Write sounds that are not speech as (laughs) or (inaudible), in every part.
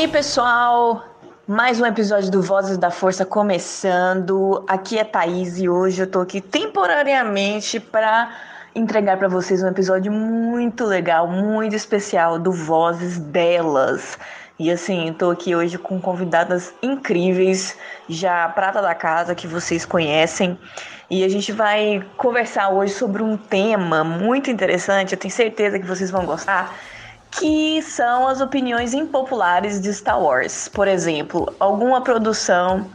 Aí, pessoal? Mais um episódio do Vozes da Força começando. Aqui é Thaís e hoje eu tô aqui temporariamente para entregar para vocês um episódio muito legal, muito especial do Vozes delas. E assim, tô aqui hoje com convidadas incríveis, já prata da casa que vocês conhecem. E a gente vai conversar hoje sobre um tema muito interessante, eu tenho certeza que vocês vão gostar que são as opiniões impopulares de Star Wars. Por exemplo, alguma produção,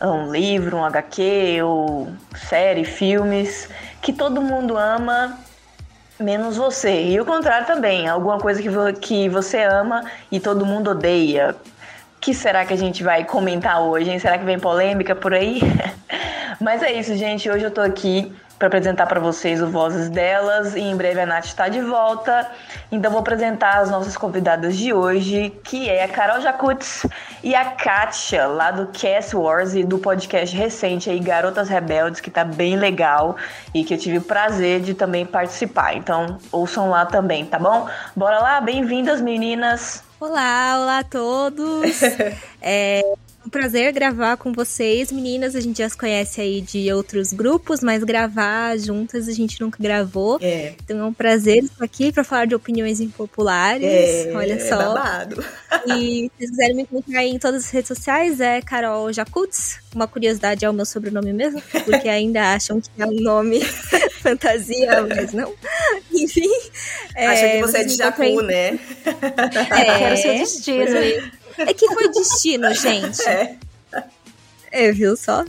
um livro, um HQ, ou série, filmes, que todo mundo ama, menos você. E o contrário também, alguma coisa que, vo que você ama e todo mundo odeia. Que será que a gente vai comentar hoje, hein? Será que vem polêmica por aí? (laughs) Mas é isso, gente. Hoje eu tô aqui para apresentar para vocês o Vozes delas e em breve a Nath está de volta. Então vou apresentar as nossas convidadas de hoje, que é a Carol Jacutz e a Kátia, lá do Cast Wars e do podcast recente aí Garotas Rebeldes, que tá bem legal e que eu tive o prazer de também participar. Então ouçam lá também, tá bom? Bora lá, bem-vindas meninas. Olá, olá a todos. (laughs) é, um prazer gravar com vocês, meninas. A gente já se conhece aí de outros grupos, mas gravar juntas a gente nunca gravou. É. Então é um prazer estar aqui para falar de opiniões impopulares. É, Olha só. Babado. E (laughs) se vocês quiserem me encontrar em todas as redes sociais, é Carol Jacutz. Uma curiosidade é o meu sobrenome mesmo, porque ainda (laughs) acham que é um nome (laughs) fantasia, mas não. Enfim. Acha que você é de Jacu, em... né? É, quero seu destino. É que foi destino, gente. (laughs) É. É, viu só?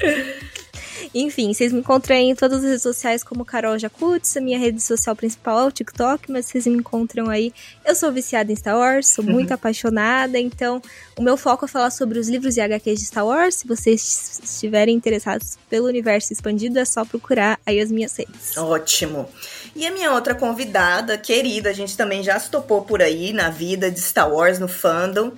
Enfim, vocês me encontram em todas as redes sociais como Carol Jacutz, a minha rede social principal é o TikTok, mas vocês me encontram aí. Eu sou viciada em Star Wars, sou uhum. muito apaixonada, então o meu foco é falar sobre os livros e HQs de Star Wars. Se vocês estiverem interessados pelo universo expandido, é só procurar aí as minhas redes. Ótimo. E a minha outra convidada, querida, a gente também já se topou por aí na vida de Star Wars, no fandom.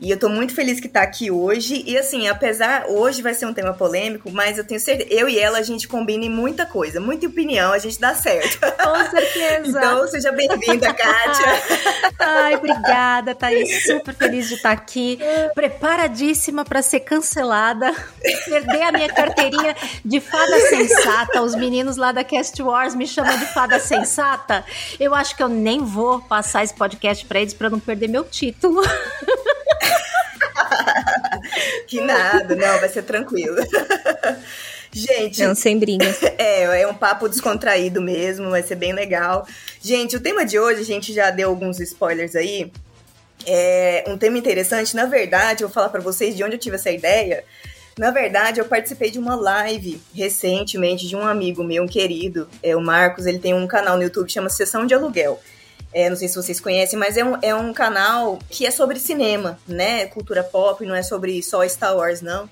E eu tô muito feliz que tá aqui hoje. E assim, apesar, hoje vai ser um tema polêmico, mas eu tenho certeza, eu e ela, a gente combina em muita coisa, muita opinião, a gente dá certo. (laughs) Com certeza. então, seja bem-vinda, Kátia. (laughs) Ai, obrigada, Thaís. Super feliz de estar aqui. Preparadíssima para ser cancelada. Perder a minha carteirinha de fada sensata. Os meninos lá da Cast Wars me chamam de fada sensata. Eu acho que eu nem vou passar esse podcast para eles para não perder meu título. (laughs) (laughs) que nada, não, vai ser tranquilo. (laughs) Gente. Não, sem brigas. (laughs) É, é um papo descontraído mesmo, vai ser bem legal. Gente, o tema de hoje, a gente já deu alguns spoilers aí. É um tema interessante. Na verdade, eu vou falar para vocês de onde eu tive essa ideia. Na verdade, eu participei de uma live recentemente de um amigo meu, um querido, é o Marcos. Ele tem um canal no YouTube que chama Sessão de Aluguel. É, não sei se vocês conhecem, mas é um, é um canal que é sobre cinema, né? Cultura pop, não é sobre só Star Wars, não.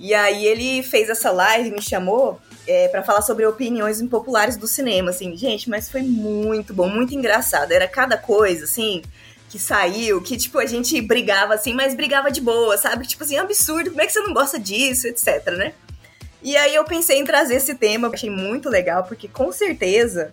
E aí ele fez essa live, me chamou é, para falar sobre opiniões impopulares do cinema, assim, gente, mas foi muito bom, muito engraçado. Era cada coisa, assim, que saiu, que, tipo, a gente brigava, assim, mas brigava de boa, sabe? Tipo assim, absurdo, como é que você não gosta disso, etc, né? E aí eu pensei em trazer esse tema, achei muito legal, porque com certeza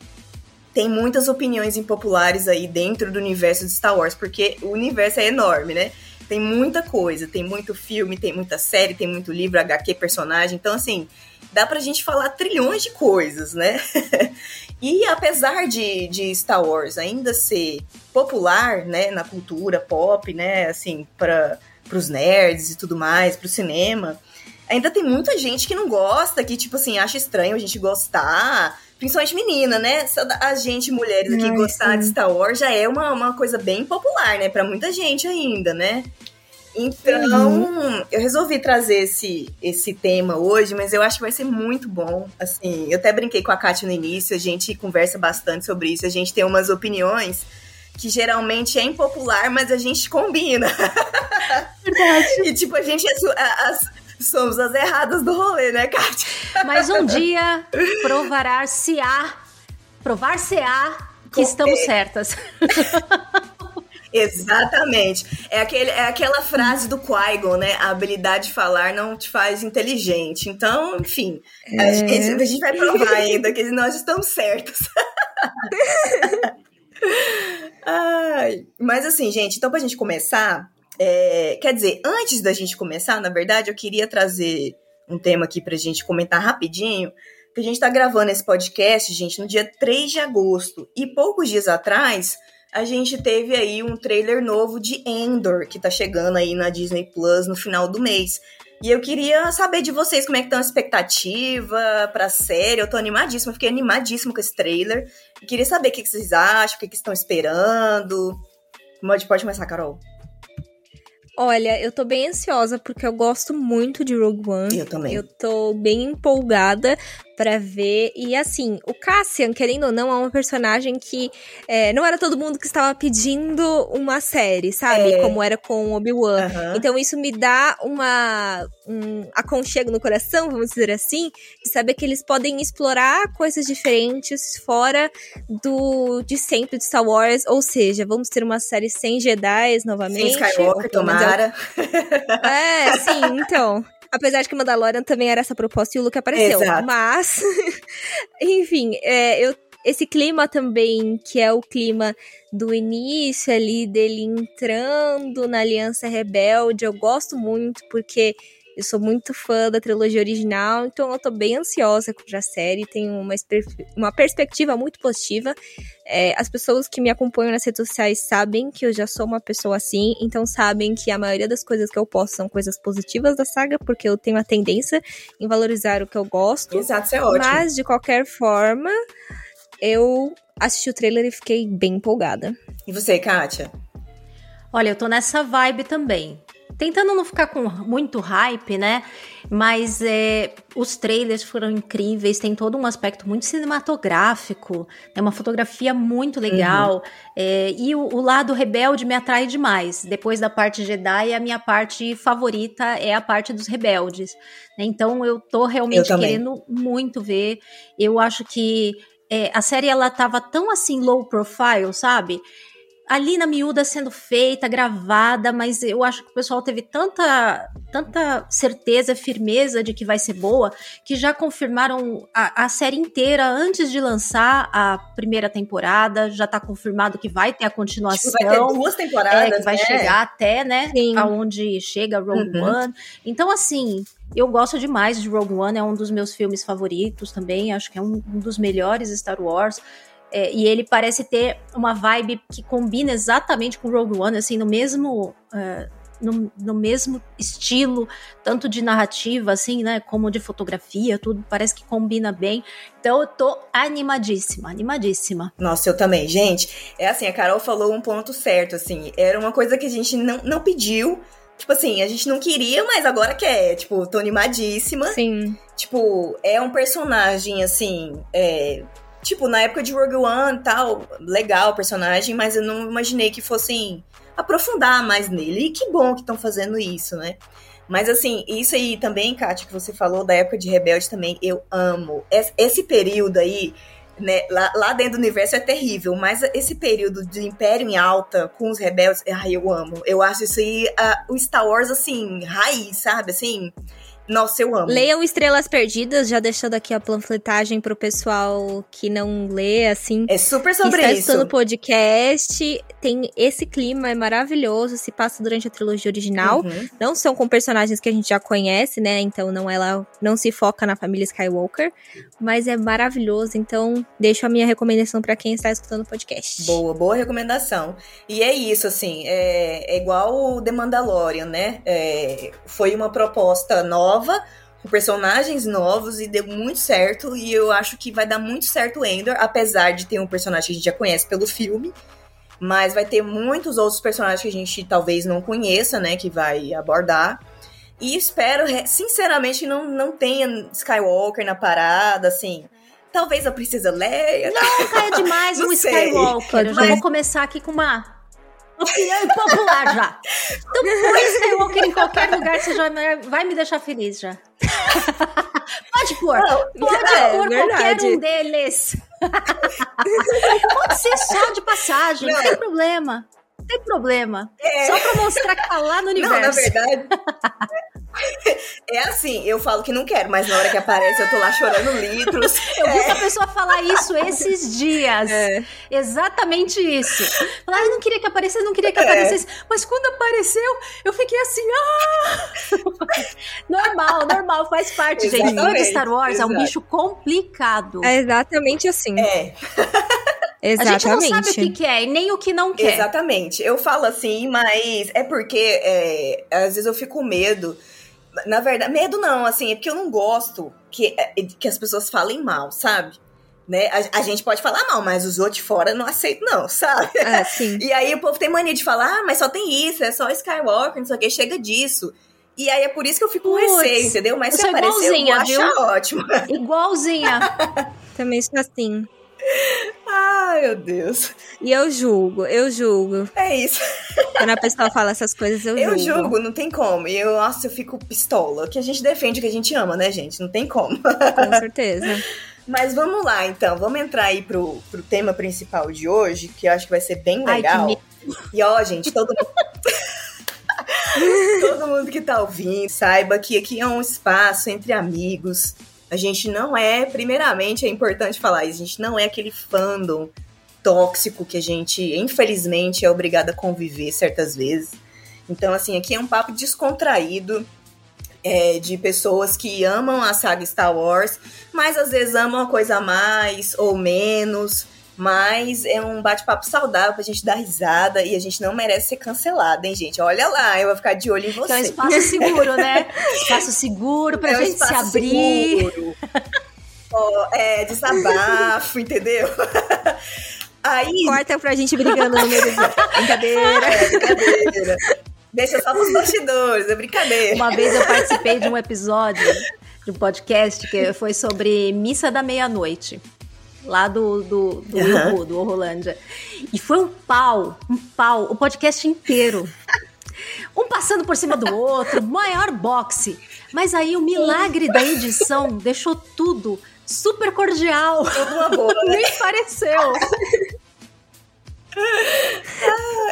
tem muitas opiniões impopulares aí dentro do universo de Star Wars, porque o universo é enorme, né? Tem muita coisa, tem muito filme, tem muita série, tem muito livro, HQ, personagem. Então, assim, dá pra gente falar trilhões de coisas, né? (laughs) e apesar de, de Star Wars ainda ser popular, né, na cultura pop, né, assim, para os nerds e tudo mais, pro cinema, ainda tem muita gente que não gosta, que, tipo assim, acha estranho a gente gostar principalmente menina, né? A gente, mulheres aqui, Ai, gostar sim. de Star Wars já é uma, uma coisa bem popular, né? Pra muita gente ainda, né? Então, uhum. eu resolvi trazer esse, esse tema hoje, mas eu acho que vai ser muito bom. Assim, eu até brinquei com a Kátia no início, a gente conversa bastante sobre isso, a gente tem umas opiniões que geralmente é impopular, mas a gente combina. (laughs) Verdade. e tipo, a gente é as, somos as erradas do rolê, né, Kátia? Mas um dia provará se há, provar se há que estamos certas. (laughs) Exatamente. É, aquele, é aquela frase do Qui-Gon, né? A habilidade de falar não te faz inteligente. Então, enfim, é... a, gente, a, gente, vai provar ainda que nós estamos certos. (laughs) Ai, mas assim, gente, então pra gente começar, é, quer dizer, antes da gente começar, na verdade, eu queria trazer um tema aqui pra gente comentar rapidinho. Que a gente tá gravando esse podcast, gente, no dia 3 de agosto. E poucos dias atrás, a gente teve aí um trailer novo de Endor, que tá chegando aí na Disney Plus no final do mês. E eu queria saber de vocês como é que tá a expectativa pra série. Eu tô animadíssima, fiquei animadíssima com esse trailer. E queria saber o que vocês acham, o que, estão esperando. Pode começar, Carol. Olha, eu tô bem ansiosa porque eu gosto muito de Rogue One. Eu também. Eu tô bem empolgada para ver. E assim, o Cassian, querendo ou não, é uma personagem que é, não era todo mundo que estava pedindo uma série, sabe? É. Como era com Obi-Wan. Uhum. Então isso me dá uma um aconchego no coração, vamos dizer assim, de saber que eles podem explorar coisas diferentes fora do de sempre de Star Wars. Ou seja, vamos ter uma série sem Jedi novamente. Sem Skywalker, tomara. (laughs) É, sim, então. Apesar de que Mandalorian também era essa proposta e o Luke apareceu. Exato. Mas, (laughs) enfim, é, eu, esse clima também, que é o clima do início ali dele entrando na Aliança Rebelde, eu gosto muito porque eu sou muito fã da trilogia original, então eu tô bem ansiosa pra série, tenho uma, uma perspectiva muito positiva. É, as pessoas que me acompanham nas redes sociais sabem que eu já sou uma pessoa assim, então sabem que a maioria das coisas que eu posto são coisas positivas da saga, porque eu tenho a tendência em valorizar o que eu gosto. Exato, isso é ótimo. Mas, de qualquer forma, eu assisti o trailer e fiquei bem empolgada. E você, Kátia? Olha, eu tô nessa vibe também tentando não ficar com muito hype, né? Mas é, os trailers foram incríveis, tem todo um aspecto muito cinematográfico, é uma fotografia muito legal. Uhum. É, e o, o, lado rebelde me atrai demais. Depois da parte Jedi, a minha parte favorita é a parte dos rebeldes. Né? Então eu tô realmente eu querendo muito ver. Eu acho que é, a série ela tava tão assim low profile, sabe? Ali na miúda sendo feita, gravada, mas eu acho que o pessoal teve tanta, tanta certeza, firmeza de que vai ser boa, que já confirmaram a, a série inteira antes de lançar a primeira temporada, já tá confirmado que vai ter a continuação. Tipo, vai ter duas temporadas, é, que vai né? chegar até, né, Sim. aonde chega Rogue uhum. One. Então, assim, eu gosto demais de Rogue One, é um dos meus filmes favoritos também, acho que é um, um dos melhores Star Wars. É, e ele parece ter uma vibe que combina exatamente com Rogue One, assim, no mesmo. Uh, no, no, mesmo estilo, tanto de narrativa, assim, né, como de fotografia, tudo parece que combina bem. Então eu tô animadíssima, animadíssima. Nossa, eu também. Gente, é assim, a Carol falou um ponto certo, assim, era uma coisa que a gente não, não pediu, Tipo assim, a gente não queria, mas agora quer. Tipo, tô animadíssima. Sim. Tipo, é um personagem, assim, é, tipo, na época de Rogue One tal, legal o personagem, mas eu não imaginei que fossem aprofundar mais nele. E que bom que estão fazendo isso, né? Mas assim, isso aí também, Kátia, que você falou da época de Rebelde também, eu amo. Esse período aí, né, lá, lá dentro do universo é terrível, mas esse período de Império em alta com os rebeldes, ai, eu amo. Eu acho isso aí, uh, o Star Wars, assim, raiz, sabe? Assim, Nossa, eu amo. Leiam Estrelas Perdidas, já deixando aqui a panfletagem pro pessoal que não lê, assim. É super sobre está isso. escutando o podcast. Tem esse clima, é maravilhoso. Se passa durante a trilogia original. Uhum. Não são com personagens que a gente já conhece, né? Então não ela não se foca na família Skywalker, mas é maravilhoso. Então deixo a minha recomendação pra quem está escutando o podcast. Boa, boa recomendação. E é isso, assim, é, é igual o The Mandalorian, né? É, foi uma proposta nova, com personagens novos e deu muito certo. E eu acho que vai dar muito certo o Endor, apesar de ter um personagem que a gente já conhece pelo filme. Mas vai ter muitos outros personagens que a gente talvez não conheça, né? Que vai abordar. E espero, sinceramente, não, não tenha Skywalker na parada, assim. Talvez a Princesa Leia. Não caia demais (laughs) Não um sei. Skywalker. Eu já vou começar aqui com uma opinião impopular já. (laughs) Então, põe Skywalker em qualquer lugar, você já vai me deixar feliz já. (laughs) Pode pôr. Pode é pôr qualquer um deles. (laughs) Pode ser só de passagem, não tem problema. Não tem problema. Só pra mostrar que tá lá no Não, na universo. verdade. (laughs) É assim, eu falo que não quero, mas na hora que aparece eu tô lá chorando litros. Eu vi uma pessoa falar isso esses dias. É. Exatamente isso. Falar, eu não queria que aparecesse, não queria que aparecesse. Mas quando apareceu, eu fiquei assim, ah! (laughs) normal, normal, faz parte, gente. Fã de Exatamente, Star Wars é um exato. bicho complicado. É exatamente assim. É, (laughs) A Exatamente. gente não sabe o que quer e nem o que não quer. exatamente. Eu falo assim, mas é porque é, às vezes eu fico com medo. Na verdade, medo não, assim, é porque eu não gosto que, é, que as pessoas falem mal, sabe? Né? A, a gente pode falar mal, mas os outros de fora não aceitam, não, (laughs) sabe? É, sim. E aí o povo tem mania de falar, ah, mas só tem isso, é só Skywalker, não sei o que, chega disso. E aí é por isso que eu fico com receio, entendeu? Mas se aparecer, eu vou igualzinha, achar viu? ótimo. (laughs) Igualzinha. (laughs) Também sou assim. Ai, meu Deus. E eu julgo, eu julgo. É isso. Quando a pessoa fala essas coisas, eu, Eu julgo. julgo, não tem como. E eu, nossa, eu fico pistola. Que a gente defende o que a gente ama, né, gente? Não tem como. Com certeza. (laughs) Mas vamos lá, então. Vamos entrar aí pro, pro tema principal de hoje, que eu acho que vai ser bem Ai, legal. medo. e ó, gente, todo mundo. (laughs) todo mundo que tá ouvindo, saiba que aqui é um espaço entre amigos. A gente não é, primeiramente, é importante falar a gente não é aquele fandom tóxico que a gente, infelizmente, é obrigado a conviver certas vezes. Então, assim, aqui é um papo descontraído é, de pessoas que amam a saga Star Wars, mas às vezes amam uma coisa a mais ou menos. Mas é um bate-papo saudável pra gente dar risada e a gente não merece ser cancelada, hein, gente? Olha lá, eu vou ficar de olho em é um você. espaço seguro, né? (laughs) Espaço seguro pra É um gente se abrir. seguro. Ó, é, desabafo, (laughs) entendeu? Aí, Corta pra gente brigando no meio do... (laughs) Brincadeira. é brincadeira. Deixa só pros bastidores, é brincadeira. Uma vez eu participei de um episódio de um podcast que foi sobre Missa da Meia-Noite. Lá do, do, do. Urubu, do. E foi um pau, um pau, o podcast inteiro. Um passando por cima do outro, maior boxe. Mas aí o milagre da edição deixou tudo super cordial. Tudo uma boa, né? Nem pareceu.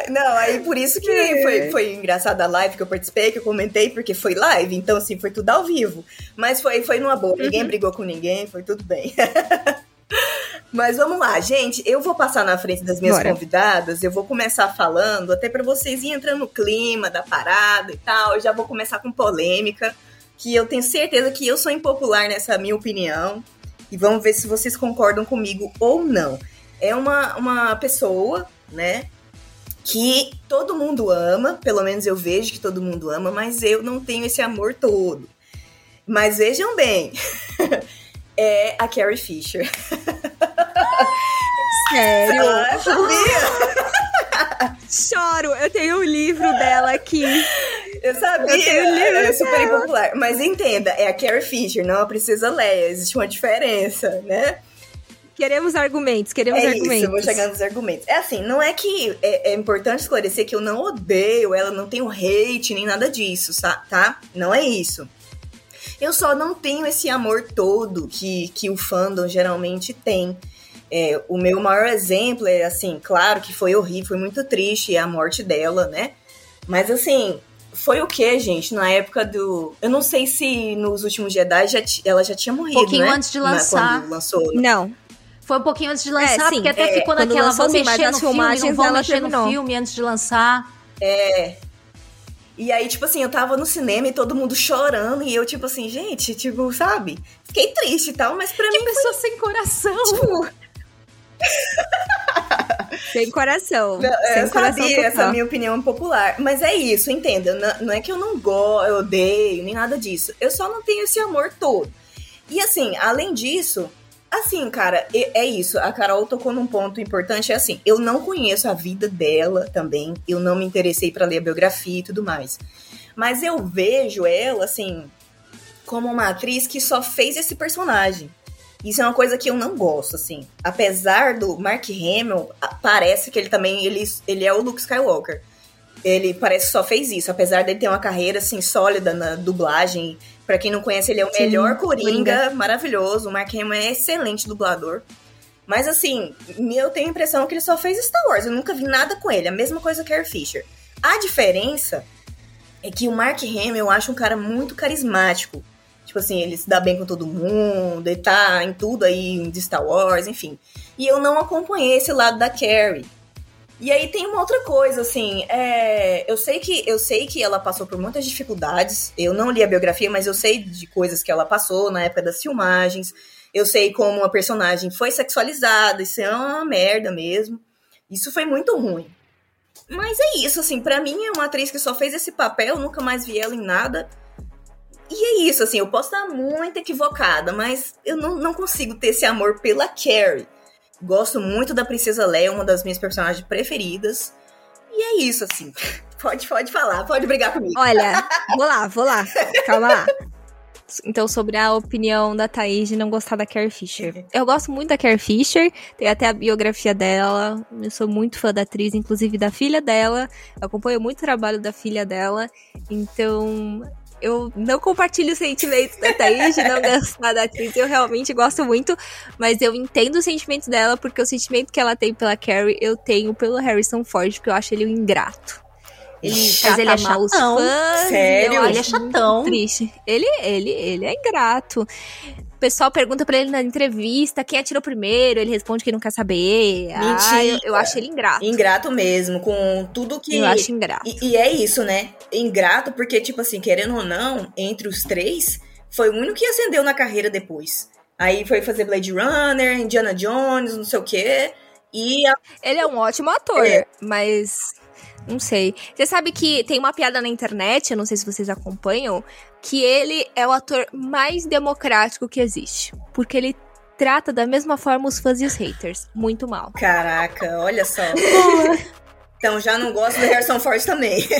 Não, aí por isso que foi, foi engraçada a live que eu participei, que eu comentei, porque foi live, então assim, foi tudo ao vivo. Mas foi, foi numa boa, ninguém brigou com ninguém, foi tudo bem. (laughs) Mas vamos lá, gente, eu vou passar na frente das minhas Bora. convidadas, eu vou começar falando, até pra vocês irem entrando no clima da parada e tal, eu já vou começar com polêmica, que eu tenho certeza que eu sou impopular nessa minha opinião, e vamos ver se vocês concordam comigo ou não. É uma, uma pessoa, né, que todo mundo ama, pelo menos eu vejo que todo mundo ama, mas eu não tenho esse amor todo. Mas vejam bem, (laughs) é a Carrie Fisher. (laughs) (laughs) Sério. Ah, sabia? Choro. Eu tenho o livro dela aqui. Eu sabia, Eu tenho livro é super impopular. Mas entenda, é a Carrie Fisher, não a Princesa Leia. Existe uma diferença, né? Queremos argumentos, queremos é isso, argumentos. eu vou chegar nos argumentos. É assim, não é que é, é importante esclarecer que eu não odeio ela, não tenho hate nem nada disso, tá? Não é isso. Eu só não tenho esse amor todo que, que o fandom geralmente tem. É, o meu maior exemplo é assim, claro que foi horrível, foi muito triste a morte dela, né? Mas assim, foi o que, gente? Na época do. Eu não sei se nos últimos Jedi já t... ela já tinha morrido. Um pouquinho né? antes de lançar. Na, lançou. Não. Foi um pouquinho antes de lançar, É, sim, porque até é, ficou naquela, lançou, vão mexer no filme, não vão ela mexer terminou. no filme antes de lançar. É. E aí, tipo assim, eu tava no cinema e todo mundo chorando. E eu, tipo assim, gente, tipo, sabe? Fiquei triste e tal, mas pra Que mim pessoa sem coração. (laughs) Tipo, (laughs) Sem coração. Não, é, sem eu coração sabia, essa é total. a minha opinião popular. Mas é isso, entenda. Não, não é que eu não gosto, eu odeio, nem nada disso. Eu só não tenho esse amor todo. E assim, além disso, assim, cara, é, é isso. A Carol tocou num ponto importante. É assim, eu não conheço a vida dela também. Eu não me interessei pra ler a biografia e tudo mais. Mas eu vejo ela, assim, como uma atriz que só fez esse personagem. Isso é uma coisa que eu não gosto, assim. Apesar do Mark Hamill, parece que ele também ele, ele é o Luke Skywalker. Ele parece que só fez isso, apesar dele ter uma carreira assim sólida na dublagem. Pra quem não conhece, ele é o Sim, melhor Coringa, Coringa. maravilhoso. O Mark Hamill é excelente dublador. Mas assim, eu tenho a impressão que ele só fez Star Wars. Eu nunca vi nada com ele. A mesma coisa que Carrie Fisher. A diferença é que o Mark Hamill eu acho um cara muito carismático. Tipo assim, ele se dá bem com todo mundo, ele tá em tudo aí de Star Wars, enfim. E eu não acompanhei esse lado da Carrie. E aí tem uma outra coisa, assim, é, eu sei que eu sei que ela passou por muitas dificuldades. Eu não li a biografia, mas eu sei de coisas que ela passou na época das filmagens. Eu sei como a personagem foi sexualizada, isso é uma merda mesmo. Isso foi muito ruim. Mas é isso, assim, pra mim é uma atriz que só fez esse papel, nunca mais vi ela em nada. E é isso, assim, eu posso estar muito equivocada, mas eu não, não consigo ter esse amor pela Carrie. Gosto muito da Princesa Leia, uma das minhas personagens preferidas. E é isso, assim. (laughs) Pode, pode falar, pode brigar comigo. Olha, vou lá, vou lá. Calma lá. Então, sobre a opinião da Thaís de não gostar da Carrie Fisher. Eu gosto muito da Carrie Fisher, tem até a biografia dela. Eu sou muito fã da atriz, inclusive da filha dela. Eu acompanho muito o trabalho da filha dela. Então, eu não compartilho os sentimentos da Thaís de não gostar da atriz. Eu realmente gosto muito, mas eu entendo os sentimentos dela, porque o sentimento que ela tem pela Carrie, eu tenho pelo Harrison Ford, porque eu acho ele um ingrato. Ele Mas trata ele é mal os fãs. Sério? Ele é chatão. Triste. Ele, ele, ele é ingrato. O pessoal pergunta pra ele na entrevista quem atirou primeiro, ele responde que não quer saber. Ah, Mentira. eu, eu acho ele ingrato. Ingrato mesmo, com tudo que. Eu acho ingrato. E, e é isso, né? Ingrato, porque, tipo assim, querendo ou não, entre os três, foi o único que acendeu na carreira depois. Aí foi fazer Blade Runner, Indiana Jones, não sei o quê. E a- Ele é um ótimo ator, É. mas não sei. Você sabe que tem uma piada na internet, eu não sei se vocês acompanham, que ele é o ator mais democrático que existe. Porque ele trata da mesma forma os fãs e os haters. Muito mal. Caraca, olha só. (laughs) Então já não gosto do Harrison Ford também. (laughs)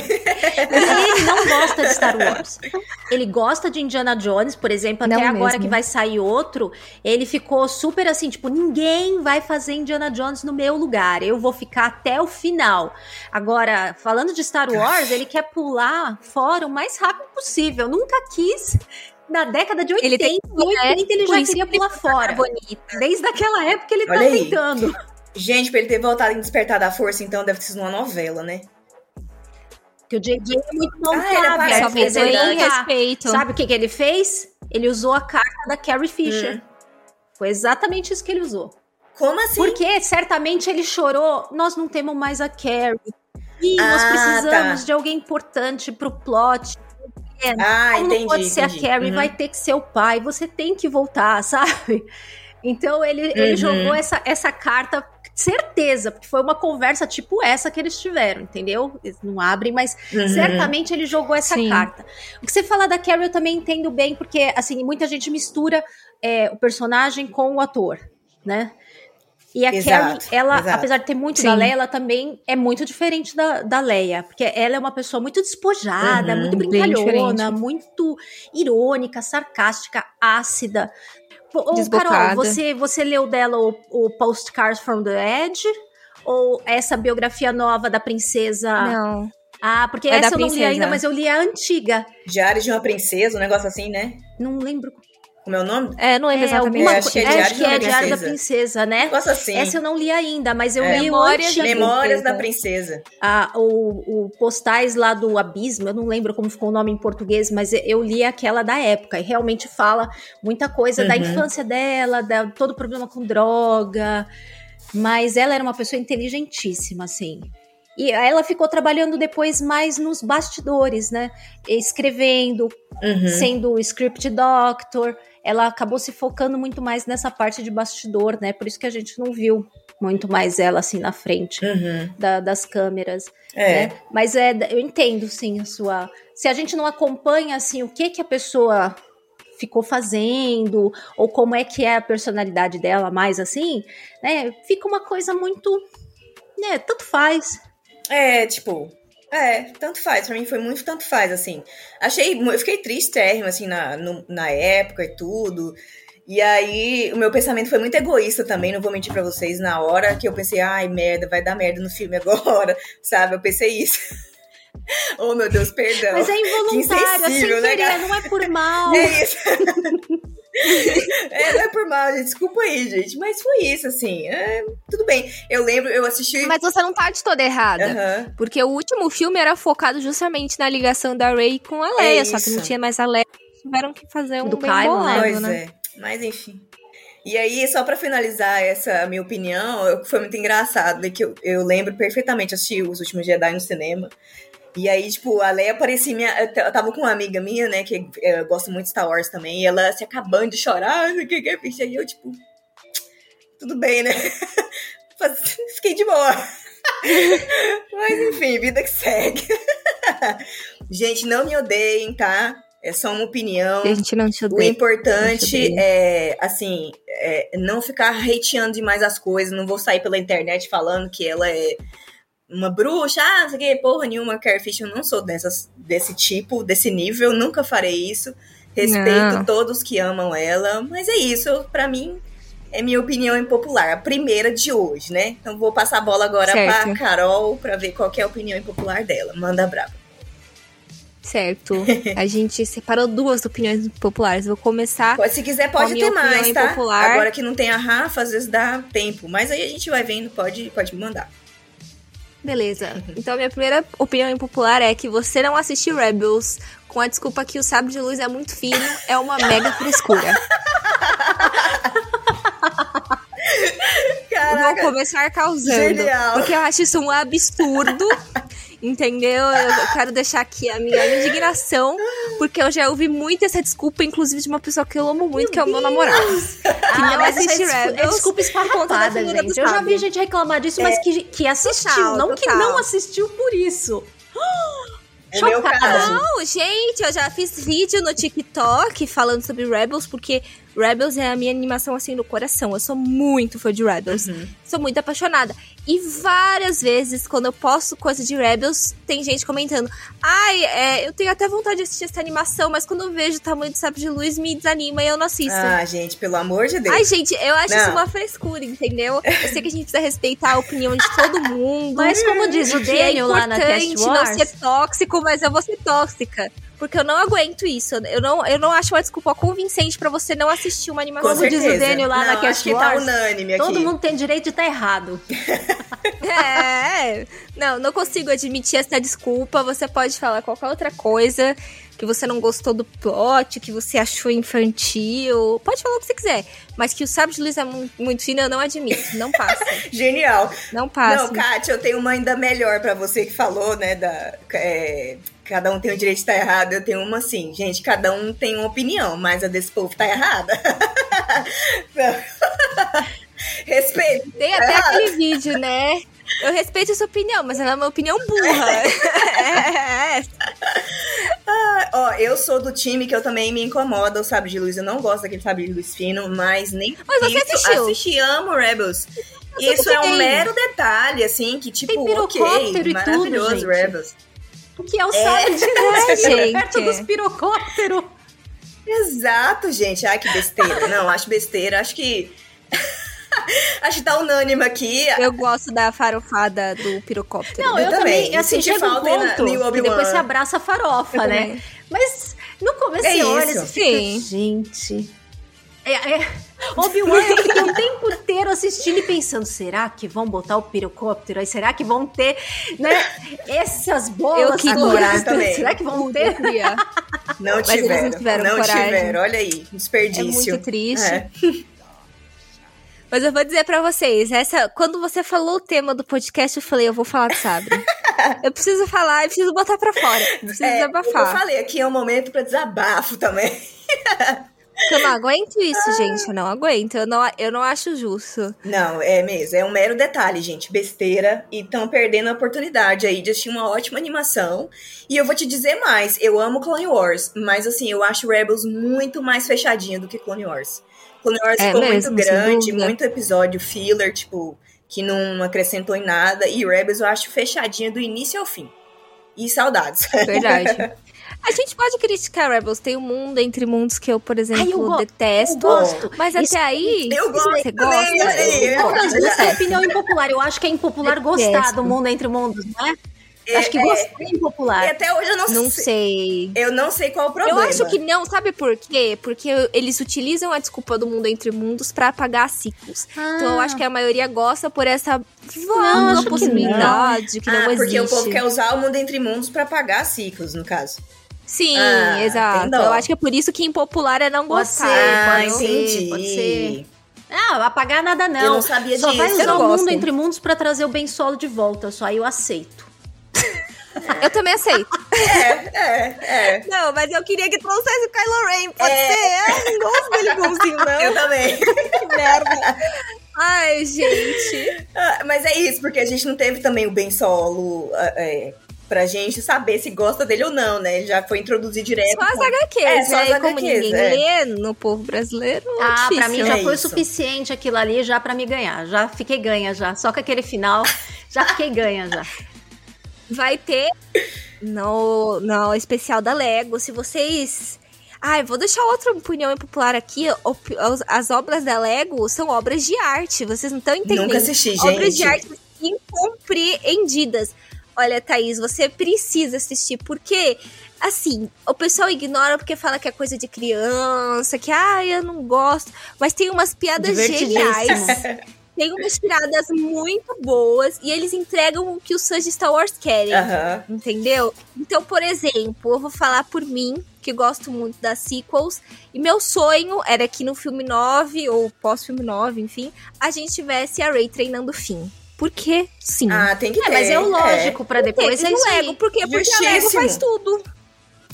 Ele não gosta de Star Wars. Ele gosta de Indiana Jones, por exemplo, até Não agora mesmo. que vai sair outro, ele ficou super assim, tipo, ninguém vai fazer Indiana Jones no meu lugar. Eu vou ficar até o final. Agora, falando de Star Wars, ele quer pular fora o mais rápido possível. Nunca quis. Na década de 80, Ele tem no 80 ele por já queria que ele pular fora. Bonita. Desde aquela época ele tá Olha aí. tentando. Gente, pra ele ter voltado em Despertar da Força, então deve ter sido uma novela, né? Que o JJ é muito bom, Ah, ele aparece, é em verdade. respeito. Sabe o que, que ele fez? Ele usou a carta da Carrie Fisher. Hum. Foi exatamente isso que ele usou. Como assim? Porque certamente ele chorou. Nós não temos mais a Carrie. E nós Ah, precisamos tá. de alguém importante pro plot. Ah, Como entendi. não pode ser entendi. a Carrie, Uhum. vai ter que ser o pai. Você tem que voltar, (laughs) sabe? Então ele, ele Uhum. jogou essa, essa carta, certeza, porque foi uma conversa tipo essa que eles tiveram, entendeu? Eles não abrem, mas Uhum. certamente ele jogou essa Sim. carta. O que você fala da Carrie eu também entendo bem, porque assim, muita gente mistura é, o personagem com o ator, né? E a Exato, Carrie, ela, exato. apesar de ter muito Sim. da Leia, ela também é muito diferente da, da Leia. Porque ela é uma pessoa muito despojada, Uhum, muito brincalhona, muito irônica, sarcástica, ácida. Ô, Carol, você, você leu dela o, o Postcards from the Edge? Ou essa biografia nova da princesa? Não. Ah, porque É essa eu não li ainda, mas eu li a antiga. Diário de uma Princesa, um negócio assim, né? Não lembro Como é o nome? É, não lembro É, exatamente. alguma É, acho que é Diário acho que da é Diário da Princesa. Né? Negócio assim. Essa eu não li ainda, mas eu É. li Memórias da Memórias da Princesa. Princesa. a- o, o postais lá do Abismo, eu não lembro como ficou o nome em português, mas eu li aquela da época e realmente fala muita coisa da Uhum. infância dela, da, todo o problema com droga. Mas ela era uma pessoa inteligentíssima, assim. E ela ficou trabalhando depois mais nos bastidores, né? Escrevendo, Uhum. sendo script doctor. Ela acabou se focando muito mais nessa parte de bastidor, né? Por isso que a gente não viu muito mais ela assim na frente Uhum. da- das câmeras. É. né? Mas é, eu entendo, sim, a sua. Se a gente não acompanha assim o que que a pessoa ficou fazendo ou como é que é a personalidade dela, mais assim, né? Fica uma coisa muito, né? Tanto faz. É, tipo. É, tanto faz. Pra mim foi muito tanto faz, assim. Achei. Eu fiquei triste, assim, na, no- na época e tudo. E aí, o meu pensamento foi muito egoísta também, não vou mentir pra vocês. Na hora que eu pensei, ai, merda, vai dar merda no filme agora, (laughs) sabe? Eu pensei isso. (laughs) oh, meu Deus, perdão. Mas é involuntário, é sem né, querer, cara? não é por mal. (laughs) É isso. É, não é por mal, gente. Desculpa aí, gente. Mas foi isso, assim. É, tudo bem. Eu lembro, eu assisti. Mas você não tá de toda errada. Aham. Porque o último filme era focado justamente na ligação da Ray com a Leia, só que não tinha mais a Leia. Tiveram que fazer um Do bem Kylo, né? bolado, Pois né? é. Mas enfim. E aí, só pra finalizar essa minha opinião, foi muito engraçado, né, que eu, eu lembro perfeitamente, assisti Os Últimos Jedi no cinema. E aí, tipo, a Leia parecia minha. Eu tava com uma amiga minha, né, que eu gosto muito de Star Wars também, e ela se acabando de chorar, o que que é, bicho? Aí eu, tipo. Tudo bem, né? (laughs) Fiquei de boa. (laughs) Mas enfim, vida que segue. (laughs) Gente, não me odeiem, tá? É só uma opinião. E a gente não te O odeia. importante Muito bem. é, assim, é não ficar hateando demais as coisas. Não vou sair pela internet falando que ela é uma bruxa, ah, não sei o que, porra nenhuma, Carrie Fisher. Eu não sou dessas, desse tipo, desse nível, nunca farei isso. Respeito Não. todos que amam ela, mas é isso, pra mim, é minha opinião impopular, a primeira de hoje, né? Então vou passar a bola agora Certo. pra Carol pra ver qual é a opinião impopular dela. Manda brava. Certo. (laughs) A gente separou duas opiniões populares. Vou começar. Pode, se quiser, pode ter mais, tá? impopular. Agora que não tem a Rafa, às vezes dá tempo. Mas aí a gente vai vendo, pode, pode me mandar. Beleza. Então, minha primeira opinião impopular é que você não assistiu Rebels com a desculpa que o sabre de luz é muito fino, é uma mega frescura. Vou começar causando. Genial. Porque eu acho isso um absurdo. Entendeu? Eu quero deixar aqui a minha indignação, porque eu já ouvi muito essa desculpa, inclusive de uma pessoa que eu amo muito, que é o meu namorado. Que Ah, não mas essa assiste é desculpa, é Rebels desculpa por conta da esfarrapada, gente. Eu já vi gente reclamar disso, mas que, que assistiu, Total, não que total. não assistiu por isso. É meu Chocada. caso. Não, gente, eu já fiz vídeo no TikTok falando sobre Rebels, porque Rebels é a minha animação assim no coração. Eu sou muito fã de Rebels. Sou muito apaixonada. E várias vezes, quando eu posto coisa de Rebels, tem gente comentando: Ai, é, eu tenho até vontade de assistir essa animação, mas quando eu vejo o tamanho do sabre de luz, me desanima e eu não assisto. Ah, gente, pelo amor de Deus. Ai, gente, eu acho Não. isso uma frescura, entendeu? Eu sei que a gente precisa respeitar a opinião de todo mundo. Mas como diz o é Daniel lá na Cast importante não Wars, ser tóxico, mas eu vou ser tóxica. Porque eu não aguento isso. Eu não, eu não acho uma desculpa convincente pra você não assistir uma animação. Com como diz o. Daniel lá não, na acho Cast que tá unânime aqui. todo mundo tem direito de estar errado. (laughs) É, não, não consigo admitir essa desculpa. Você pode falar qualquer outra coisa, que você não gostou do plot, que você achou infantil. Pode falar o que você quiser. Mas que o sábio de luz é mu- muito fino, eu não admito. Não passa. (laughs) Genial. Não passa. Não, Kátia, eu tenho uma ainda melhor pra você que falou, né, da... é, cada um tem o direito de estar errado. Eu tenho uma assim, gente, cada um tem uma opinião, mas a desse povo tá errada. (laughs) (laughs) Respeito. Tem até aquele vídeo, né? Eu respeito a sua opinião, mas ela é uma opinião burra. (laughs) é, é. Ó, eu sou do time que eu também me incomoda o sabre de luz. Eu não gosto daquele sabre de luz fino, mas nem Mas você isso. assistiu? Assisti, amo Rebels. Isso é um tem. mero detalhe, assim, que tipo, Tem ok, e maravilhoso, tudo. Rebels. O que é o sabre de luz É, gente. (laughs) perto dos pirocópteros. Exato, gente. Ai, que besteira. Não, acho besteira. Acho que. (laughs) acho que tá unânime aqui. Eu gosto da farofada do pirocóptero. Não, Eu eu, também. também, Eu assim, chega um falta na- ponto que Obi-Wan. depois você abraça a farofa, Eu né? também. Mas no começo É você olha e fica, gente... É, é. (laughs) Obi-Wan eu fiquei o tempo inteiro assistindo e pensando, será que vão botar o pirocóptero aí? Será que vão ter, né, essas bolas Eu queria douradas? também. (laughs) Será que vão ter? Não Mas eles tiveram. não tiveram não coragem. tiveram. Olha aí, É desperdício. muito triste. É. Mas eu vou dizer pra vocês, essa, quando você falou o tema do podcast, eu falei, eu vou falar do Sabre. (laughs) eu preciso falar, eu preciso botar pra fora. Eu preciso É, eu desabafar. falei, aqui é um momento pra desabafo também. Porque eu não aguento isso, (laughs) gente. Eu não aguento. Eu não, eu não acho justo. Não, é mesmo, é um mero detalhe, gente, besteira, e estão perdendo a oportunidade aí de assistir uma ótima animação. E eu vou te dizer mais, eu amo Clone Wars, mas assim, eu acho Rebels muito mais fechadinho do que Clone Wars. Clone Wars É ficou mesmo, muito grande, muito episódio filler, tipo, que não acrescentou em nada, e Rebels eu acho fechadinha do início ao fim. E saudades. Verdade. (laughs) A gente pode criticar Rebels. Tem um mundo entre mundos que eu, por exemplo, Ai, eu detesto. eu gosto. Mas Isso- até aí, Eu gosto você também, gosta. eu sei, Eu eu gosto, Mas mas essa é é. opinião impopular. Eu acho que é impopular Detesto. gostar do mundo entre mundos, né? Acho que é. gostar é impopular. E até hoje eu não, Não sei. sei. Eu não sei qual o problema. Eu acho que não, sabe por quê? Porque eles utilizam a desculpa do mundo entre mundos pra apagar ciclos. Então eu acho que a maioria gosta por essa vaga acho que possibilidade que não, ah, existe. porque o povo quer usar o mundo entre mundos pra pagar ciclos, no caso. Sim, Ah, exato. Eu acho que é por isso que impopular é não Pode gostar. ser, ah, pode ser, entendi. pode ser. Não, apagar nada não. Eu não sabia Só disso. vai Eu usar não o mundo entre mundos pra trazer o Ben Solo de volta. Só aí eu aceito. Eu também aceito. É, é. Não, mas eu queria que trouxesse o Kylo Ren, pode É. ser? Eu não gosto dele bonzinho, Eu não. também. Que (laughs) merda. Ai, gente. Ah, Mas é isso, porque a gente não teve também o Ben Solo ah, é, pra gente saber se gosta dele ou não, né? Ele já foi introduzido direto. Só as com- HQs, É, só né? as E como HQs, ninguém é. lê no povo brasileiro, é Ah, difícil. pra mim já É foi o isso. suficiente aquilo ali já pra me ganhar. Já fiquei ganha já. Só com aquele final, já fiquei ganha já. Vai ter no, no especial da Lego. Se vocês. Ai, vou deixar outra opinião impopular aqui. As obras da Lego são obras de arte. Vocês não estão entendendo. Nunca assisti, gente. Obras de arte incompreendidas. Olha, Thaís, você precisa assistir, porque, assim, o pessoal ignora porque fala que é coisa de criança, que, ah, eu não gosto. Mas tem umas piadas geniais. (laughs) Tem umas tiradas muito boas e eles entregam o que os fãs de Star Wars querem. Entendeu? Então, por exemplo, eu vou falar por mim, que gosto muito das sequels, e meu sonho era que no filme 9, ou pós-filme 9, enfim, a gente tivesse a Rey treinando o Finn. Por quê? Sim. Ah, tem que ter. É, mas é o lógico pra depois. É o isso Lego, por quê? Porque a Lego faz tudo.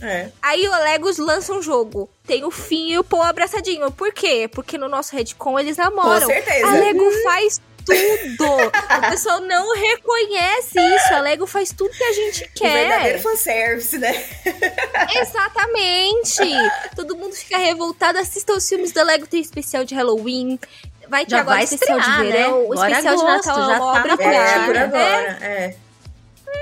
É. Aí o Legos lança um jogo. Tem o Finn e o Paul abraçadinho. Por quê? Porque no nosso Redcon eles namoram. Com certeza. A Lego faz tudo. o pessoal não reconhece isso. A Lego faz tudo que a gente Um verdadeiro quer. fanservice, né? (laughs) Exatamente. Todo mundo fica revoltado. Assista os filmes da Lego. Tem especial de Halloween. Vai ter Já agora vai especial estrear, de verão. né? O Agora é especial de agosto, Natal é já uma tá obra É, por né? agora. É.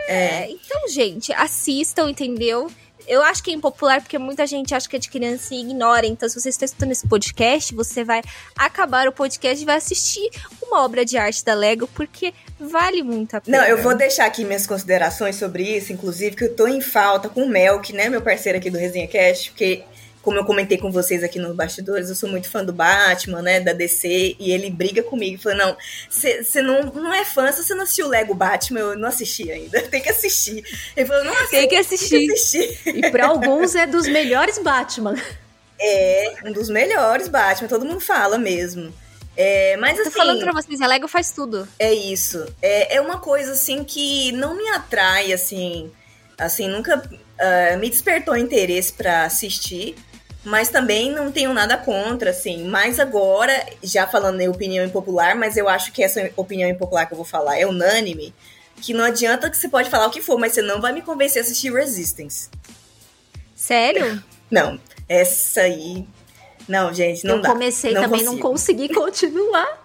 É, então, gente, assistam, entendeu? Eu acho que é impopular porque muita gente acha que é de criança e ignora. Então, se você está escutando esse podcast, você vai acabar o podcast e vai assistir uma obra de arte da Lego, porque vale muito a pena. Não, eu vou deixar aqui minhas considerações sobre isso, inclusive, que eu tô em falta com o Melk, né, meu parceiro aqui do Resenha Cast, porque, como eu comentei com vocês aqui nos bastidores, eu sou muito fã do Batman, né, da DC, e ele briga comigo, falando, não, você não, não é fã, se você não assistiu o Lego Batman, eu não assisti ainda, (laughs) tem que assistir. Ele falou, não, Tem que tem que assistir. assistir. E pra alguns é dos melhores Batman. (laughs) É, um dos melhores Batman, todo mundo fala mesmo. É, mas Tô assim, falando pra vocês, a Lego faz tudo. É isso. É, é uma coisa assim que não me atrai, assim. Assim, nunca ah, me despertou interesse pra assistir. Mas também não tenho nada contra, assim. Mas agora, já falando em opinião impopular, mas eu acho que essa opinião impopular que eu vou falar é unânime. Que não adianta que você pode falar o que for, mas você não vai me convencer a assistir Resistance. Sério? Não, essa aí. Não, gente, não eu dá. comecei não também, não consigo. consegui continuar.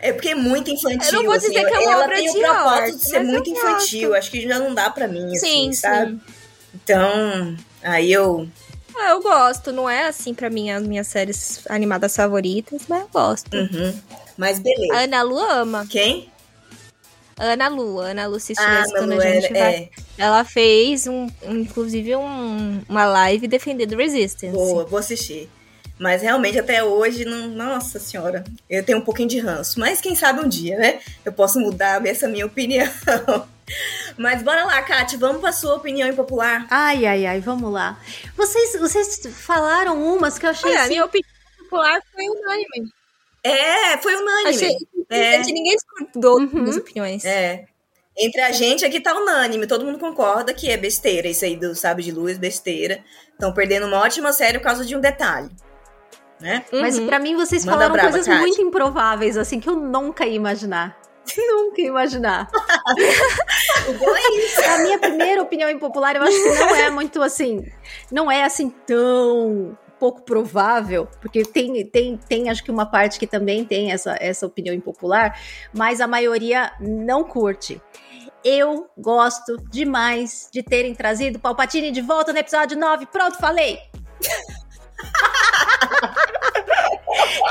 É porque é muito infantil. Eu não vou assim, dizer que é uma ela obra tem de o propósito arte, de ser eu muito infantil. gosto. Acho que já não dá pra mim, assim, Sim, sabe? sim. Então, aí eu. Ah, eu gosto. Não é assim pra mim as minhas séries animadas favoritas, mas eu gosto. Uhum. Mas beleza. A Ana Lu ama. Quem? Ana Lu. Ana Lu, se Ah, estiver escutando Manu, a gente, é, vai é. Ela fez, um, um- inclusive, um- uma live defendendo Resistance. Boa, vou assistir. Mas realmente até hoje, não, nossa senhora, eu tenho um pouquinho de ranço. Mas quem sabe um dia, né? Eu posso mudar essa minha opinião. (laughs) (laughs) Mas bora lá, Kate, vamos para sua opinião impopular. Ai, ai, ai, vamos lá. Vocês, vocês falaram umas que eu achei Olha, a assim, minha opinião popular foi unânime. É, foi unânime. Achei É. ninguém discordou Uhum. das opiniões. É. Entre a gente aqui tá unânime, todo mundo concorda que é besteira isso aí do Sábio de Luz, besteira. Estão perdendo uma ótima série por causa de um detalhe. Né? Mas Uhum. pra mim vocês Manda falaram braba, coisas Kátia. muito improváveis, assim, que eu nunca ia imaginar. (laughs) nunca ia imaginar. (laughs) É. A minha primeira opinião impopular, eu acho que não é muito assim. Não é assim tão pouco provável, porque tem, tem, tem acho que uma parte que também tem essa, essa opinião impopular, mas a maioria não curte. Eu gosto demais de terem trazido Palpatine de volta no episódio 9. Pronto, falei! (laughs)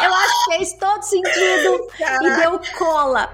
Eu acho que fez todo sentido e deu cola.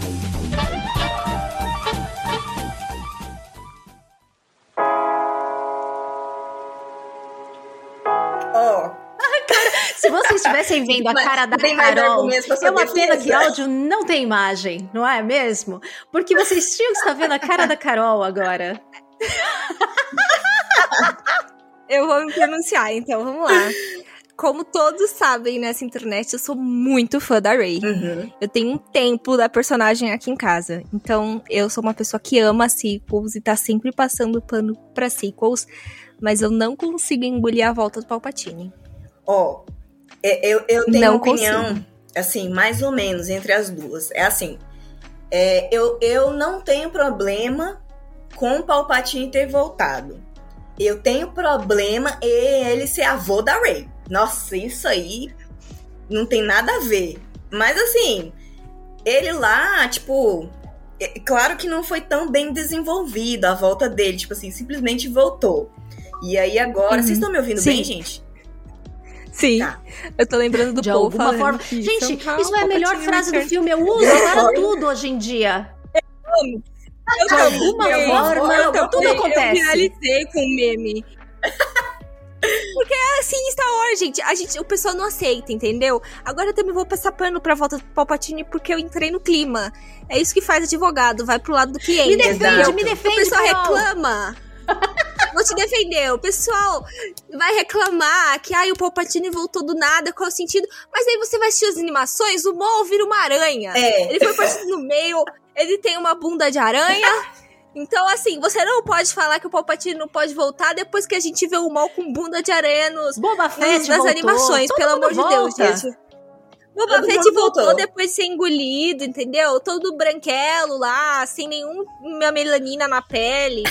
Se vocês estivessem vendo a cara da Carol, é uma pena que defesa? áudio não tem imagem, não é mesmo? Porque vocês tinham que estar vendo a cara da Carol agora. Eu vou me pronunciar, então vamos lá. Como todos sabem nessa internet, eu sou muito fã da Rey. uhum. Eu tenho um tempo da personagem aqui em casa. Então, eu sou uma pessoa que ama sequels e tá sempre passando pano pra sequels. Mas eu não consigo engolir a volta do Palpatine. Ó, é, eu, eu tenho Não uma opinião, consigo. assim, mais ou menos entre as duas. É assim, é, eu, eu não tenho problema com o Palpatine ter voltado. Eu tenho problema em ele ser avô da Rey. Nossa, isso aí não tem nada a ver. Mas assim, ele lá, tipo, é, claro que não foi tão bem desenvolvido a volta dele, tipo assim, simplesmente voltou. E aí agora, Uhum. vocês estão me ouvindo Sim. bem, gente? Sim, Tá. eu tô lembrando do De povo alguma forma. que Gente, isso é a melhor frase do filme. Eu uso para tudo hoje em dia. Eu De alguma também, forma, eu também, tudo acontece. Eu viralizei com o meme. (laughs) Porque é assim, Star Wars, gente. A gente, o pessoal não aceita, entendeu? Agora eu também vou passar pano pra volta do Palpatine porque eu entrei no clima. É isso que faz advogado, vai pro lado do cliente. Me defende, Exato. me O defende, pessoal Carol. reclama. Vou te defender. O pessoal vai reclamar que ai, o Palpatine voltou do nada, qual é o sentido? Mas aí você vai assistir as animações, o Maul vira uma aranha. É. Ele foi partido no meio, ele tem uma bunda de aranha. Então, assim, você não pode falar que o Palpatine não pode voltar depois que a gente vê o Maul com bunda de aranha nos, Boba nos- Fett nas voltou. animações, Todo pelo amor de Deus, volta. gente. Boba Fett voltou, voltou. depois de ser engolido, entendeu? Todo branquelo lá, sem nenhuma melanina na pele.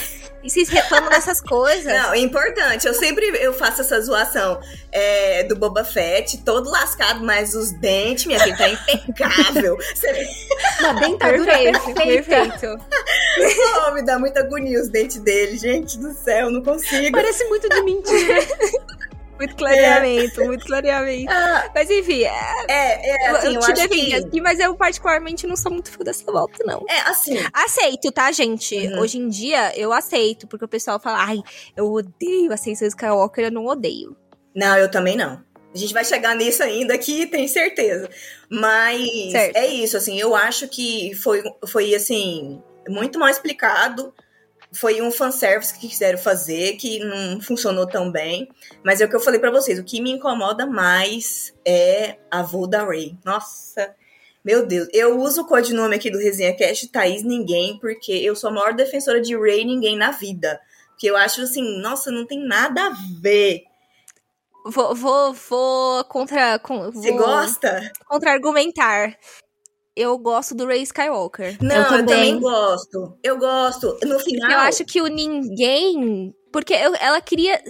E vocês reclamam (laughs) dessas coisas. Não, é importante. Eu sempre eu faço essa zoação é, do Boba Fett, todo lascado, mas os dentes, minha filha, tá (laughs) impecável. Você Uma dentadura Perfeito, perfeita. perfeito. oh, me dá muita agonia os dentes dele. Gente do céu, não consigo. Parece muito de mentira. (laughs) Muito clareamento, muito clareamento. Ah, Mas enfim, é, é, é assim, eu, eu, te defendi que... aqui, mas eu particularmente não sou muito fã dessa volta, não. É, assim, Aceito, tá, gente? Uhum. Hoje em dia, eu aceito, porque o pessoal fala, ai, eu odeio a Ascensão Skywalker, eu não odeio. não, eu também não. A gente vai chegar nisso ainda aqui, tenho certeza. Mas Certo. é isso, assim, eu acho que foi, foi assim, muito mal explicado. Foi um fanservice que quiseram fazer, que não funcionou tão bem. Mas é o que eu falei pra vocês, o que me incomoda mais é a avô da Ray. Nossa, meu Deus. Eu uso o codinome aqui do Resenha Cast, Thaís Ninguém, porque eu sou a maior defensora de Ray Ninguém na vida. Porque eu acho assim, nossa, não tem nada a ver. Vou, vou, vou contra. Com, Você gosta? Contra-argumentar. Eu gosto do Ray Skywalker. Não, eu também. também. gosto. Eu gosto. No final. Eu acho que o ninguém. Porque eu- ela queria.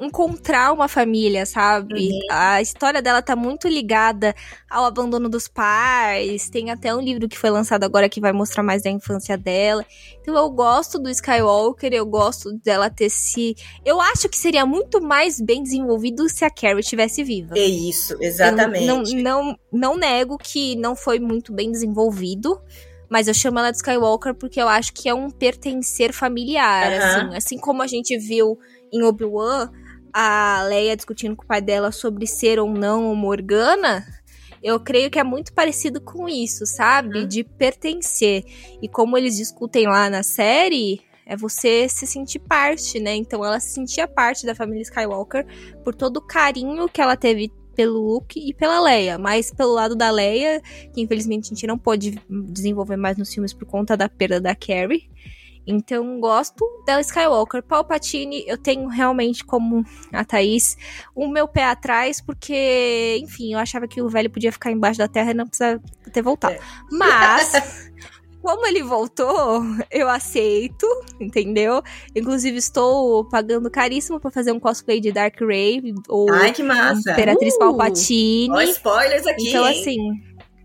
Encontrar uma família, sabe? Uhum. A história dela tá muito ligada ao abandono dos pais. Tem até um livro que foi lançado agora que vai mostrar mais da infância dela. Então eu gosto do Skywalker, eu gosto dela ter se. Eu acho que seria muito mais bem desenvolvido se a Carrie estivesse viva. É isso, exatamente. Não, não, não nego que não foi muito bem desenvolvido. Mas eu chamo ela de Skywalker porque eu acho que é um pertencer familiar, Aham. assim. Assim como a gente viu em Obi-Wan a Leia discutindo com o pai dela sobre ser ou não uma Morgana, eu creio que é muito parecido com isso, sabe? Uhum. De pertencer. E como eles discutem lá na série, é você se sentir parte, né? Então ela se sentia parte da família Skywalker por todo o carinho que ela teve pelo Luke e pela Leia, mas pelo lado da Leia, que infelizmente a gente não pôde desenvolver mais nos filmes por conta da perda da Carrie. Então, gosto dela Skywalker. Palpatine, eu tenho realmente, como a Thaís, o meu pé atrás, porque, enfim, eu achava que o velho podia ficar embaixo da terra e não precisava ter voltado. É. Mas, (laughs) como ele voltou, eu aceito, entendeu? Inclusive, estou pagando caríssimo pra fazer um cosplay de Dark Ray ou Ai, que massa. Imperatriz Uh! Palpatine. Ó, spoilers aqui. então, hein? assim.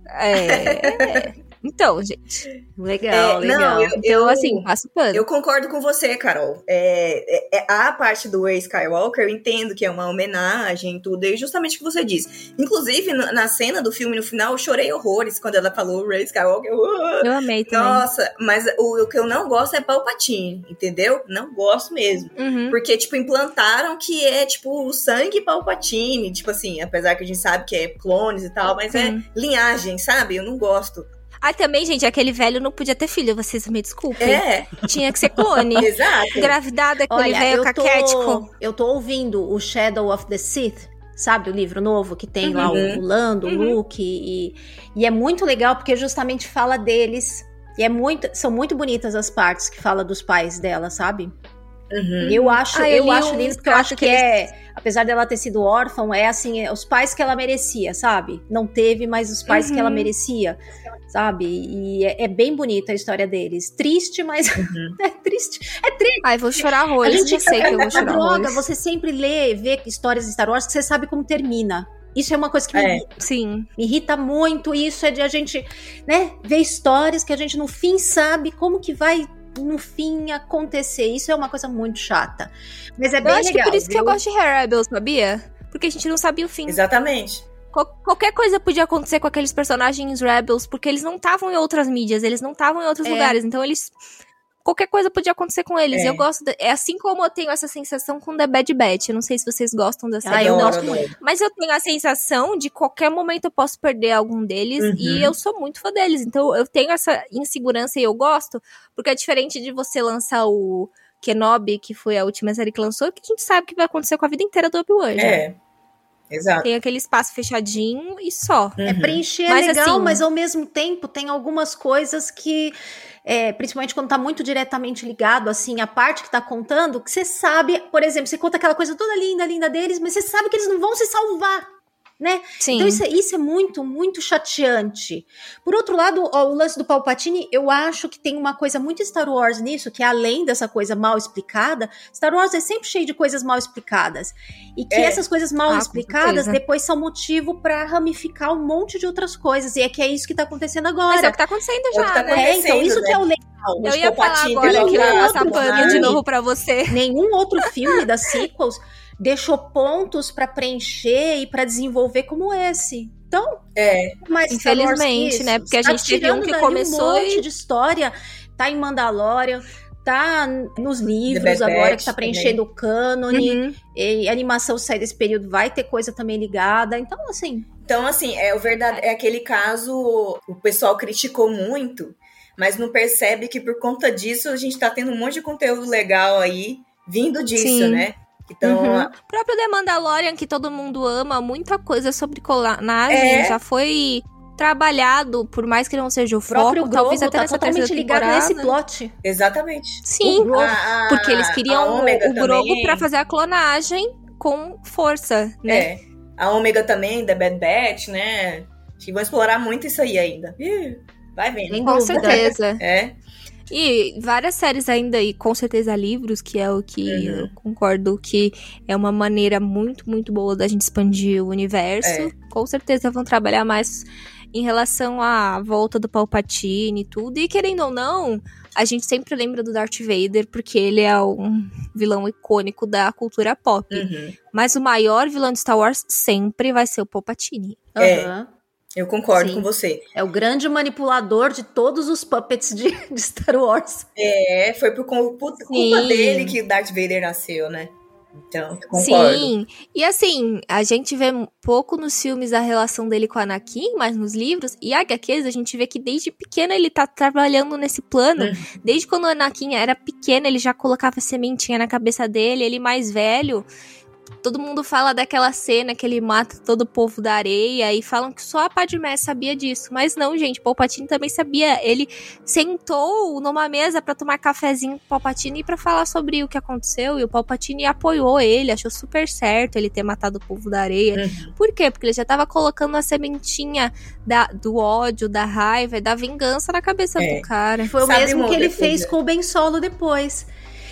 É. (laughs) Então, gente. Legal, É, não, legal. eu- Então, assim, passo pano. Eu concordo com você, Carol. É, é- é- a parte do Ray Skywalker, eu entendo que é uma homenagem e tudo, e justamente o que você disse. Inclusive, na na cena do filme, no final, eu chorei horrores quando ela falou Ray Skywalker. Uh, Eu amei também. Nossa, mas o, o que eu não gosto é Palpatine, entendeu? Não gosto mesmo. Uhum. Porque, tipo, implantaram que é, tipo, o sangue Palpatine. Tipo assim, apesar que a gente sabe que é clones e tal, mas é linhagem, sabe? Eu não gosto. Ah, também, gente, aquele velho não podia ter filho, vocês me desculpem. É, Tinha que ser clone. (laughs) exato. Engravidada aquele Olha, velho eu caquético. tô, eu tô ouvindo o Shadow of the Sith, sabe? O livro novo que tem lá o, Uhum. Lando, o Uhum. Luke. E, e é muito legal porque justamente fala deles. E é muito, são muito bonitas as partes que fala dos pais dela, sabe? Uhum. Eu acho, Ah, eu eu, acho lindo porque eu acho que, que eles- é, apesar dela ter sido órfã, é assim, é os pais que ela merecia, sabe? Não teve, mas os pais que ela Uhum. merecia, sabe? E é, é bem bonita a história deles. Triste, mas (laughs) Uhum. é triste. É triste. Ai, vou chorar A horrores. gente Eu sei que eu vou a chorar droga, você sempre lê, vê histórias de Star Wars que você sabe como termina. Isso é uma coisa que me, É. irrita, Sim. me irrita muito. E isso é de a gente, né, ver histórias que a gente no fim sabe como que vai no fim acontecer. Isso é uma coisa muito chata. Mas é Eu bem acho legal. que por isso que eu viu? gosto de Hair Rebels, sabia? Porque a gente não sabia o fim. Exatamente. Qual- qualquer coisa podia acontecer com aqueles personagens Rebels, porque eles não estavam em outras mídias, eles não estavam em outros É. lugares, então eles. Qualquer coisa podia acontecer com eles. É. Eu gosto. de- é assim como eu tenho essa sensação com The Bad Batch. Eu não sei se vocês gostam da série. Ah, eu ou não, gosto muito. Mas eu tenho a sensação de qualquer momento eu posso perder algum deles Uhum. e eu sou muito fã deles. Então eu tenho essa insegurança e eu gosto, porque é diferente de você lançar o Kenobi, que foi a última série que lançou, que a gente sabe que vai acontecer com a vida inteira do Obi-Wan. já. É. Exato. Tem aquele espaço fechadinho e só. É Uhum. preencher é Mas, legal, assim- mas ao mesmo tempo tem algumas coisas que, é, principalmente quando tá muito diretamente ligado, assim, a parte que tá contando, que você sabe, por exemplo, você conta aquela coisa toda linda, linda deles, mas você sabe que eles não vão se salvar. Né? Sim. Então isso, é- isso é muito, muito chateante. Por outro lado, ó, o lance do Palpatine, eu acho que tem uma coisa muito Star Wars nisso, que além dessa coisa mal explicada, Star Wars é sempre cheio de coisas mal explicadas. E que É. essas coisas mal Ah, explicadas depois são motivo pra ramificar um monte de outras coisas. E é que é isso que tá acontecendo agora. Mas é o que tá acontecendo É o já, que tá né? É, então, isso acontecendo, que é o legal. Eu ia falar Palpatine, agora que nenhum passar outro pano de filme- novo pra você. Nenhum outro filme das sequels deixou pontos pra preencher e pra desenvolver como esse. Então, É. que Infelizmente, né? Porque a Tá gente teve um que começou um monte e- de história. Tá em Mandalorian, tá nos livros agora, que tá preenchendo o cânone. Uhum. E a animação sair desse período vai ter coisa também ligada. Então, assim, Então, assim, é o verdade, é aquele caso, o pessoal criticou muito, mas não percebe que por conta disso a gente tá tendo um monte de conteúdo legal aí vindo disso, Sim. né? Então, Uhum. O próprio The Mandalorian, que todo mundo ama, muita coisa sobre clonagem É. já foi trabalhado, por mais que não seja o o próprio foco, talvez até tá nessa totalmente ligado nesse plot. exatamente. Sim, O Grogu- A- a- porque eles queriam a o, o Grogu pra fazer a clonagem com força, né? É. A Ômega também, da Bad Batch, né? Acho que vão explorar muito isso aí ainda. Ih, vai vendo. Com certeza. É. E várias séries ainda, e com certeza livros, que é o que Uhum. eu concordo que é uma maneira muito, muito boa da gente expandir o universo. É. Com certeza vão trabalhar mais em relação à volta do Palpatine e tudo. E querendo ou não, a gente sempre lembra do Darth Vader, porque ele é um vilão icônico da cultura pop. Uhum. Mas o maior vilão de Star Wars sempre vai ser o Palpatine. É. Aham. Eu concordo Sim. com você. É o grande manipulador de todos os puppets de, (laughs) de Star Wars. É, foi por cul- por culpa Sim. dele que Darth Vader nasceu, né? Então, concordo. Sim, e assim, a gente vê pouco nos filmes a relação dele com Anakin, mas nos livros e HQs a gente vê que desde pequeno ele tá trabalhando nesse plano. Uhum. Desde quando o Anakin era pequeno, ele já colocava sementinha na cabeça dele, ele mais velho. Todo mundo fala daquela cena que ele mata todo o povo da areia e falam que só a Padmé sabia disso. Mas não, gente, Palpatine também sabia. Ele sentou numa mesa pra tomar cafezinho com o Palpatine e pra falar sobre o que aconteceu. E o Palpatine apoiou ele, achou super certo ele ter matado o povo da areia. Uhum. Por quê? Porque ele já tava colocando a sementinha da, do ódio, da raiva e da vingança na cabeça É. do cara. Foi o Sabe mesmo que ele fez com o Ben Solo depois.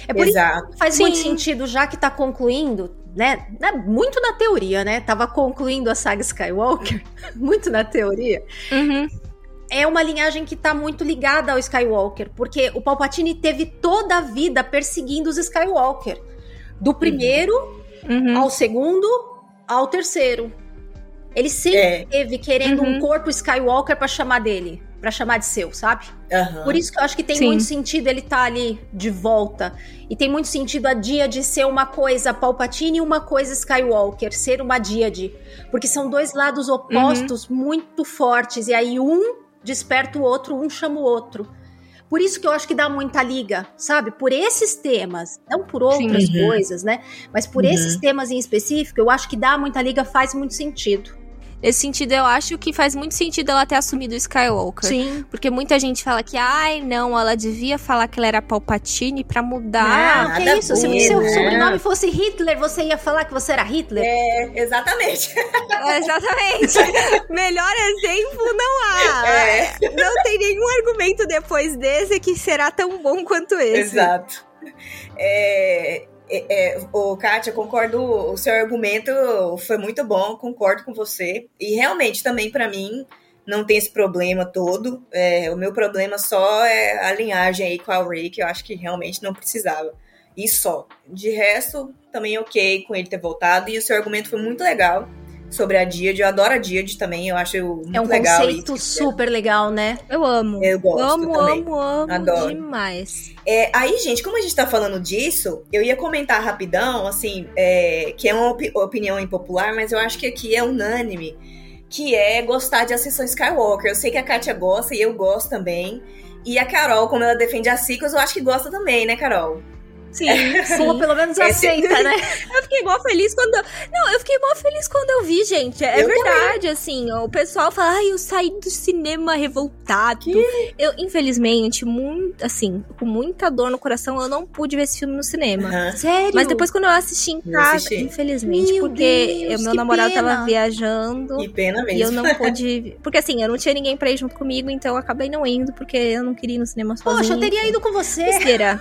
É por isso Exato. que faz Sim. muito sentido, já que tá concluindo, né? na- Muito na teoria, né? Tava concluindo a saga Skywalker, (laughs) muito na teoria. Uhum. É uma linhagem que tá muito ligada ao Skywalker, porque o Palpatine teve toda a vida perseguindo os Skywalker. Do primeiro Uhum. ao segundo ao terceiro. Ele sempre É. teve querendo Uhum. um corpo Skywalker pra chamar dele, pra chamar de seu, sabe? Aham. Por isso que eu acho que tem Sim. muito sentido ele estar ali de volta. E tem muito sentido a Díade ser uma coisa Palpatine e uma coisa Skywalker, ser uma Díade. Porque são dois lados opostos muito fortes. E aí um desperta o outro, um chama o outro. Por isso que eu acho que dá muita liga, sabe? Por esses temas, não por outras Sim. Uhum. coisas, né? Mas por Uhum. esses temas em específico, eu acho que dá muita liga, faz muito sentido. Nesse sentido, eu acho que faz muito sentido ela ter assumido o Skywalker. Sim. Porque muita gente fala que, ai, não, ela devia falar que ela era Palpatine pra mudar. não, que nada isso? Se ver, seu né? sobrenome fosse Hitler, você ia falar que você era Hitler? É, exatamente. Exatamente. (laughs) Melhor exemplo não há. É. Não tem nenhum argumento depois desse que será tão bom quanto esse. Exato. É, é, é, ô, Kátia, concordo, o seu argumento foi muito bom, concordo com você. E realmente, também para mim, não tem esse problema todo. É, o meu problema só é a linhagem aí com a Ray, que eu acho que realmente não precisava. E só. De resto, também ok com ele ter voltado. E o seu argumento foi muito legal sobre a Díade. Eu adoro a Díade também, eu acho muito É um legal conceito isso. super legal, né? Eu amo. Eu gosto amo, também. amo, amo Adoro. demais. É, aí, gente, como a gente tá falando disso, eu ia comentar rapidão, assim, é, que é uma opi- opinião impopular, mas eu acho que aqui é unânime, que é gostar de Ascensão Skywalker. Eu sei que a Kátia gosta e eu gosto também. E a Carol, como ela defende as ciclos, eu acho que gosta também, né, Carol? Sim, Pô, sim. pelo menos (laughs) Esse- aceita, né? (laughs) Eu fiquei mó feliz quando. Não, eu fiquei mó feliz quando eu vi, gente. É Eu verdade, assim. O pessoal fala, ai, eu saí do cinema revoltado. Eu, infelizmente, muito, assim, com muita dor no coração, eu não pude ver esse filme no cinema. Aham. Sério? Mas depois, quando eu assisti em Eu casa, assisti. infelizmente, Meu porque Deus, o meu que namorado pena. tava viajando. Que pena E eu mesmo. não (laughs) pude. Porque assim, eu não tinha ninguém pra ir junto comigo, então eu acabei não indo, porque eu não queria ir no cinema sozinha. Poxa, eu teria ido com você. Besteira.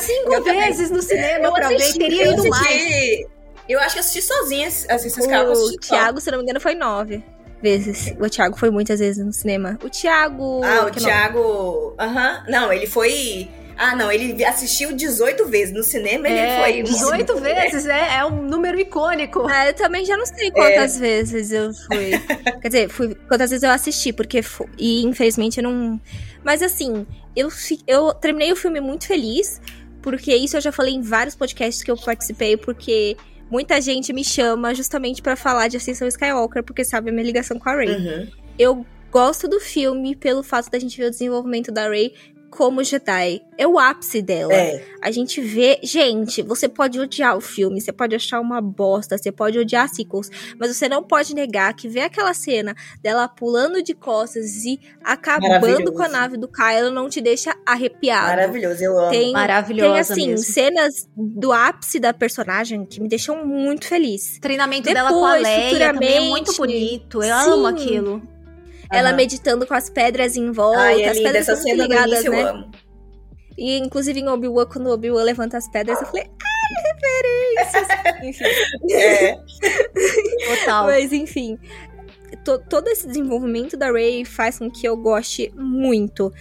Cinco Eu vezes no cinema Eu pra ver, assisti, teria eu ido mais. assisti. Eu acho que assisti sozinha, Ascensão Skywalker. eu O. Thiago, se não me engano, foi nove vezes. O Thiago foi muitas vezes no cinema. O Thiago. Ah, o Thiago. Aham. Não, ele foi. Ah, não, ele assistiu 18 vezes. No cinema ele É, foi. 18 vezes, é, é um número icônico. Ah, eu também já não sei quantas É. vezes eu fui. (laughs) Quer dizer, fui, quantas vezes eu assisti, porque. E infelizmente eu não. Mas assim, eu, eu terminei o filme muito feliz, porque isso eu já falei em vários podcasts que eu participei, porque muita gente me chama justamente pra falar de Ascensão Skywalker, porque sabe a minha ligação com a Rey. Uhum. Eu gosto do filme pelo fato da gente ver o desenvolvimento da Rey como Jedi. É o ápice dela. É. A gente vê. Gente, você pode odiar o filme, você pode achar uma bosta, você pode odiar sequels, mas você não pode negar que ver aquela cena dela pulando de costas e acabando com a nave do Kylo não te deixa arrepiado. Maravilhoso, eu amo. Tem, Maravilhosa tem assim, mesmo. cenas do ápice da personagem que me deixam muito feliz. O treinamento Depois, dela com a Leia também é muito bonito. Eu sim. amo aquilo. Ela meditando com as pedras em volta, Ai, é as linda pedras essa cena ligadas, início, né? eu amo. E inclusive em Obi-Wan, quando o Obi-Wan levanta as pedras, eu falei, ai, referências! (laughs) enfim. É. Total. Mas enfim, to- todo esse desenvolvimento da Rey faz com que eu goste muito.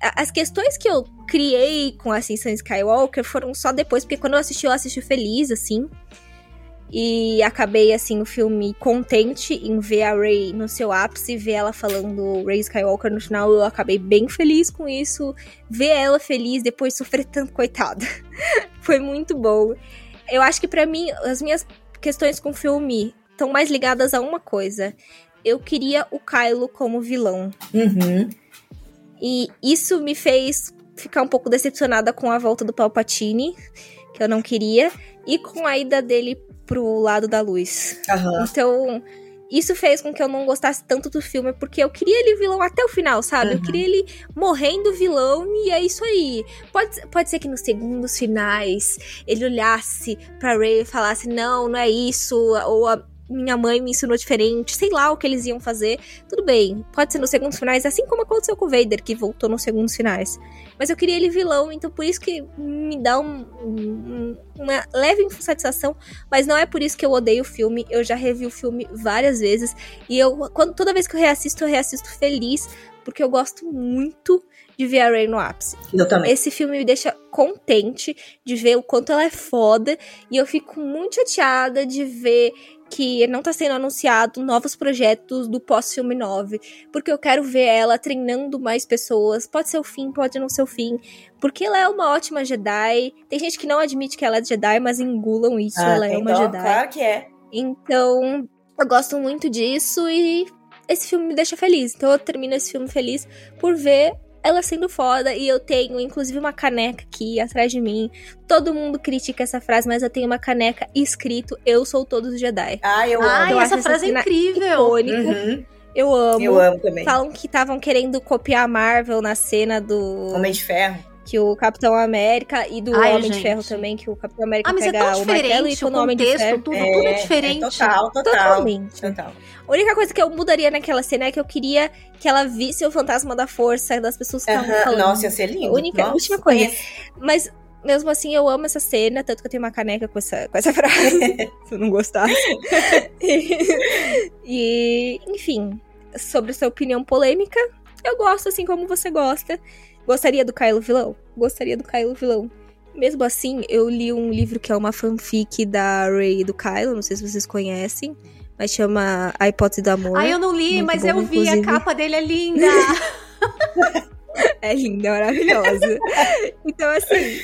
As questões que eu criei com a Ascensão Skywalker foram só depois, porque quando eu assisti, eu assisti feliz, assim. E acabei, assim, o filme contente em ver a Rey no seu ápice, ver ela falando Rey Skywalker no final, eu acabei bem feliz com isso. Ver ela feliz depois sofrer tanto, coitada. (laughs) Foi muito bom. Eu acho que pra mim, as minhas questões com o filme estão mais ligadas a uma coisa. Eu queria o Kylo como vilão. Uhum. E isso me fez ficar um pouco decepcionada com a volta do Palpatine, que eu não queria, e com a ida dele pro lado da luz. Aham. Então, isso fez com que eu não gostasse tanto do filme, porque eu queria ele vilão até o final, sabe? Eu Uhum. queria ele morrendo vilão e é isso aí. Pode, pode ser que nos segundos finais ele olhasse pra Ray e falasse: não, não é isso, ou a minha mãe me ensinou diferente, sei lá o que eles iam fazer. Tudo bem, pode ser nos segundos finais, assim como aconteceu com o Vader, que voltou nos segundos finais. Mas eu queria ele vilão, então por isso que me dá um- um- uma leve insatisfação mas não é por isso que eu odeio o filme. Eu já revi o filme várias vezes. E eu, quando, toda vez que eu reassisto, eu reassisto feliz. Porque eu gosto muito de ver a Rey no ápice. Eu também. Esse filme me deixa contente de ver o quanto ela é foda. E eu fico muito chateada de ver que não tá sendo anunciado novos projetos do pós-filme 9. Porque eu quero ver ela treinando mais pessoas. Pode ser o fim, pode não ser o fim. Porque ela é uma ótima Jedi. Tem gente que não admite que ela é Jedi, mas engulam isso. Ah, ela é uma dó, Jedi. Claro que é. Então, eu gosto muito disso e esse filme me deixa feliz. Então eu termino esse filme feliz por ver ela sendo foda e eu tenho inclusive uma caneca aqui atrás de mim. Todo mundo critica essa frase, mas eu tenho uma caneca escrito Eu sou todos os Jedi. Ah, eu Ai, eu essa frase é incrível. Icônica. Uhum. Eu amo. Eu amo também. Falam que estavam querendo copiar a Marvel na cena do Homem de Ferro. Que o Capitão América e do Ai, Homem de gente. Ferro também, que o Capitão América Ah, mas é pega tão o martelo e o Homem de Ferro. tudo, tudo é diferente. total, total. Totalmente. Total. A única coisa que eu mudaria naquela cena é que eu queria que ela visse o fantasma da força das pessoas que estavam Aham. falando. Nossa, ia ser lindo. A única- Nossa, última coisa. Mas mesmo assim eu amo essa cena, tanto que eu tenho uma caneca com essa, com essa (laughs) frase. se eu não gostasse. (laughs) e, e, enfim, sobre sua opinião polêmica, eu gosto assim como você gosta. Gostaria do Kylo vilão? Gostaria do Kylo vilão. Mesmo assim, eu li um livro que é uma fanfic da Rey e do Kylo, não sei se vocês conhecem, mas chama A Hipótese do Amor. Ai, eu não li, Muito mas bom, eu vi, inclusive. a capa dele é linda. (laughs) É linda, maravilhosa. então, assim,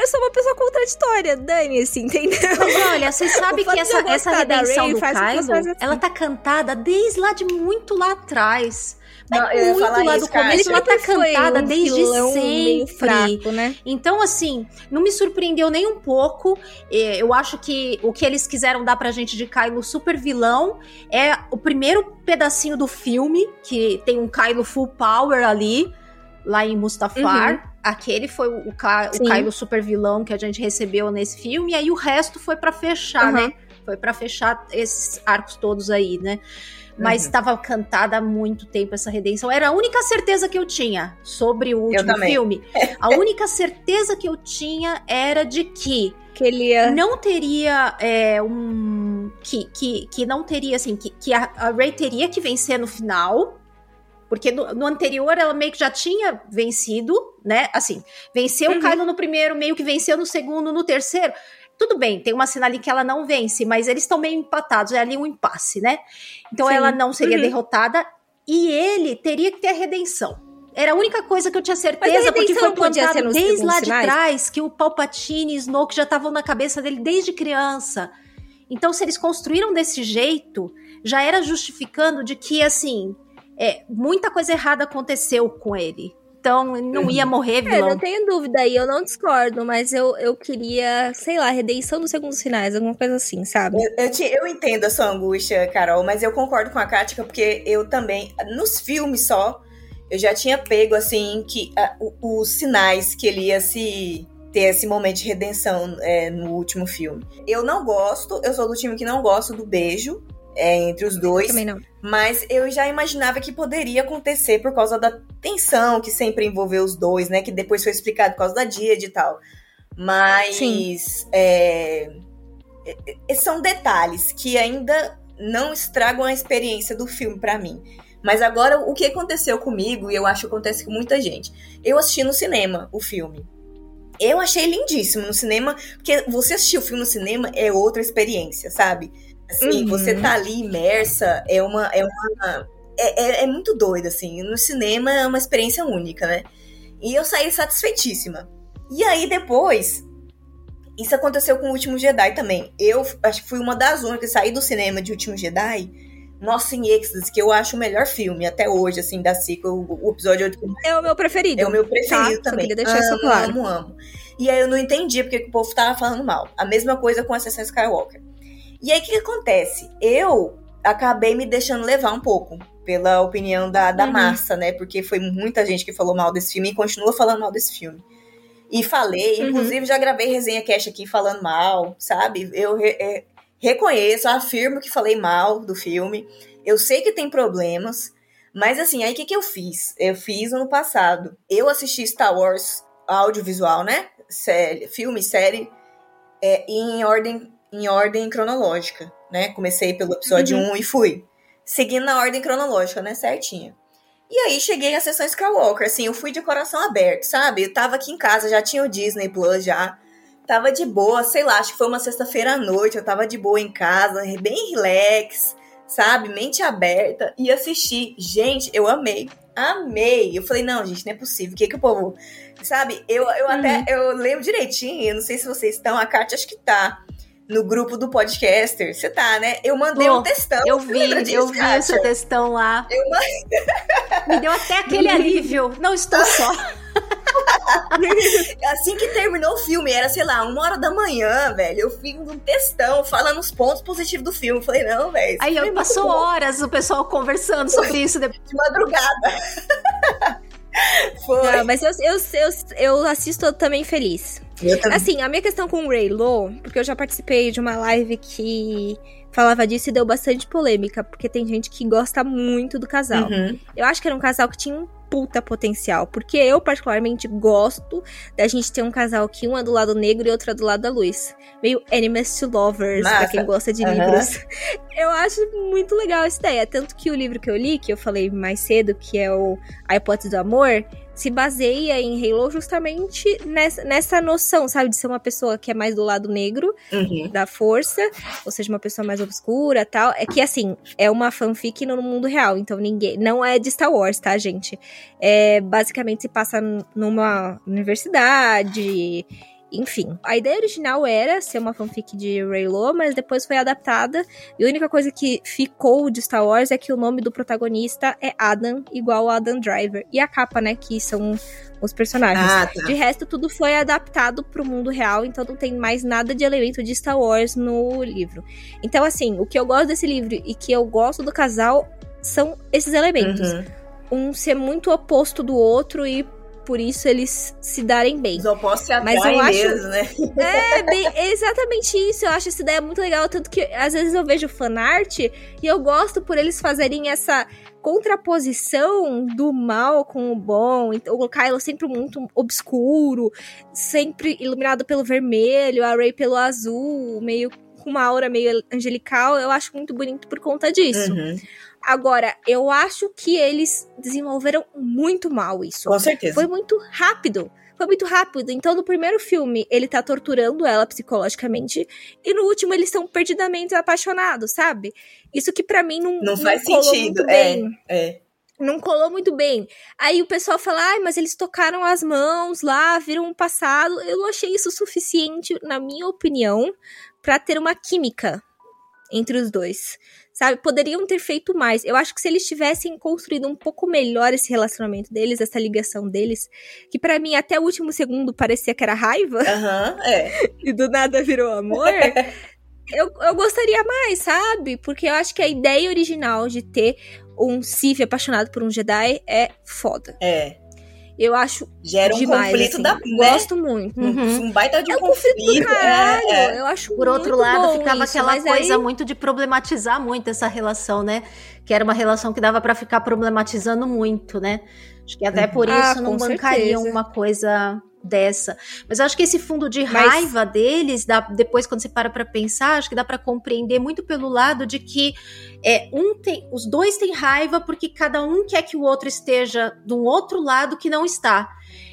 eu sou uma pessoa contraditória, dane-se, entendeu? Mas olha, você (laughs) sabe O fato que essa, essa redenção do Kylo, assim. ela tá cantada desde lá de muito lá atrás. Mas Não, ia muito lá do começo, ela tá cantada um desde sempre. fraco, né? Então, assim, não me surpreendeu nem um pouco. Eh, Eu acho que o que eles quiseram dar pra gente de Kylo super vilão é o primeiro pedacinho do filme, que tem um Kylo full power ali, lá em Mustafar. Aquele foi o, o Sim. Kylo super vilão que a gente recebeu nesse filme. E aí o resto foi pra fechar, Uhum. né? Foi pra fechar esses arcos todos aí, né? Mas Uhum. estava cantada há muito tempo essa redenção. Era a única certeza que eu tinha sobre o último filme. (laughs) A única certeza que eu tinha era de que Que ele ia. não teria é, um. Que, que, que não teria, assim, que, que a, a Rey teria que vencer no final. Porque no, no anterior ela meio que já tinha vencido, né? Assim, venceu Uhum. o Kylo no primeiro, meio que venceu no segundo, no terceiro. Tudo bem, tem uma cena ali que ela não vence, mas eles estão meio empatados, é ali um impasse, né? Então Sim. ela não seria Uhum. derrotada e ele teria que ter a redenção. Era a única coisa que eu tinha certeza, porque foi plantado desde lá segundos de trás que o Palpatine e Snoke já estavam na cabeça dele desde criança. Então, se eles construíram desse jeito, já era justificando de que, assim, é, muita coisa errada aconteceu com ele. Então, ele não ia morrer É, vilão. não tenho dúvida aí, eu não discordo, mas eu, eu queria, sei lá, redenção dos segundos finais, alguma coisa assim, sabe? Eu, eu, te- eu entendo a sua angústia, Carol, mas eu concordo com a Kátia, porque eu também, nos filmes só, eu já tinha pego, assim, que o- os sinais que ele ia se ter esse momento de redenção é, no último filme. Eu não gosto, eu sou do time que não gosto do beijo é, entre os dois. Também não. Mas eu já imaginava que poderia acontecer por causa da tensão que sempre envolveu os dois, né? Que depois foi explicado por causa da Didi e tal. Mas é, é, são detalhes que ainda não estragam a experiência do filme para mim. Mas agora, o que aconteceu comigo, e eu acho que acontece com muita gente. Eu assisti no cinema o filme. Eu achei lindíssimo no cinema, porque você assistir o filme no cinema é outra experiência, sabe? Assim, uhum. você tá ali imersa, é uma. É, uma é, é, é, muito doido, assim. No cinema é uma experiência única, né? E eu saí satisfeitíssima. E aí depois. Isso aconteceu com o Último Jedi também. Eu acho que fui uma das únicas que saí do cinema de Último Jedi. Nossa, em êxtase, que eu acho o melhor filme até hoje, assim, da sequel, o, episódio É o meu preferido. É o meu preferido tá, também. Só queria deixar amo, isso claro. Amo, amo. E aí eu não entendi porque o povo tava falando mal. A mesma coisa com Ascensão Skywalker. E aí o que, que, acontece? Eu acabei me deixando levar um pouco pela opinião da, da uhum. massa, né? Porque foi muita gente que falou mal desse filme e continua falando mal desse filme. E falei, uhum. inclusive já gravei resenha cash aqui falando mal, sabe? Eu re, é, reconheço, afirmo que falei mal do filme. Eu sei que tem problemas, mas assim, aí o que, que eu fiz? Eu fiz ano passado. Eu assisti Star Wars audiovisual, né? Série, filme, série, é, em ordem em ordem cronológica, né? Comecei pelo episódio uhum. 1 e fui. Seguindo na ordem cronológica, né? Certinha. E aí cheguei à sessão Skywalker, assim, eu fui de coração aberto, sabe? Eu tava aqui em casa, já tinha o Disney Plus já. Tava de boa, sei lá, acho que foi uma sexta-feira à noite, eu tava de boa em casa, bem relax, sabe? Mente aberta e assisti. Gente, eu amei. Amei. Eu falei, não, gente, não é possível. O que que o povo. Sabe? Eu, eu uhum. até. Eu lembro direitinho, eu não sei se vocês estão, a Kátia acho que tá no grupo do podcaster. Você tá, né? Eu mandei Pô, um textão. Eu vi, disso, eu vi Kátia? esse textão lá. Eu mandei... Me deu até aquele alívio. Não estou só. (laughs) assim que terminou o filme, era, sei lá, uma hora da manhã, velho. Eu fiz um textão falando os pontos positivos do filme. falei, não, velho. Aí eu, passou horas o pessoal conversando sobre isso. De, de madrugada. (laughs) Foi. Não, mas eu, eu, eu, eu assisto também feliz. Assim, a minha questão com o Raylo, porque eu já participei de uma live que falava disso e deu bastante polêmica, porque tem gente que gosta muito do casal. Uhum. Eu acho que era um casal que tinha um puta potencial. Porque eu, particularmente, gosto da gente ter um casal aqui, um é do lado negro e outro é do lado da luz. Meio enemies to lovers, Massa. pra quem gosta de uhum. livros. (laughs) Eu acho muito legal essa ideia. Tanto que o livro que eu li, que eu falei mais cedo, que é o A Hipótese do Amor, se baseia em Halo justamente nessa, nessa noção, sabe? De ser uma pessoa que é mais do lado negro uhum. da força, ou seja, uma pessoa mais obscura tal. É que, assim, é uma fanfic no mundo real, então ninguém. Não é de Star Wars, tá, gente? É, basicamente se passa numa universidade enfim, a ideia original era ser uma fanfic de Raylo, mas depois foi adaptada. E a única coisa que ficou de Star Wars é que o nome do protagonista é Adam, igual Adam Driver. E a capa, né, que são os personagens. Ah, tá. De resto, tudo foi adaptado pro mundo real, então não tem mais nada de elemento de Star Wars no livro. Então, assim, o que eu gosto desse livro e que eu gosto do casal são esses elementos. Uhum. Um ser muito oposto do outro e por isso eles se darem bem. Os opostos se Mas eu acho, mesmo, né? (laughs) É, bem, exatamente isso. Eu acho essa ideia muito legal, tanto que às vezes eu vejo fanart e eu gosto por eles fazerem essa contraposição do mal com o bom. O Kylo sempre muito obscuro, sempre iluminado pelo vermelho, a Rey pelo azul, meio com uma aura meio angelical. Eu acho muito bonito por conta disso. Uhum. Agora, eu acho que eles desenvolveram muito mal isso. Com certeza. Foi muito rápido. Foi muito rápido. Então, no primeiro filme, ele tá torturando ela psicologicamente. E no último, eles estão perdidamente apaixonados, sabe? Isso que para mim não, não, não faz sentido. É, é. Não colou muito bem. Aí o pessoal fala, ai, mas eles tocaram as mãos lá, viram um passado. Eu não achei isso suficiente, na minha opinião, para ter uma química entre os dois sabe? Poderiam ter feito mais. Eu acho que se eles tivessem construído um pouco melhor esse relacionamento deles, essa ligação deles, que para mim até o último segundo parecia que era raiva, (laughs) uhum, é. e do nada virou amor. (laughs) eu, eu gostaria mais, sabe? Porque eu acho que a ideia original de ter um Sith apaixonado por um Jedi é foda. É. Eu acho Gera um demais, conflito assim. da. Né? Gosto muito. Uhum. Um baita de um É um conflito do conflito. caralho. é, é. Eu acho Por outro muito lado, bom ficava isso, aquela coisa aí- muito de problematizar muito essa relação, né? Que era uma relação que dava pra ficar problematizando muito, né? Acho que até por Ah, isso não com bancariam certeza. uma coisa dessa. Mas acho que esse fundo de Mas- raiva deles, dá, depois quando você para pra pensar, acho que dá pra compreender muito pelo lado de que é, um tem, os dois têm raiva porque cada um quer que o outro esteja de um outro lado que não está.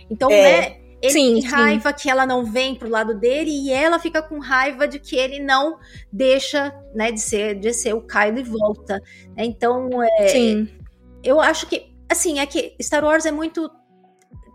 Então, É. né? Ele Sim, tem sim. raiva que ela não vem pro lado dele e ela fica com raiva de que ele não deixa, né, de ser, de ser o Kylo e volta. Então, é, Sim. eu acho que, assim, é que Star Wars é muito.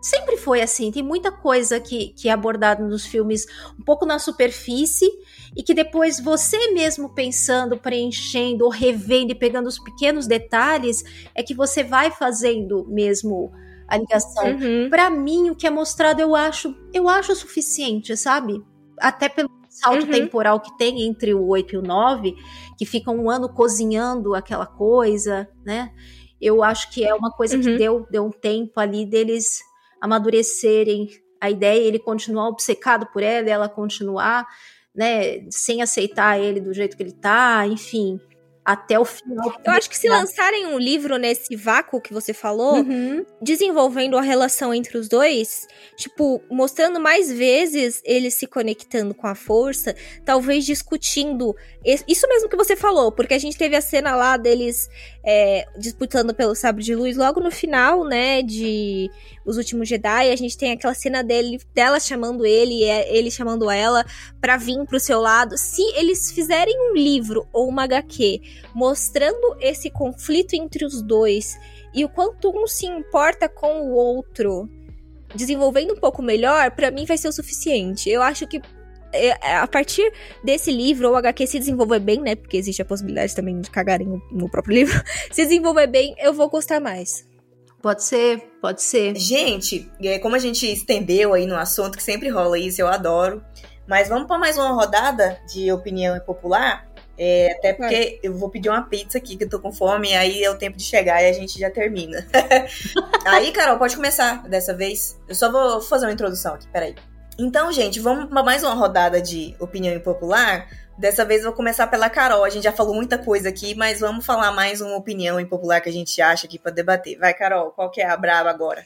Sempre foi assim, tem muita coisa que, que é abordada nos filmes um pouco na superfície e que depois você mesmo pensando, preenchendo ou revendo e pegando os pequenos detalhes é que você vai fazendo mesmo a ligação. Uhum. Pra mim, o que é mostrado eu acho, eu acho o suficiente, sabe? Até pelo salto Uhum. temporal que tem entre o 8 e o 9, que fica um ano cozinhando aquela coisa, né? Eu acho que é uma coisa que Uhum. deu, deu um tempo ali deles amadurecerem a ideia, ele continuar obcecado por ela, ela continuar, né, sem aceitar ele do jeito que ele tá, enfim, até o final. Eu acho que se lançarem um livro nesse vácuo que você falou, Uhum. desenvolvendo a relação entre os dois, tipo, mostrando mais vezes eles se conectando com a força, talvez discutindo isso mesmo que você falou, porque a gente teve a cena lá deles é, disputando pelo sabre de luz logo no final, né, de Os Últimos Jedi, a gente tem aquela cena dele, dela chamando ele, é- ele chamando ela pra vir pro seu lado. Se eles fizerem um livro ou uma HQ mostrando esse conflito entre os dois e o quanto um se importa com o outro, desenvolvendo um pouco melhor, pra mim vai ser o suficiente. Eu acho que é, a partir desse livro, ou HQ se desenvolver bem, né? Porque existe a possibilidade também de cagarem no próprio (laughs) livro. Se desenvolver bem, eu vou gostar mais. Pode ser, pode ser. Gente, é, como a gente estendeu aí no assunto, que sempre rola isso, eu adoro. Mas vamos para mais uma rodada de opinião popular. É, até porque eu vou pedir uma pizza aqui, que eu tô com fome, e aí é o tempo de chegar e a gente já termina. (laughs) aí, Carol, pode começar dessa vez. Eu só vou fazer uma introdução aqui, peraí. Então, gente, vamos para mais uma rodada de opinião impopular. Dessa vez eu vou começar pela Carol. A gente já falou muita coisa aqui, mas vamos falar mais uma opinião impopular que a gente acha aqui para debater. Vai, Carol, qual que é a braba agora?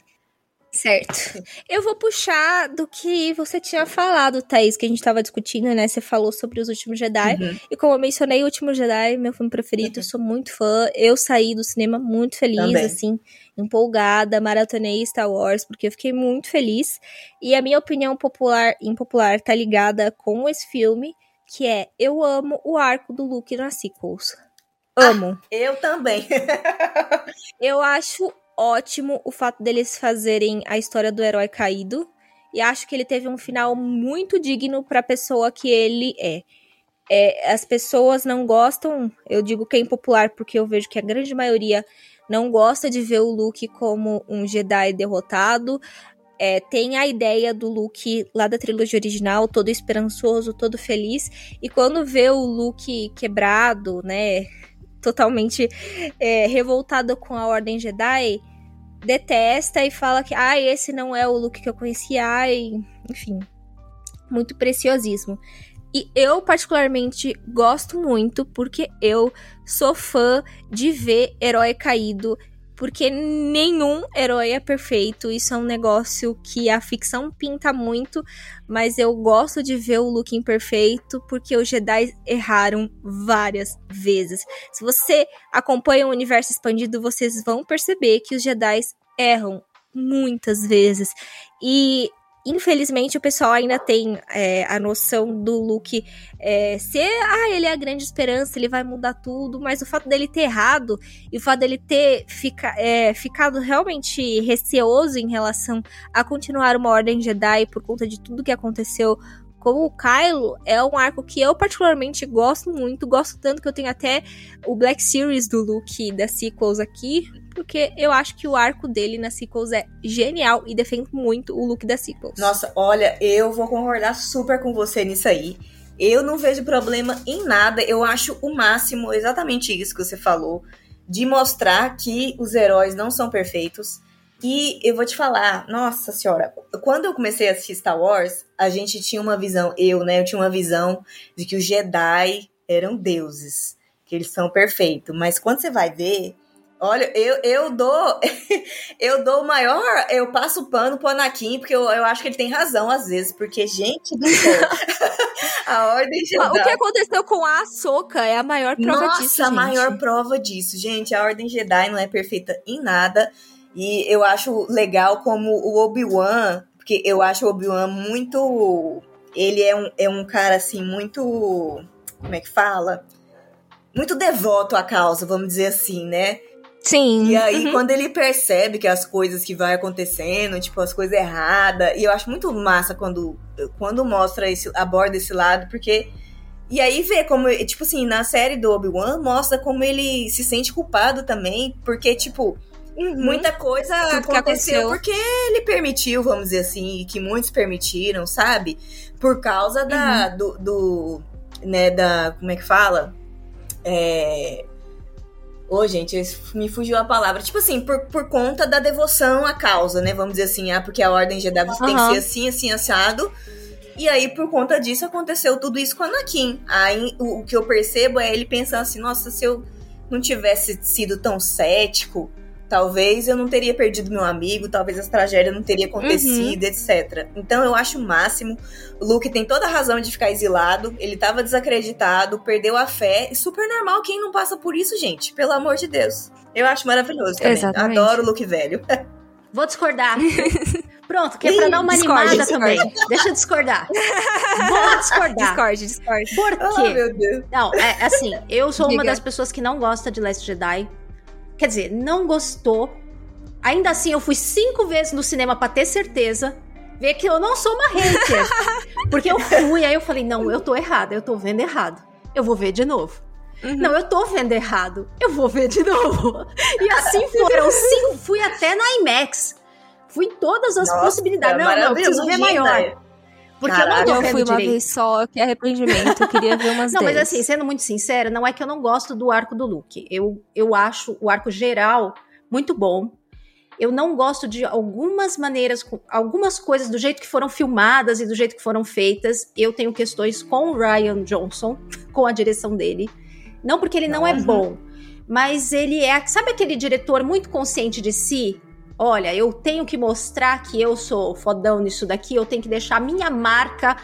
Certo. Eu vou puxar do que você tinha falado, Thaís, que a gente tava discutindo, né? Você falou sobre os últimos Jedi. Uhum. E como eu mencionei, o Último Jedi, meu filme preferido, eu sou muito fã. Eu saí do cinema muito feliz, Também. assim, empolgada, maratonei Star Wars, porque eu fiquei muito feliz. E a minha opinião popular impopular tá ligada com esse filme, que é eu amo o arco do Luke nas sequels. Amo. Eu também. (laughs) Eu acho ótimo o fato deles fazerem a história do herói caído. E acho que ele teve um final muito digno pra pessoa que ele é. É, as pessoas não gostam, eu digo que é impopular porque eu vejo que a grande maioria não gosta de ver o Luke como um Jedi derrotado. É, tem a ideia do Luke lá da trilogia original, todo esperançoso, todo feliz. E quando vê o Luke quebrado, né? Totalmente é, revoltado com a Ordem Jedi, detesta e fala que, ai, esse não é o Luke que eu conhecia, ai, enfim, muito preciosismo. E eu, particularmente, gosto muito porque eu sou fã de ver herói caído, porque nenhum herói é perfeito. Isso é um negócio que a ficção pinta muito, mas eu gosto de ver o Luke imperfeito porque os Jedi erraram várias vezes. Se você acompanha o universo expandido, vocês vão perceber que os Jedi erram muitas vezes. E infelizmente o pessoal ainda tem é, a noção do Luke é, ser, ah, ele é a grande esperança, ele vai mudar tudo, mas o fato dele ter errado e o fato dele ter fica, é, ficado realmente receoso em relação a continuar uma ordem Jedi por conta de tudo que aconteceu com o Kylo é um arco que eu particularmente gosto muito, gosto tanto que eu tenho até o Black Series do Luke da sequels aqui, porque eu acho que o arco dele na sequels é genial e defendo muito o look da sequels. Nossa, olha, eu vou concordar super com você nisso aí. Eu não vejo problema em nada. Eu acho o máximo exatamente isso que você falou, de mostrar que os heróis não são perfeitos. E eu vou te falar, nossa senhora, quando eu comecei a assistir Star Wars, a gente tinha uma visão, eu, né, eu tinha uma visão de que os Jedi eram deuses, que eles são perfeitos. Mas quando você vai ver, Olha, eu, eu dou (laughs) eu dou o maior, eu passo o pano pro Anakin, porque eu, eu acho que ele tem razão às vezes, porque, gente do céu, (laughs) a Ordem Jedi... O que aconteceu com a Ahsoka é a maior prova Nossa, disso, a gente. maior prova disso, gente, a Ordem Jedi não é perfeita em nada, e eu acho legal como o Obi-Wan, porque eu acho o Obi-Wan muito... Ele é um, é um cara, assim, muito... Como é que fala? Muito devoto à causa, vamos dizer assim, né? Sim. E aí, uhum. quando ele percebe que as coisas que vai acontecendo, tipo, as coisas erradas, e eu acho muito massa quando, quando mostra esse, aborda esse lado, porque. E aí vê como, tipo assim, na série do Obi-Wan, mostra como ele se sente culpado também, porque, tipo, Uhum. muita coisa aconteceu aconteceu. porque ele permitiu, vamos dizer assim, e que muitos permitiram, sabe? Por causa da, Uhum. do, do, né, da, como é que fala? É... Ô, gente, me fugiu a palavra. Tipo assim, por, por conta da devoção à causa, né? Vamos dizer assim, ah, porque a Ordem Jedi você tem que ser assim, assim, assado. E aí, por conta disso, aconteceu tudo isso com a Anakin. Aí, o, o que eu percebo é ele pensando assim, nossa, se eu não tivesse sido tão cético, talvez eu não teria perdido meu amigo, talvez essa tragédia não teria acontecido, etc. Então, eu acho o máximo. O Luke tem toda a razão de ficar exilado, ele tava desacreditado, perdeu a fé. E super normal quem não passa por isso, gente. Pelo amor de Deus. Eu acho maravilhoso também. Exatamente. Adoro o Luke velho. (laughs) Vou discordar. (laughs) Pronto, que é pra dar uma discorde, animada discorde. também. Deixa eu discordar. Vou discordar. Discorde, discorde. Por Oh, quê? meu Deus. Não, é assim, eu sou uma Diga. das pessoas que não gosta de Last Jedi. Quer dizer, não gostou. Ainda assim, eu fui cinco vezes no cinema pra ter certeza. Ver que eu não sou uma hater. (laughs) Porque eu fui, aí eu falei, não, eu tô errada, eu tô vendo errado. Eu vou ver de novo. Uhum. Não, eu tô vendo errado. Eu vou ver de novo. (laughs) E assim foram cinco. Fui até na IMAX. Fui em todas as Nossa, possibilidades. Não, não, eu preciso ver maior. Gina. Porque eu não Caraca, tô Eu fui uma direito. vez só, que arrependimento. Eu queria ver umas Não, mas 10. assim, sendo muito sincera, não é que eu não gosto do arco do Luke. Eu, eu acho o arco geral muito bom. Eu não gosto de algumas maneiras, algumas coisas do jeito que foram filmadas e do jeito que foram feitas. Eu tenho questões com o Ryan Johnson, (laughs) com a direção dele. Não porque ele não é Nossa. bom, mas ele é, sabe aquele diretor muito consciente de si? Olha, eu tenho que mostrar que eu sou fodão nisso daqui, eu tenho que deixar a minha marca.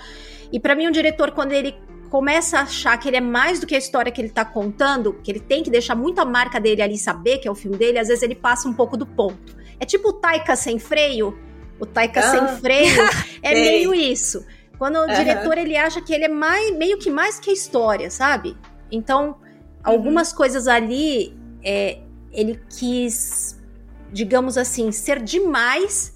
E pra mim, um diretor, quando ele começa a achar que ele é mais do que a história que ele tá contando, que ele tem que deixar muito a marca dele ali saber que é o filme dele, às vezes ele passa um pouco do ponto. É tipo o Taika sem freio. O Taika Ah. sem freio (laughs) é meio isso. Quando o Aham. diretor ele acha que ele é mais, meio que mais que a história, sabe? Então, algumas coisas ali é, ele quis, digamos assim, ser demais,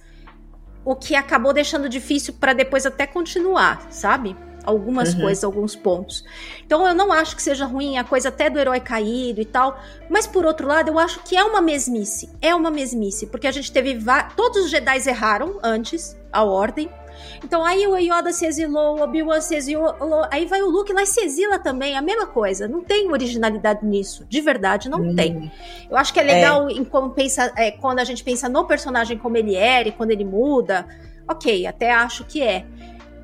o que acabou deixando difícil para depois até continuar, sabe? Algumas Uhum. coisas, alguns pontos. Então eu não acho que seja ruim a coisa até do herói caído e tal, mas por outro lado eu acho que é uma mesmice. É uma mesmice, porque a gente teve todos os Jedi erraram antes a ordem. Então aí o Yoda se exilou, o Obi-Wan se exilou, aí vai o Luke lá e se exila também, a mesma coisa. Não tem originalidade nisso, de verdade não tem. Eu acho que é legal em como pensa, é, quando a gente pensa no personagem como ele era e quando ele muda. Ok, até acho que é.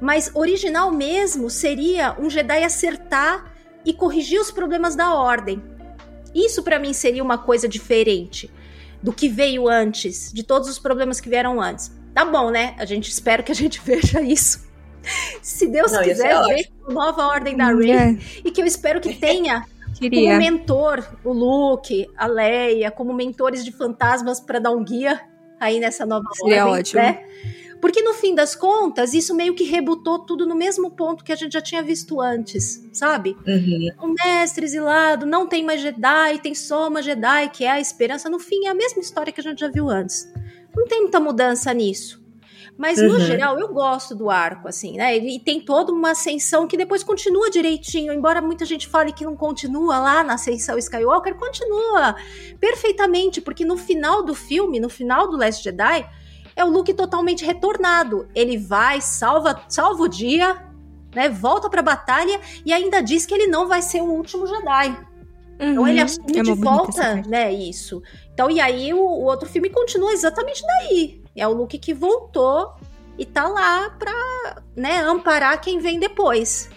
Mas original mesmo seria um Jedi acertar e corrigir os problemas da ordem. Isso pra mim seria uma coisa diferente do que veio antes, de todos os problemas que vieram antes. Tá bom, né? A gente espera que a gente (laughs) veja isso. Se Deus Não, quiser, veja a nova ordem da Rey É, e que eu espero que tenha como (laughs) queria. mentor o Luke, a Leia, como mentores de fantasmas para dar um guia aí nessa nova Seria ordem, ótimo. né? Porque no fim das contas, isso meio que rebutou tudo no mesmo ponto que a gente já tinha visto antes, sabe? Uhum. O mestre exilado, não tem mais Jedi, tem só uma Jedi, que é a esperança. No fim, é a mesma história que a gente já viu antes. Não tem muita mudança nisso. Mas, no Uhum. geral, eu gosto do arco, assim, né? Ele tem toda uma ascensão que depois continua direitinho. Embora muita gente fale que não continua lá na ascensão Skywalker, continua perfeitamente, porque no final do filme, no final do Last Jedi, é o Luke totalmente retornado. Ele vai, salva, salva o dia, né? Volta pra batalha e ainda diz que ele não vai ser o último Jedi. Então ele Uhum. assume É de volta, né, isso. Então, e aí o, o outro filme continua exatamente daí. É o Luke que voltou e tá lá pra, né, amparar quem vem depois.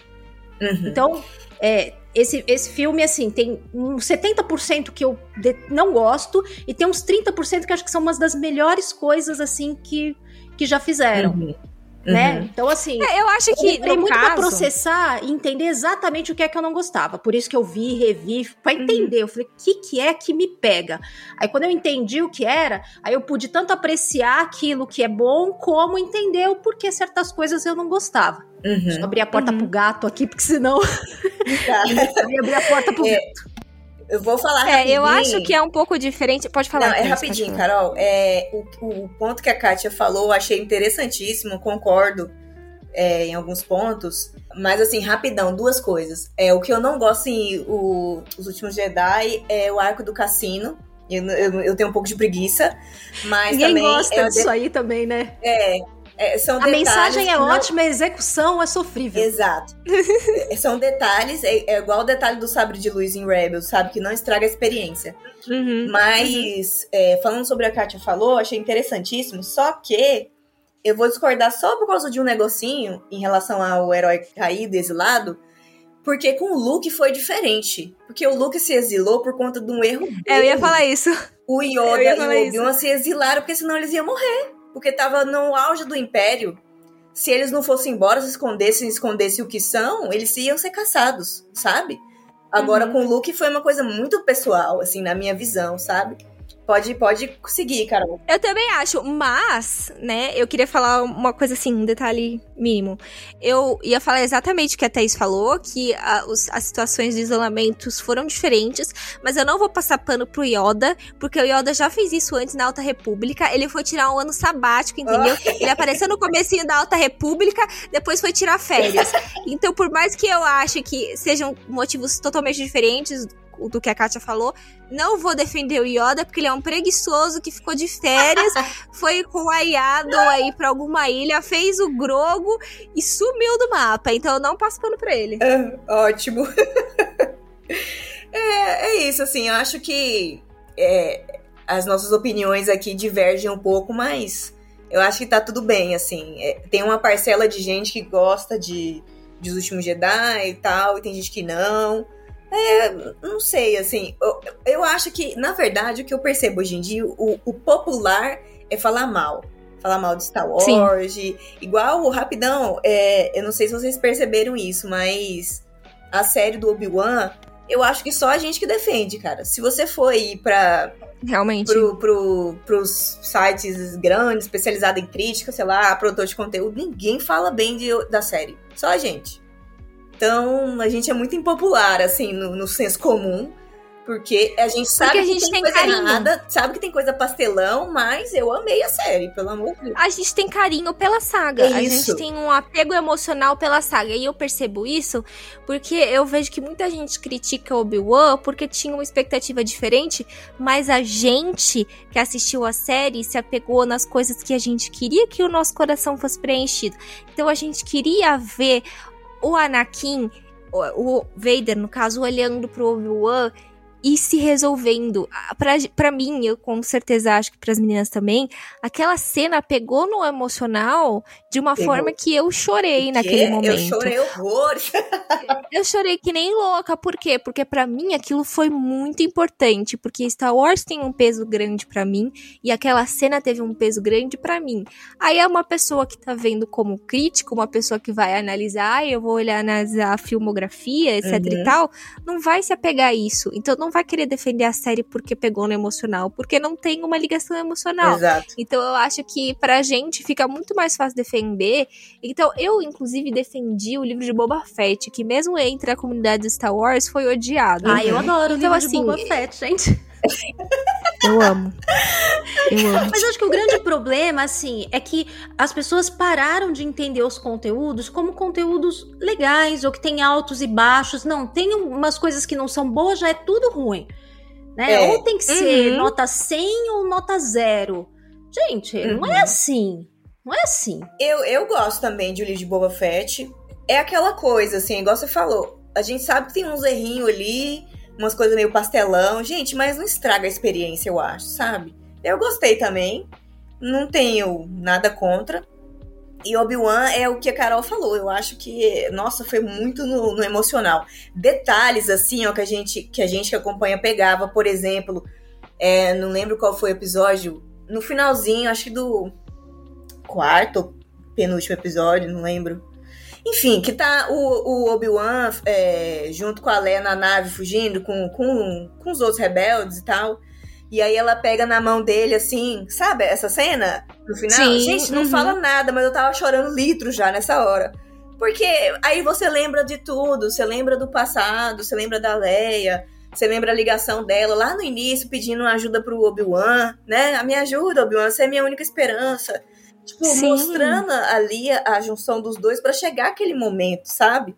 Uhum. Então, é, esse, esse filme, assim, tem uns 70% que eu não gosto e tem uns 30% que acho que são umas das melhores coisas, assim, que, que já fizeram, Uhum. Né? Uhum. Então, assim... É, eu acho Eu que, demorei no muito pra caso... processar e entender exatamente o que é que eu não gostava. Por isso que eu vi, revi, pra Uhum. entender. Eu falei, o que, que é que me pega? Aí quando eu entendi o que era, aí eu pude tanto apreciar aquilo que é bom, como entender o porquê certas coisas eu não gostava. Deixa eu Uhum. abrir a porta Uhum. pro gato aqui, porque senão (laughs) Tá. eu ia abrir a porta pro É, gato. Eu vou falar É, eu rapidinho. acho que é um pouco diferente. Pode falar. Não, é rapidinho, falar. Carol. É, o, o ponto que a Kátia falou, eu achei interessantíssimo, concordo é, em alguns pontos. Mas, assim, rapidão, duas coisas. É, o que eu não gosto em o, Os Últimos Jedi é o arco do cassino. Eu, eu, eu tenho um pouco de preguiça. Mas Ninguém também gosta é, disso aí também, né? de- é, são A detalhes mensagem é não- ótima, a execução é sofrível. Exato. (laughs) É, São detalhes, é, é igual o detalhe do sabre de luz em Rebels, sabe? Que não estraga a experiência. Uhum. Mas, é, falando sobre a Kátia falou, achei interessantíssimo, só que eu vou discordar só por causa de um negocinho em relação ao herói caído, exilado, porque com o Luke foi diferente. Porque o Luke se exilou por conta de um erro É, eu ia falar isso. O Yoda e o Obi-Wan se exilaram, porque senão eles iam morrer. Porque tava no auge do Império. Se eles não fossem embora, se escondessem, escondessem o que são, eles iam ser caçados, sabe? Agora Uhum. com o Luke foi uma coisa muito pessoal, assim, na minha visão, sabe? Pode, pode seguir, Carol. Eu também acho, mas, né, eu queria falar uma coisa assim, um detalhe mínimo. Eu ia falar exatamente o que a Thaís falou, que a- os- as situações de isolamentos foram diferentes, mas eu não vou passar pano pro Yoda, porque o Yoda já fez isso antes na Alta República, ele foi tirar um ano sabático, entendeu? Ele apareceu no comecinho da Alta República, depois foi tirar férias. Então, por mais que eu ache que sejam motivos totalmente diferentes do que a Kátia falou, não vou defender o Yoda, porque ele é um preguiçoso que ficou de férias, (laughs) foi com a Yaddle aí pra alguma ilha, fez o Grogo e sumiu do mapa. Então eu não passo pano pra ele. Ótimo. (laughs) é, é isso, assim, eu acho que é, as nossas opiniões aqui divergem um pouco, mas eu acho que tá tudo bem, assim. É, tem uma parcela de gente que gosta de, de Os Últimos Jedi e tal, e tem gente que não. É, não sei, assim, eu, eu acho que, na verdade, o que eu percebo hoje em dia, o, o popular é falar mal. Falar mal de Star Wars, de- igual o Rapidão, é, eu não sei se vocês perceberam isso, mas a série do Obi-Wan, eu acho que só a gente que defende, cara. Se você for ir pra, Realmente. pro, pro, pros sites grandes, especializados em crítica, sei lá, produtor de conteúdo, ninguém fala bem de, da série. Só a gente. Então, a gente é muito impopular, assim, no, no senso comum. Porque a gente sabe a que gente tem, tem coisa carinho. sabe que tem coisa pastelão, mas eu amei a série, pelo amor de Deus. A gente tem carinho pela saga. É a gente tem um apego emocional pela saga. E eu percebo isso porque eu vejo que muita gente critica Obi-Wan porque tinha uma expectativa diferente, mas a gente que assistiu a série se apegou nas coisas que a gente queria que o nosso coração fosse preenchido. Então a gente queria ver o Anakin, o, Vader, no caso, olhando pro Obi-Wan e se resolvendo. Pra, pra mim, eu com certeza acho que pras meninas também, aquela cena pegou no emocional de uma Pegou. forma que eu chorei naquele momento. Eu chorei horrores. (laughs) Eu chorei que nem louca, por quê? Porque pra mim aquilo foi muito importante, porque Star Wars tem um peso grande pra mim e aquela cena teve um peso grande pra mim. Aí é uma pessoa que tá vendo como crítico, uma pessoa que vai analisar, "Ah, eu vou olhar nas, a filmografia, etc Uhum. e tal, não vai se apegar a isso. Então não vai querer defender a série porque pegou no emocional, porque não tem uma ligação emocional. Exato. Então eu acho que pra gente fica muito mais fácil defender. Então eu, inclusive, defendi o livro de Boba Fett, que mesmo entre a comunidade de Star Wars foi odiado. Ah, eu adoro o Então, livro assim, de Boba Fett, gente. Eu amo. Eu amo. Mas eu acho que o grande problema, assim, é que as pessoas pararam de entender os conteúdos como conteúdos legais, ou que tem altos e baixos. Não, tem umas coisas que não são boas, já é tudo ruim. Né? É. Ou tem que ser Uhum. nota 100 ou nota zero. Gente, não Uhum. é assim. Não é assim. Eu, eu gosto também de O Livro de Boba Fett. É aquela coisa, assim, igual você falou. A gente sabe que tem uns errinhos ali, umas coisas meio pastelão. Gente, mas não estraga a experiência, eu acho, sabe? Eu gostei também. Não tenho nada contra. E Obi-Wan é o que a Carol falou. Eu acho que, nossa, foi muito no, no, emocional. Detalhes, assim, ó, que a gente que, a gente que acompanha pegava, por exemplo, é, não lembro qual foi o episódio, no finalzinho, acho que do quarto penúltimo episódio, não lembro. Enfim, que tá o, o Obi-Wan é, junto com a Leia na nave fugindo com, com, com os outros rebeldes e tal. E aí ela pega na mão dele, assim, sabe essa cena? No final? Sim, Gente, não uhum. fala nada, mas eu tava chorando litros já nessa hora. Porque aí você lembra de tudo, você lembra do passado, você lembra da Leia, você lembra a ligação dela lá no início pedindo ajuda pro Obi-Wan, né? A minha ajuda, Obi-Wan, você é minha única esperança. Tipo, Sim. mostrando ali a, a junção dos dois para chegar aquele momento, sabe?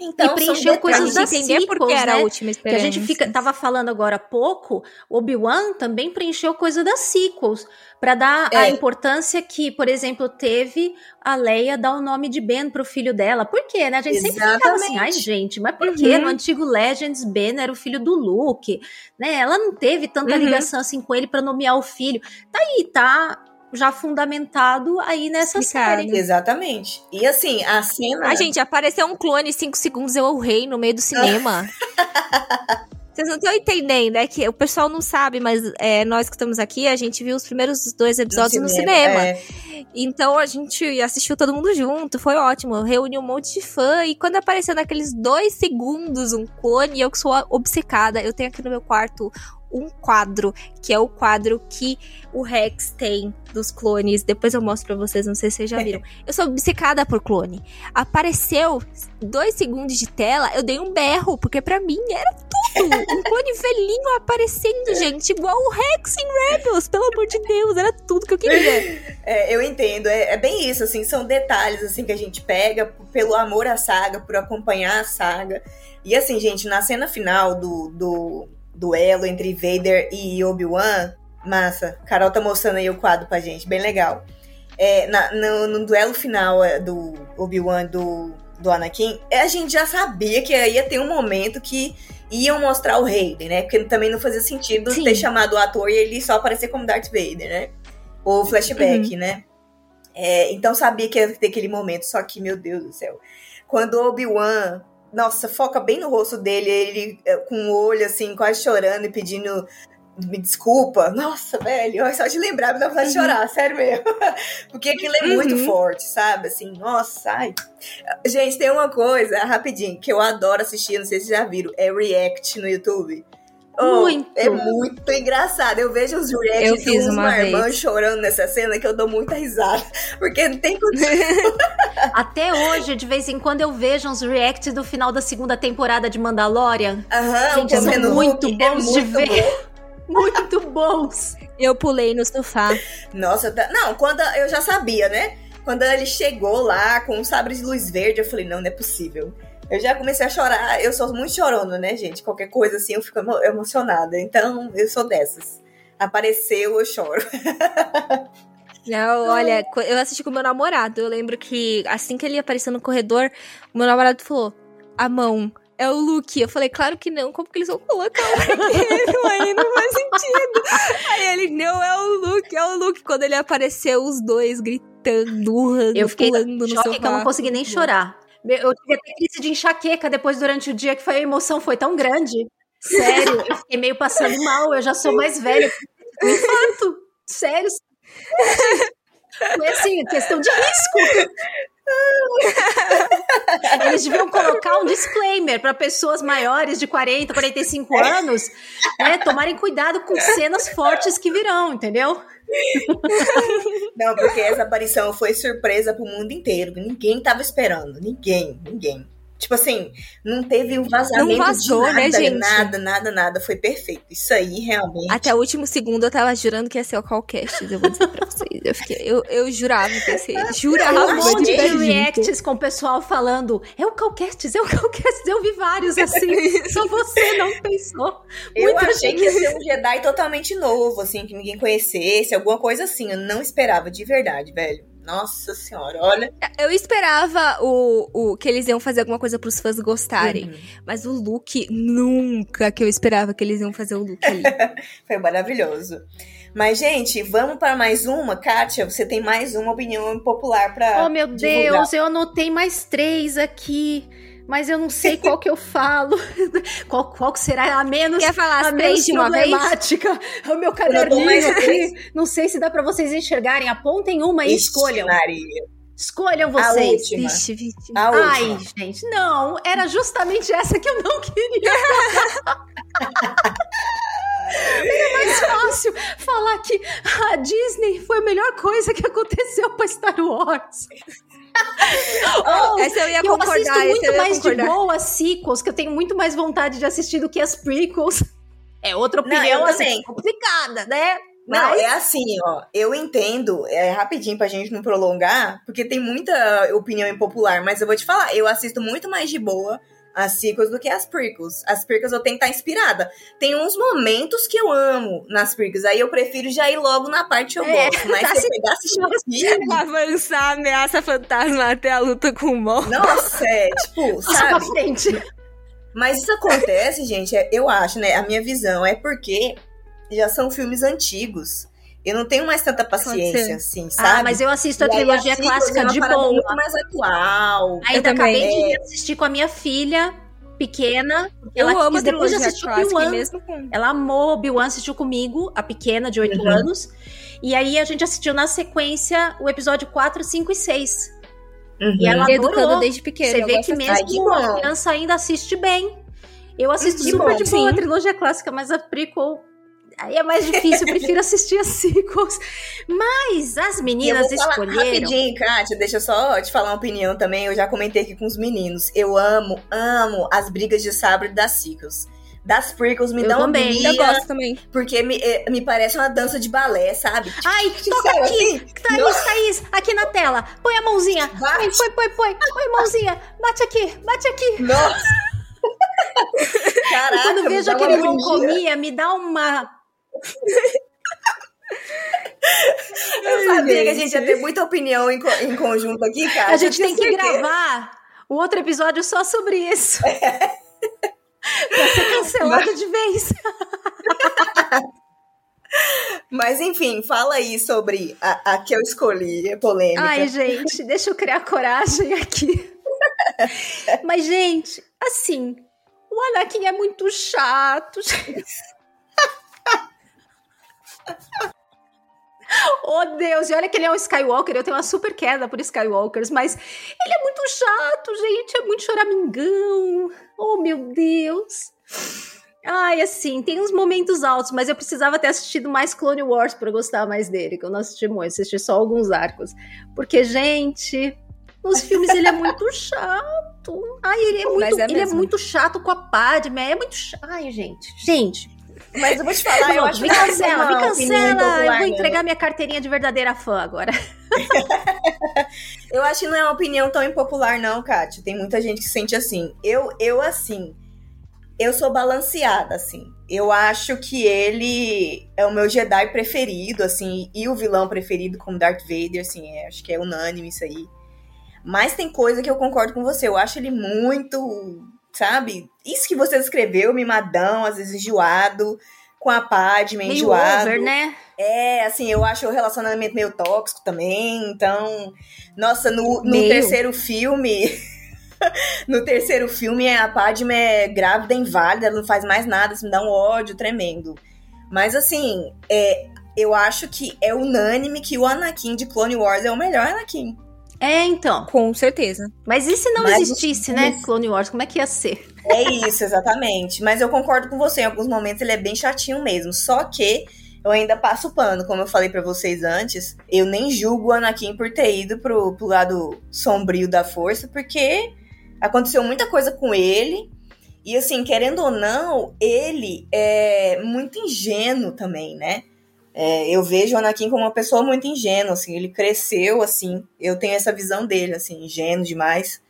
Então, e preencheu coisas da entender sequels, porque era né? a última experiência. Que a gente fica, tava falando agora há pouco, Obi-Wan também preencheu coisa das sequels, para dar é. a importância que, por exemplo, teve a Leia dar o nome de Ben pro filho dela. Por quê, né? A gente Exatamente. sempre ficava assim, ai gente, mas por uhum. quê? No antigo Legends, Ben era o filho do Luke, né? Ela não teve tanta uhum. ligação assim com ele para nomear o filho. Tá aí, tá já fundamentado aí nessa Explicado. série. Exatamente. E assim, a cena. A gente, apareceu um clone 5 segundos, eu rei no meio do cinema. (laughs) Vocês não estão entendendo, é que o pessoal não sabe, mas é, nós que estamos aqui, a gente viu os primeiros dois episódios no cinema. No cinema. É. Então a gente assistiu todo mundo junto, foi ótimo. Reuniu um monte de fã. E quando apareceu naqueles dois segundos um clone, eu que sou obcecada, eu tenho aqui no meu quarto um quadro, que é o quadro que o Rex tem dos clones. Depois eu mostro pra vocês, não sei se vocês já viram. Eu sou obcecada por clone. Apareceu dois segundos de tela, eu dei um berro, porque para mim era tudo. (laughs) Um clone velhinho aparecendo, gente, igual o Rex em Rebels, pelo amor de Deus, era tudo que eu queria. (laughs) É, eu entendo, é, é bem isso, assim, são detalhes, assim, que a gente pega pelo amor à saga, por acompanhar a saga. E assim, gente, na cena final do, do duelo entre Vader e Obi-Wan. Massa. Carol tá mostrando aí o quadro pra gente, bem legal. É, na, no, no, duelo final é, do Obi-Wan do, do Anakin, a gente já sabia que ia ter um momento que iam mostrar o Hayden, né? Porque também não fazia sentido Sim. ter chamado o ator e ele só aparecer como Darth Vader, né? Ou flashback, uhum. né? É, então sabia que ia ter aquele momento, só que, meu Deus do céu. Quando o Obi-Wan nossa, foca bem no rosto dele, ele é, com o olho assim, quase chorando e pedindo me desculpa. Nossa, velho, só de lembrar me dá vontade uhum. de chorar, sério mesmo. (laughs) Porque aquilo é uhum. muito forte, sabe? Assim, nossa, ai. Gente, tem uma coisa, rapidinho, que eu adoro assistir, não sei se já viram, é React no YouTube. Oh, muito. É muito engraçado. Eu vejo os reacts de uma irmã chorando nessa cena que eu dou muita risada. (laughs) Porque não tem (laughs) Até hoje, de vez em quando, eu vejo uns reacts do final da segunda temporada de Mandalorian. Aham, Gente, são muito é bons é muito de ver. (laughs) muito bons. Eu pulei no sofá. Nossa, tá... não, quando eu já sabia, né? Quando ele chegou lá com um sabre de luz verde, eu falei, não, não é possível eu já comecei a chorar. Eu sou muito chorona, né, gente? Qualquer coisa assim, eu fico emocionada. Então, eu sou dessas. Apareceu, eu choro. Não, olha, eu assisti com meu namorado. Eu lembro que assim que ele apareceu no corredor, o meu namorado falou: A mão é o Luke. Eu falei, claro que não, como que eles vão colocar o vermelho aí? Não faz sentido. Aí ele, não, é o Luke, é o Luke. Quando ele apareceu, os dois gritando, urrando, eu fiquei pulando no choque que eu não consegui nem chorar. Eu tive até crise de enxaqueca depois durante o dia, que foi a emoção foi tão grande. Sério, eu fiquei meio passando mal, eu já sou mais velha. Um infarto, sério. Foi assim, questão de risco. Eles deviam colocar um disclaimer para pessoas maiores de 40, 45 anos, né, tomarem cuidado com cenas fortes que virão, entendeu? Não, porque essa aparição foi surpresa pro mundo inteiro. Ninguém tava esperando. Ninguém, ninguém. Tipo assim, não teve um vazamento não vazou, de né, nada, né, gente? nada, nada, nada. Foi perfeito. Isso aí, realmente. Até o último segundo eu tava jurando que ia ser o Callcast, eu vou dizer pra vocês. Eu, fiquei, eu, eu jurava que ia ser. Jurava. Um monte de reacts com o pessoal falando, é o Callcast, é o Callcast. Eu vi vários assim. (laughs) Só você não pensou. Eu achei gente. que ia ser um Jedi totalmente novo, assim, que ninguém conhecesse, alguma coisa assim. Eu não esperava, de verdade, velho. Nossa senhora, olha. Eu esperava o, o que eles iam fazer alguma coisa pros fãs gostarem. Uhum. Mas o look, nunca que eu esperava que eles iam fazer o look ali. (laughs) Foi maravilhoso. Mas, gente, vamos para mais uma. Kátia, você tem mais uma opinião popular para. Oh, meu divulgar. Deus, eu anotei mais três aqui. Mas eu não sei qual que eu falo. (laughs) qual, qual que será a menos, Quer falar a menos de uma vez? problemática? O meu caderninho uma aqui. Não sei se dá pra vocês enxergarem. Apontem uma e Ixi, escolham. Maria. Escolham A vocês. última. Vixe, vixe. A Ai, última. gente, não. Era justamente essa que eu não queria. (laughs) Era mais fácil falar que a Disney foi a melhor coisa que aconteceu pra Star Wars. Oh, Essa eu ia eu concordar, assisto essa muito eu mais de boa as sequels, que eu tenho muito mais vontade de assistir do que as prequels. É outra Não, opinião eu assim, também. complicada, né? Não, Mas- é assim, ó. Eu entendo, é rapidinho pra gente não prolongar, porque tem muita opinião impopular, mas eu vou te falar, eu assisto muito mais de boa as sequels do que as prequels. As prequels eu tenho que estar inspirada. Tem uns momentos que eu amo nas prequels, aí eu prefiro já ir logo na parte que eu É, gosto. Mas tá se eu pegar assistir (laughs) Avançar ameaça fantasma até a luta com o Mon. nossa, é, (laughs) tipo, sabe? frente. Mas isso acontece, gente, é- eu acho, né? A minha visão é porque já são filmes antigos. Eu não tenho mais tanta paciência, assim, sabe? Ah, mas eu assisto a E trilogia as sequels clássica é de boa. muito mais atual. Ainda Eu também. acabei de assistir com a minha filha pequena. Eu ela amo a quis depois de trilogia assistir Obi-Wan. com... Ela amou Obi-Wan, assistiu comigo, a pequena, de 8 Uhum. anos. E aí a gente assistiu na sequência o episódio 4, 5 e 6. Uhum. E ela Educando adorou. desde pequena. Você eu vê que assim. mesmo a criança ainda assiste bem. Eu assisto Que super bom. de boa a Sim. trilogia clássica, mas a prequel... Aí é mais difícil, eu prefiro (laughs) assistir as sequels. Mas as E eu meninas vou falar escolheram... rapidinho, Kátia, deixa eu só te falar uma opinião também. Eu já comentei aqui com os meninos. Eu amo, amo as brigas de sabre das sequels. Das prequels me Eu dão também. Eu gosto também. porque me, eh, me parece uma dança de balé, sabe? Ai, toca aqui! assim? Thaís, Thaís, aqui na tela. Põe a mãozinha. Vai. Põe, põe, põe, põe. Põe a mãozinha. Bate aqui, bate aqui. Nossa! (laughs) Caraca, Quando me vejo aquele agonia. roncomia, me dá uma. Eu sabia que a gente ia ter muita opinião em, co- em conjunto aqui, cara. A gente tem que gravar um outro episódio só sobre isso. pra ser cancelado de vez. Mas enfim, fala aí sobre a, a que eu escolhi, a polêmica. Ai, gente, deixa eu criar coragem aqui. (laughs) Mas, gente, assim, o Anakin é muito chato. (laughs) Oh, Deus, e olha que ele é um Skywalker, eu tenho uma super queda por Skywalkers, mas ele é muito chato, gente, é muito choramingão. Oh, meu Deus. Ai, assim, tem uns momentos altos, mas eu precisava ter assistido mais Clone Wars pra gostar mais dele, que eu não assisti muito, assisti só alguns arcos. Porque, gente, nos filmes ele é muito (laughs) chato. Ai, ele é muito, é ele é muito chato com a Padme, é muito chato. Ai, gente, gente. Mas eu vou te falar, eu Pronto, acho me que não cancela, me opinião cancela. Eu vou não. entregar minha carteirinha de verdadeira fã agora. (laughs) Eu acho que não é uma opinião tão impopular, não, Kátia. Tem muita gente que se sente assim. Eu, eu assim, eu sou balanceada, assim. Eu acho que ele é o meu Jedi preferido, assim, e o vilão preferido como Darth Vader, assim, é, acho que é unânime isso aí. Mas tem coisa que eu concordo com você. Eu acho ele muito, sabe? Isso que você descreveu, mimadão, às vezes enjoado, com a Padme, Meio enjoado. over, né? É, assim, eu acho o relacionamento meio tóxico também. Então, nossa, no, no terceiro filme. (laughs) no terceiro filme, a Padme é grávida, inválida, ela não faz mais nada, isso me dá um ódio tremendo. Mas, assim, é, eu acho que é unânime que o Anakin de Clone Wars é o melhor Anakin. É, então. Com certeza. Mas e se não Mas existisse, né, Clone Wars? Como é que ia ser? É isso, exatamente. Mas eu concordo com você, em alguns momentos ele é bem chatinho mesmo. Só que eu ainda passo pano, como eu falei pra vocês antes. Eu nem julgo o Anakin por ter ido pro, pro lado sombrio da força, porque aconteceu muita coisa com ele. E assim, querendo ou não, ele é muito ingênuo também, né? É, eu vejo o Anakin como uma pessoa muito ingênua, assim, ele cresceu, assim, eu tenho essa visão dele, assim, ingênuo demais.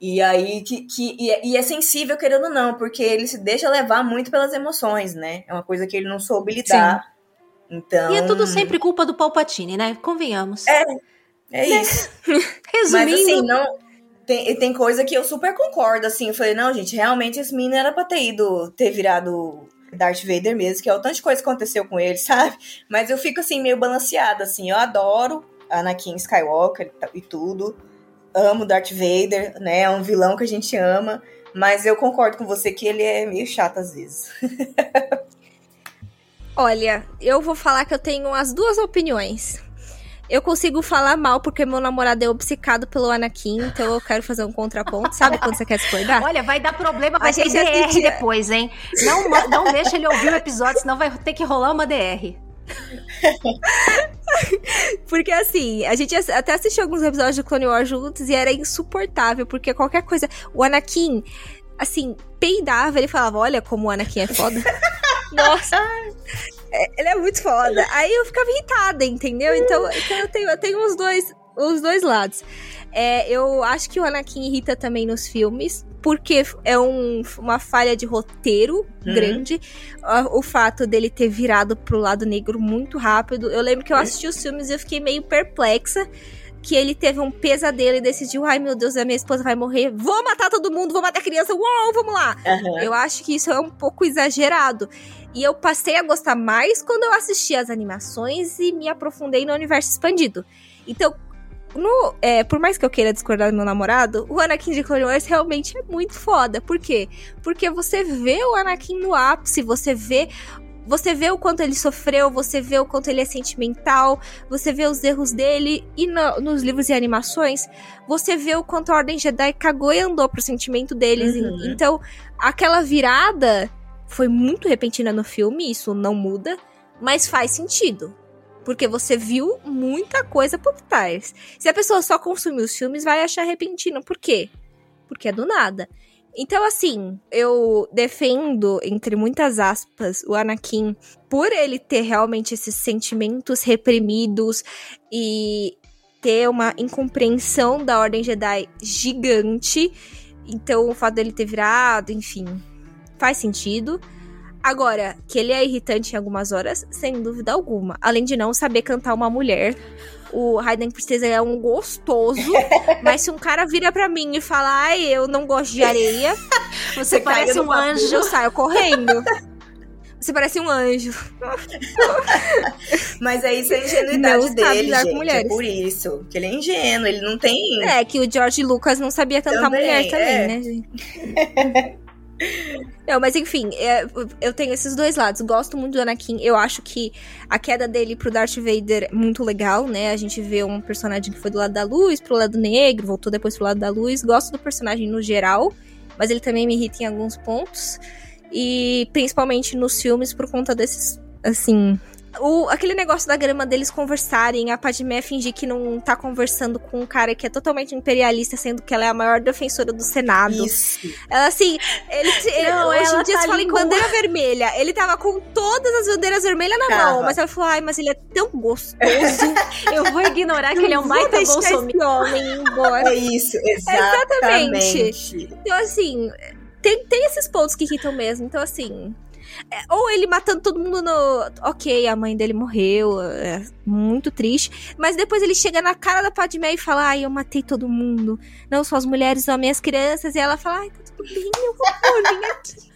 E aí, que, que, e, é, e é sensível, querendo ou não, porque ele se deixa levar muito pelas emoções, né? É uma coisa que ele não soube lidar. Então. E é tudo sempre culpa do Palpatine, né? Convenhamos. É, É isso. (laughs) Resumindo, Mas assim, não. Tem, tem coisa que eu super concordo, assim. Eu falei, não, gente, realmente esse menino era pra ter ido, ter virado Darth Vader mesmo, que é o tanto de coisa que aconteceu com ele, (laughs) sabe? Mas eu fico, assim, meio balanceada, assim. Eu adoro Anakin Skywalker e tudo. Amo Darth Vader, né? É um vilão que a gente ama. Mas eu concordo com você que ele é meio chato às vezes. (laughs) Olha, eu vou falar que eu tenho as duas opiniões. Eu consigo falar mal porque meu namorado é obcecado pelo Anakin, então eu quero fazer um contraponto. Sabe quando você quer discordar? olha, vai dar problema, vai A ter gente DR assistia- depois, hein? Não, não deixa ele ouvir o episódio, senão vai ter que rolar uma DR. Porque assim, a gente até assistiu alguns episódios de Clone Wars juntos e era insuportável, porque qualquer coisa. O Anakin, assim, peidava, ele falava: Olha como o Anakin é foda. (laughs) Nossa! É, ele é muito foda. Aí eu ficava irritada, entendeu? Então, então eu, tenho, eu tenho os dois, os dois lados. É, eu acho que o Anakin irrita também nos filmes, porque é um- uma falha de roteiro Uhum. grande. O fato dele ter virado pro lado negro muito rápido. Eu lembro que eu assisti os filmes e eu fiquei meio perplexa. Que ele teve um pesadelo e decidiu: ai meu Deus, a minha esposa vai morrer, vou matar todo mundo, vou matar a criança, uou, vamos lá. Aham. Eu acho que isso é um pouco exagerado. E eu passei a gostar mais quando eu assisti as animações e me aprofundei no universo expandido. Então, no- é, por mais que eu queira discordar do meu namorado, o Anakin de Clone Wars realmente é muito foda. Por quê? Porque você vê o Anakin no ápice, você vê. Você vê o quanto ele sofreu, você vê o quanto ele é sentimental, você vê os erros dele, e no- nos livros e animações, você vê o quanto a Ordem Jedi cagou e andou pro sentimento deles. Uhum. Então, aquela virada foi muito repentina no filme, isso não muda, mas faz sentido. Porque você viu muita coisa por trás. Se a pessoa só consumir os filmes, vai achar repentino. Por quê? Porque é do nada. Então, assim, eu defendo, entre muitas aspas, o Anakin por ele ter realmente esses sentimentos reprimidos e ter uma incompreensão da Ordem Jedi gigante. Então, o fato dele ter virado, enfim, faz sentido. Agora, que ele é irritante em algumas horas, sem dúvida alguma. Além de não saber cantar uma mulher. O Hayden Christensen é um gostoso, (laughs) mas se um cara vira pra mim e fala, ai, eu não gosto de areia, (laughs) Você, Você parece um anjo. eu saio correndo. Você parece um anjo. (laughs) Mas é isso a ingenuidade Não dele, gente. É por isso. Que ele é ingênuo, ele não tem. É, que o George Lucas não sabia cantar Também, mulher também, é. né, gente? Não, mas enfim, é, eu tenho esses dois lados. Gosto muito do Anakin. Eu acho que a queda dele pro Darth Vader é muito legal, né? A gente vê um personagem que foi do lado da luz, pro lado negro, voltou depois pro lado da luz. Gosto do personagem no geral, mas ele também me irrita em alguns pontos. E principalmente nos filmes por conta desses, assim. O, aquele negócio da grama deles conversarem, a Padmé fingir que não tá conversando com um cara que é totalmente imperialista, sendo que ela é a maior defensora do Senado. Isso. Ela assim, ele, ele- Não, hoje ela em dia tá se fala em bandeira vermelha. Ele tava com todas as bandeiras vermelhas na Tava. mão, mas ela falou: ai, mas ele é tão gostoso. (laughs) Eu vou ignorar que ele é um baita deixar bolsominion. esse homem embora. É isso, exatamente. Então, assim, tem, tem esses pontos que irritam mesmo. Então, assim. É, ou ele matando todo mundo no. Ok, a mãe dele morreu. É muito triste. Mas depois ele chega na cara da Padmé e fala: Ai, eu matei todo mundo. Não só as mulheres, só minhas crianças. E ela fala: Ai, tá tudo bem, meu amor, vem aqui.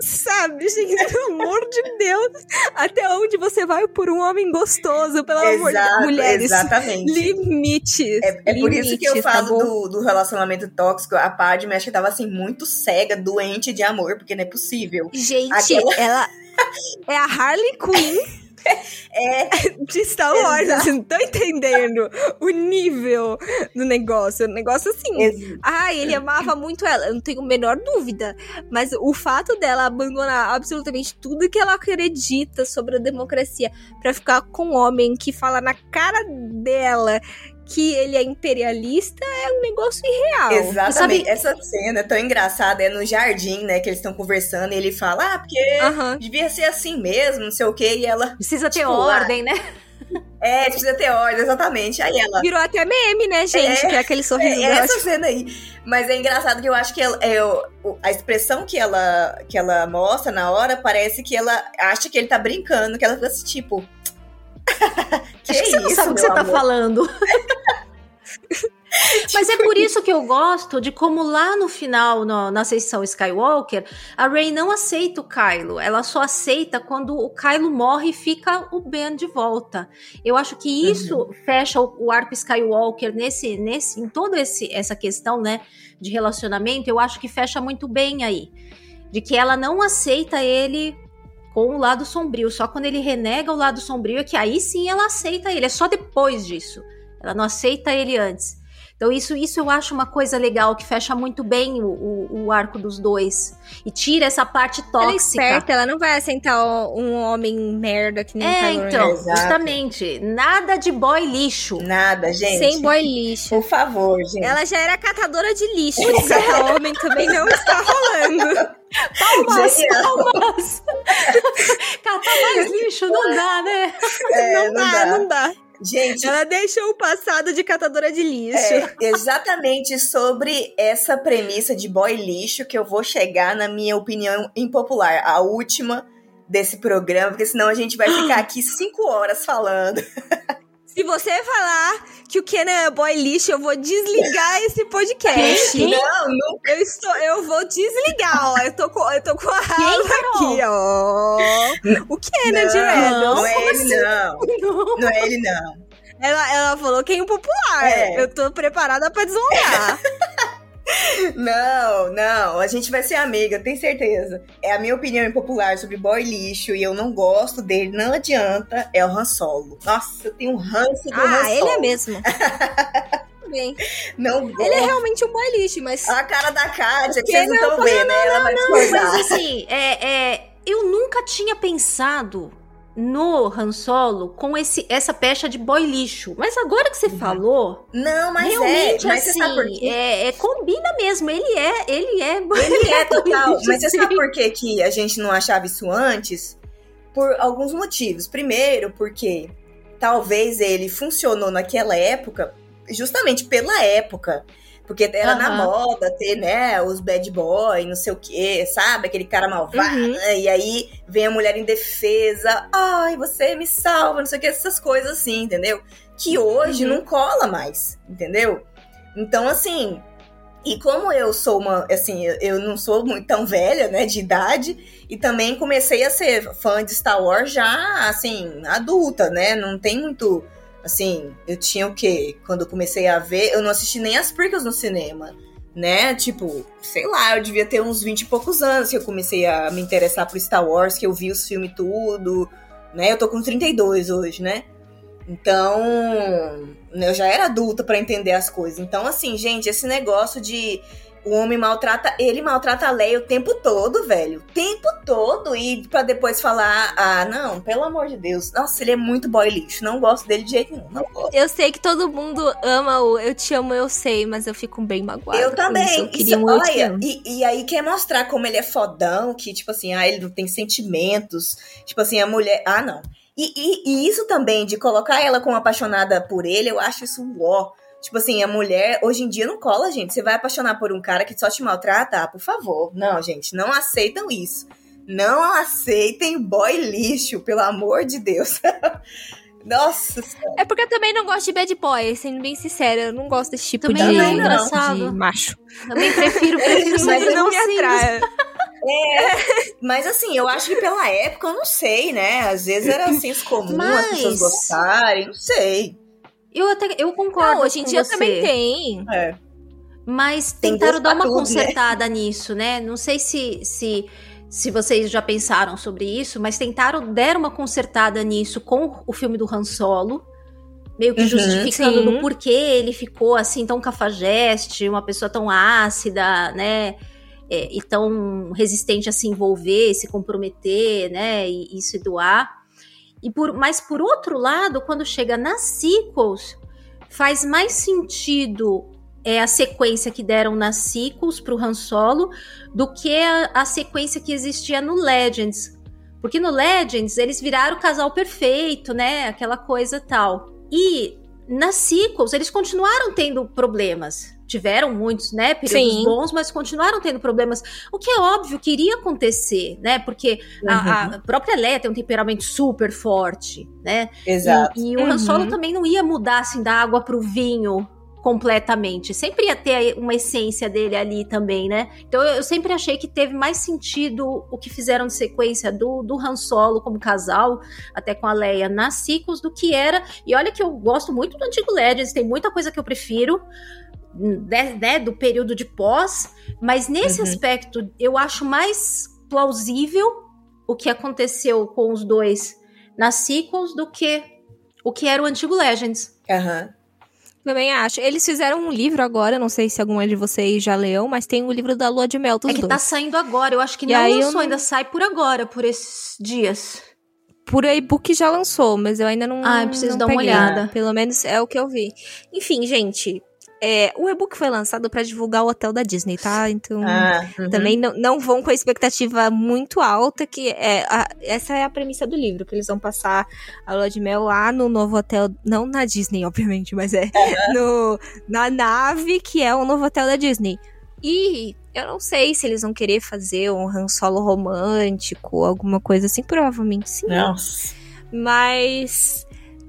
Sabe, gente, pelo amor de Deus. Até onde você vai por um homem gostoso? Pelo amor de Exato, Mulheres. exatamente. Limites. É, é por isso que eu limites, tá falo bom? do, do relacionamento tóxico. A Padme acho que tava assim, muito cega, doente de amor, porque não é possível. Gente, Aquela- ela é a Harley Quinn (laughs) (laughs) É, de Star Wars. Exato. Vocês não estão entendendo o nível do negócio. O negócio assim. ex- Ah, ele amava muito ela, eu não tenho a menor dúvida. Mas o fato dela abandonar absolutamente tudo que ela acredita sobre a democracia pra ficar com um homem que fala na cara dela que ele é imperialista é um negócio irreal. exatamente. Essa cena é tão engraçada, é no jardim, né, que eles estão conversando e ele fala, ah, porque devia ser assim mesmo, não sei o quê, e ela, Precisa ter Tipo, ordem, né? é, precisa ter ordem, exatamente. Aí ela, Virou até meme, né, gente? É, que é aquele sorriso É dela. essa cena aí. Mas é engraçado que eu acho que ela- é, a expressão que ela, que ela mostra na hora parece que ela acha que ele tá brincando, que ela fica assim, tipo. Que (laughs) Acho que você não isso, sabe o que você tá amor? falando. (laughs) (laughs) Mas é por isso que eu gosto de como lá no final, no, na sessão Skywalker, a Rey não aceita o Kylo. Ela só aceita quando o Kylo morre e fica o Ben de volta. Eu acho que isso uhum. fecha o, o, arco Skywalker nesse, nesse, em toda esse, essa questão, né, de relacionamento. Eu acho que fecha muito bem aí, de que ela não aceita ele com o lado sombrio. Só quando ele renega o lado sombrio é que aí sim ela aceita ele. É só depois disso. Ela não aceita ele antes. Então, isso, isso eu acho uma coisa legal, que fecha muito bem o, o, o arco dos dois. E tira essa parte tóxica. Ela é esperta, ela não vai assentar um homem merda que nem É, então, Exato. justamente. Nada de boy lixo. Nada, gente. Sem boy lixo. Por favor, gente. Ela já era catadora de lixo. Esse homem também não está rolando. (laughs) Palmas, palmas. (laughs) Catar mais lixo não dá, né? É, não, não, dá, dá, não dá. Gente, ela deixou o passado de catadora de lixo. É, exatamente sobre essa premissa de boy lixo que eu vou chegar na minha opinião impopular, a última desse programa, porque senão a gente vai ficar aqui cinco horas falando. (laughs) Se você falar que o Kenan é boy lixo, eu vou desligar esse podcast. Não, não. Eu, estou, eu vou desligar, ó. Eu tô com, eu tô com a raiva aqui, ó. O Kenan de Não, não é ele, assim? não. não. Não é ele, não. Ela, ela falou que é impopular. É. Eu tô preparada pra desonrar. (laughs) Não, não, a gente vai ser amiga, tenho certeza. É a minha opinião impopular sobre boy lixo e eu não gosto dele, não adianta, é o Han Solo. Nossa, eu tenho um ranço do ah, Han Solo. Ah, ele é mesmo. (laughs) Bem. Não gosto. Ele é realmente um boy lixo, mas... A cara da Kátia, que vocês não estão vendo, não, ela vai não, Mas assim, é, é, eu nunca tinha pensado no Han Solo com esse, essa pecha de boy lixo. Mas agora que você uhum. falou. Não, mas é, realmente, é. Mas assim, você sabe por quê? É, é, combina mesmo. Ele é, ele é. Ele é total. (laughs) mas você sabe por quê que a gente não achava isso antes? Por alguns motivos. Primeiro, porque talvez ele funcionou naquela época justamente pela época. Porque era uhum. na moda ter, né, os bad boy, não sei o quê, sabe? Aquele cara malvado. Uhum. Né? E aí vem a mulher indefesa. Ai, você me salva, não sei o que, essas coisas assim, entendeu? Que hoje uhum. não cola mais, entendeu? Então, assim, e como eu sou uma, assim, eu não sou muito tão velha, né, de idade, e também comecei a ser fã de Star Wars já, assim, adulta, né? Não tem muito Assim, eu tinha o quê? Quando eu comecei a ver, eu não assisti nem as prequels no cinema, né? Tipo, sei lá, eu devia ter uns 20 e poucos anos que eu comecei a me interessar por Star Wars, que eu vi os filmes tudo, né? Eu tô com 32 hoje, né? Então, eu já era adulta para entender as coisas. Então, assim, gente, esse negócio de o homem maltrata, ele maltrata a Leia o tempo todo, velho. O tempo todo. E pra depois falar, ah, não, pelo amor de Deus. Nossa, ele é muito boy lixo. Não gosto dele de jeito nenhum. Não gosto. Eu sei que todo mundo ama o Eu Te Amo, Eu Sei, mas eu fico bem magoada. Eu também. Isso. Eu queria isso, um olha, e, e, aí quer mostrar como ele é fodão, que, tipo assim, ah, ele não tem sentimentos. Tipo assim, a mulher. Ah, não. E, e, e isso também, de colocar ela como apaixonada por ele, eu acho isso ó. Tipo assim, a mulher, hoje em dia não cola, gente. Você vai apaixonar por um cara que só te maltrata? Ah, por favor. Não, gente, não aceitam isso. Não aceitem boy lixo, pelo amor de Deus. (laughs) Nossa senhora. É porque eu também não gosto de bad boy, sendo bem sincera. Eu não gosto desse tipo também de, não, engraçado. de macho. Também prefiro, (laughs) prefiro mas não me atrai. É, mas assim, eu acho que pela época, eu não sei, né? Às vezes era assim comum mas... as pessoas gostarem, não sei. Eu até eu concordo. Não, hoje em dia você. também tem. É. Mas tem tentaram dar uma tudo, né? consertada né? nisso, né? Não sei se, se se vocês já pensaram sobre isso, mas tentaram deram uma consertada nisso com o filme do Han Solo, meio que uhum, justificando sim. no porquê ele ficou assim tão cafajeste, uma pessoa tão ácida, né? É, e tão resistente a se envolver, se comprometer, né? E, e se doar. E por, mas por outro lado, quando chega nas sequels, faz mais sentido é a sequência que deram nas sequels pro Han Solo do que a, a, sequência que existia no Legends. Porque no Legends eles viraram o casal perfeito, né? Aquela coisa tal. E nas sequels eles continuaram tendo problemas tiveram muitos, né, períodos Sim. bons, mas continuaram tendo problemas. O que é óbvio que iria acontecer, né? Porque uhum. a, a, própria Leia tem um temperamento super forte, né? Exato. E, e o Han Solo uhum. também não ia mudar assim da água pro vinho completamente. Sempre ia ter uma essência dele ali também, né? Então eu, eu sempre achei que teve mais sentido o que fizeram de sequência do, do Han Solo como casal, até com a Leia, nas sequels, do que era. E olha que eu gosto muito do antigo Legends, tem muita coisa que eu prefiro. Né, né do período de pós, mas nesse uhum. aspecto eu acho mais plausível o que aconteceu com os dois nas sequels do que o que era o antigo Legends. Aham. Uhum. Também acho. Eles fizeram um livro agora, não sei se alguma de vocês já leu, mas tem o livro da Lua de Mel dos É que tá dois. tá saindo agora, eu acho que e não lançou, não... ainda sai por agora, por esses dias. Por e-book já lançou, mas eu ainda não. Ah, eu preciso não dar peguei. uma olhada. Pelo menos é o que eu vi. Enfim, gente, é, o e-book foi lançado para divulgar o hotel da Disney, tá? Então, ah, uhum. também não, não vão com a expectativa muito alta, que é a, essa é a premissa do livro, que eles vão passar a lua de mel lá no novo hotel, não na Disney, obviamente, mas é uhum. no, na nave, que é o novo hotel da Disney. E eu não sei se eles vão querer fazer um Han Solo romântico, alguma coisa assim, provavelmente sim. Nossa. Mas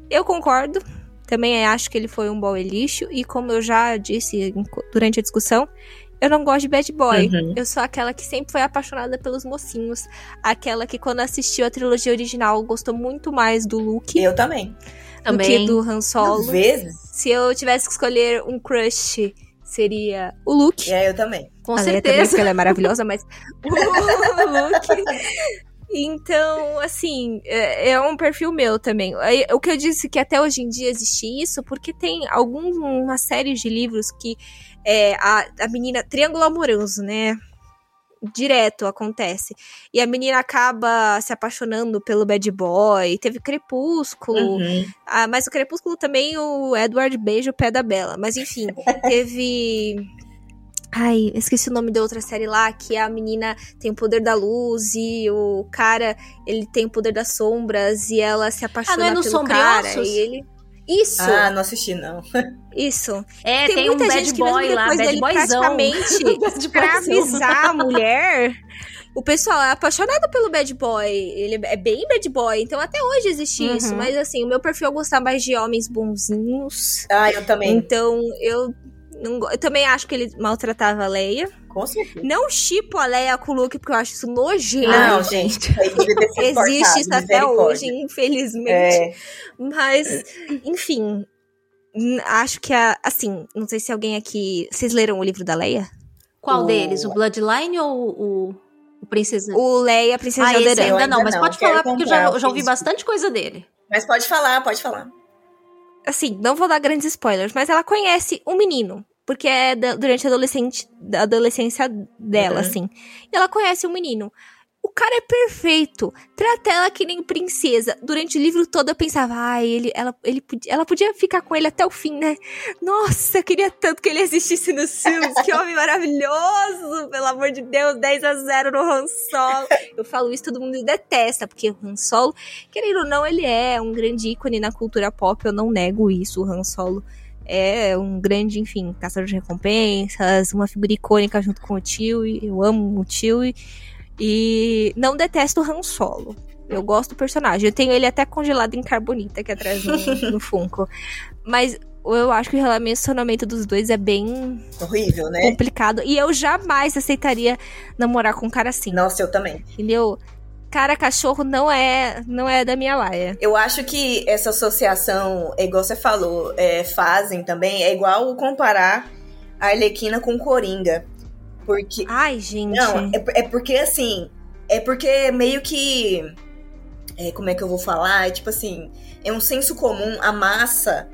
eu concordo também acho que ele foi um bom lixo. E como eu já disse durante a discussão, eu não gosto de bad boy. Uhum. Eu sou aquela que sempre foi apaixonada pelos mocinhos. Aquela que, quando assistiu a trilogia original, gostou muito mais do Luke. Eu também. Do também. que do Han Solo. Às vezes. Se eu tivesse que escolher um crush, seria o Luke. É, eu também. Com a certeza. Também, porque ela é maravilhosa, mas (laughs) o Luke. Então, assim, é, é, um perfil meu também. O que eu disse que até hoje em dia existe isso, porque tem alguma série de livros que é, a, a menina. Triângulo amoroso, né? Direto acontece. E a menina acaba se apaixonando pelo bad boy. Teve Crepúsculo. Uhum. Ah, mas o Crepúsculo também o Edward beija o pé da Bela. Mas enfim, (laughs) teve. Ai, esqueci o nome da outra série lá, que a menina tem o poder da luz e o cara, ele tem o poder das sombras e ela se apaixona ah, não é no pelo cara e ele isso. Ah, não assisti não. Isso. É, tem, tem um bad boy lá, bad boyzão. Praticamente (laughs) pra avisar a mulher, (laughs) o pessoal é apaixonado pelo bad boy. Ele é bem bad boy. Então até hoje existe uhum. isso. Mas assim, o meu perfil é gostar mais de homens bonzinhos. Ah, eu também. Então eu não, eu também acho que ele maltratava a Leia. Com certeza. Não chipo a Leia com o Luke, porque eu acho isso nojento. Não, gente. Existe isso até hoje, infelizmente. É. Mas, enfim. Acho que, a, assim, não sei se alguém aqui... Vocês leram o livro da Leia? Qual o... deles? O Bloodline ou o... O Princesa. O Leia, Princesa ah, esse ainda não, mas não. pode falar porque eu já, eu já ouvi bastante coisa dele. Mas pode falar, pode falar assim, não vou dar grandes spoilers, mas ela conhece um menino. Porque é da, durante a, adolescente, a adolescência dela, uhum. assim. E ela conhece um menino. O cara é perfeito. Trata ela que nem princesa. Durante o livro todo eu pensava, ai, ele, ela, ele, ela podia ficar com ele até o fim, né? Nossa, eu queria tanto que ele existisse nos filmes. que homem maravilhoso! Pelo amor de Deus, 10 a 0 no Han Solo. Eu falo isso, todo mundo detesta, porque o Han Solo, querendo ou não, ele é um grande ícone na cultura pop. Eu não nego isso, o Han Solo é um grande, enfim, caçador de recompensas, uma figura icônica junto com o tio. Eu amo o tio. E não detesto o Han Solo. Eu gosto do personagem. Eu tenho ele até congelado em carbonita aqui atrás no, no (laughs) Funko. Mas eu acho que o relacionamento dos dois é bem horrível, né? Complicado. E eu jamais aceitaria namorar com um cara assim. Nossa, eu também. Entendeu? Cara, cachorro não é não é da minha laia. Eu acho que essa associação, igual você falou, é, fazem também, é igual comparar a Arlequina com Coringa. Porque. Ai, gente. Não, é, é porque assim. É porque meio que. É, como é que eu vou falar? É tipo assim. É um senso comum, a massa.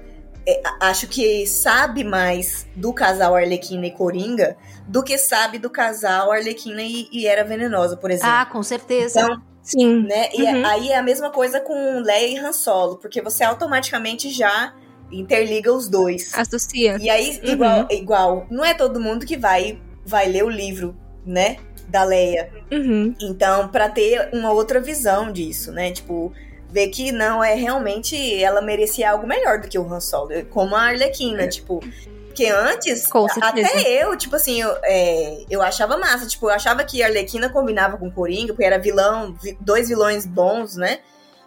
É, acho que sabe mais do casal Arlequina e Coringa do que sabe do casal Arlequina e, e Era Venenosa, por exemplo. Ah, com certeza. Então, Sim. Né? E uhum. aí é a mesma coisa com Leia e Han Solo, porque você automaticamente já interliga os dois. Associa. E aí, uhum. igual, igual, não é todo mundo que vai vai ler o livro, né? Da Leia. Uhum. Então, para ter uma outra visão disso, né? Tipo, ver que não é realmente ela merecia algo melhor do que o Han Solo, como a Arlequina, tipo. Porque antes, até eu, tipo assim, eu, é, eu achava massa. Tipo, eu achava que a Arlequina combinava com o Coringa, porque era vilão, dois vilões bons, né?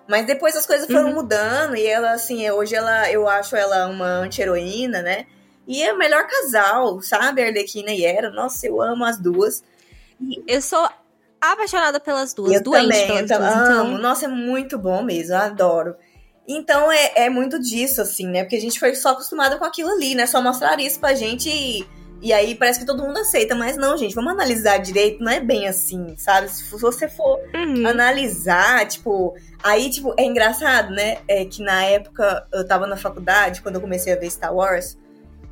Mas depois as coisas foram uhum. mudando e ela, assim, hoje ela, eu acho ela uma anti-heroína, né? E é o melhor casal, sabe? A Arlequina e Hera. Nossa, eu amo as duas. Eu sou apaixonada pelas duas, eu doente também, pelas eu duas. amo. Então, Nossa, é muito bom mesmo, eu adoro. Então é, é muito disso, assim, né? Porque a gente foi só acostumada com aquilo ali, né? Só mostrar isso pra gente e, e aí parece que todo mundo aceita. Mas não, gente, vamos analisar direito, não é bem assim, sabe? Se você for uhum. analisar, tipo. Aí, tipo, é engraçado, né? É que na época eu tava na faculdade, quando eu comecei a ver Star Wars.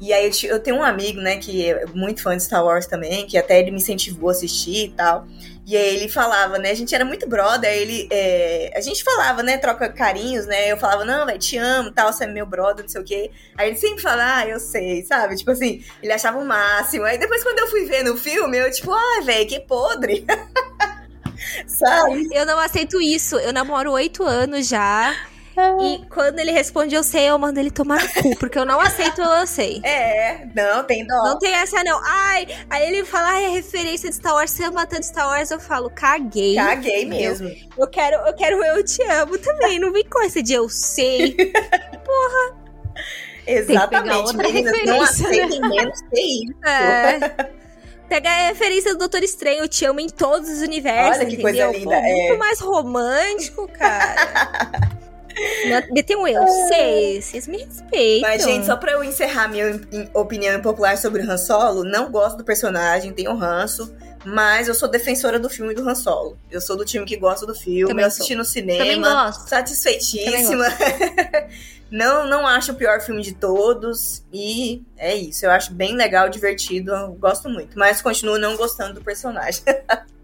E aí eu, eu tenho um amigo, né, que é muito fã de Star Wars também, que até ele me incentivou a assistir e tal. E aí ele falava, né? A gente era muito brother, ele. é, a gente falava, né? Troca carinhos, né? Eu falava, não, velho, te amo, tal, você é meu brother, não sei o quê. Aí ele sempre falava, ah, eu sei, sabe? Tipo assim, ele achava o máximo. Aí depois, quando eu fui ver no filme, eu, tipo, ah, velho, que podre. (laughs) sabe? eu não aceito isso. Eu namoro oito anos já. Ah. E quando ele responde eu sei, eu mando ele tomar no cu, porque eu não aceito eu sei. É, não, tem dó. Não tem essa, não. Ai, aí ele fala, ai, é referência de Star Wars, você ama tanto Star Wars, eu falo, caguei. Caguei mesmo. Eu quero, eu quero eu te amo também. Não vem com essa de eu sei. (laughs) Exatamente. outra Meninas, não né? aceitem menos que isso. É. Pega a referência do Doutor Estranho, eu te amo em todos os universos, Olha que entendeu? coisa linda, Pô, muito é. mais romântico, cara. (laughs) Meter um eu sei, vocês me respeitam. Mas, gente, só pra eu encerrar minha opinião impopular sobre o Han Solo, não gosto do personagem, tenho ranço, mas eu sou defensora do filme do Han Solo. Eu sou do time que gosta do filme, Também eu assisti no cinema. Também gosto. Satisfeitíssima. (laughs) não, não acho o pior filme de todos. E é isso. Eu acho bem legal, divertido. Gosto muito. Mas continuo não gostando do personagem. (laughs)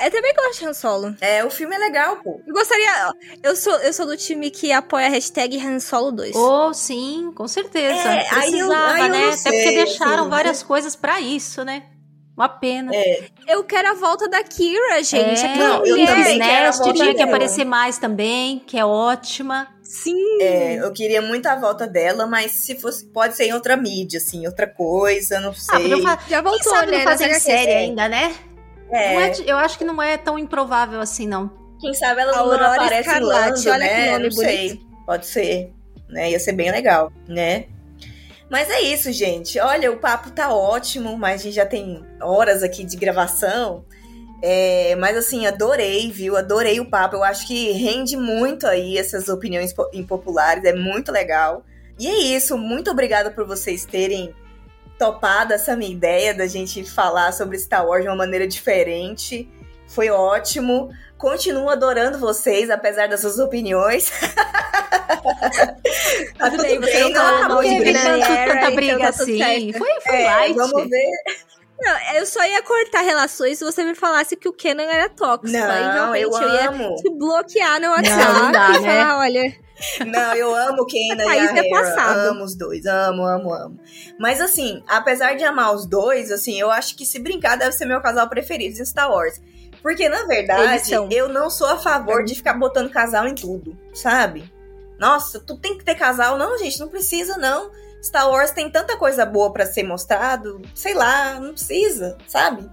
Eu também gosto de Han Solo. É, o filme é legal, pô. Eu gostaria. Eu sou, eu sou do time que apoia a hashtag Han Solo 2. Oh, sim, com certeza. É, aí eu- Precisava, aí eu né? não Até sei, porque deixaram assim. várias coisas pra isso, né? Uma pena. Eu quero a volta da Kira, gente. É, Aquela eu mulher. também quero a Nest volta tinha que aparecer mais também, que é ótima. Sim. É, eu queria muito a volta dela, mas se fosse, pode ser em outra mídia, assim, outra coisa, não Ah, sei. podiam fa- Já Quem voltou, sabe né? não fazer série ainda, né? É, Não é eu acho que não é tão improvável assim, não. quem sabe ela A não Aurora aparece Escarlate, olha que né? nome não sei. Pode ser, né? Ia ser bem legal, né? Mas é isso, gente. Olha, o papo tá ótimo, mas a gente já tem horas aqui de gravação. É, mas assim, adorei, viu? Adorei o papo. Eu acho que rende muito aí essas opiniões po- impopulares, é muito legal. E é isso, muito obrigada por vocês terem topado essa minha ideia da gente falar sobre Star Wars de uma maneira diferente. Foi ótimo. Continuo adorando vocês, apesar das suas opiniões. (laughs) tá Tudo bem, você não não falou acabou mal de. Britney tanto- Era, tanta então briga tá tudo assim. certo. Foi, foi É, light. vamos ver. Não, eu só ia cortar relações se você me falasse que o Kenan era tóxico. Aí Não, realmente eu eu, ia amo. te bloquear no WhatsApp não dá, e né? falar, olha, Não, eu amo Kenan e a é Hera. Amo os dois, amo, amo, amo. Mas assim, apesar de amar os dois, assim, eu acho que se brincar deve ser meu casal preferido em Star Wars. Porque, na verdade, eu não sou a favor de ficar botando casal em tudo, sabe? Nossa, tu tem que ter casal. Não, gente, não precisa, não. Star Wars tem tanta coisa boa pra ser mostrado. Sei lá, não precisa, sabe?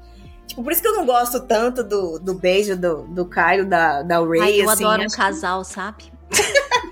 Tipo, por isso que eu não gosto tanto do, do beijo do, do Kylo, da, da Rey, Ai, eu assim. adoro um acho- casal, sabe? (laughs)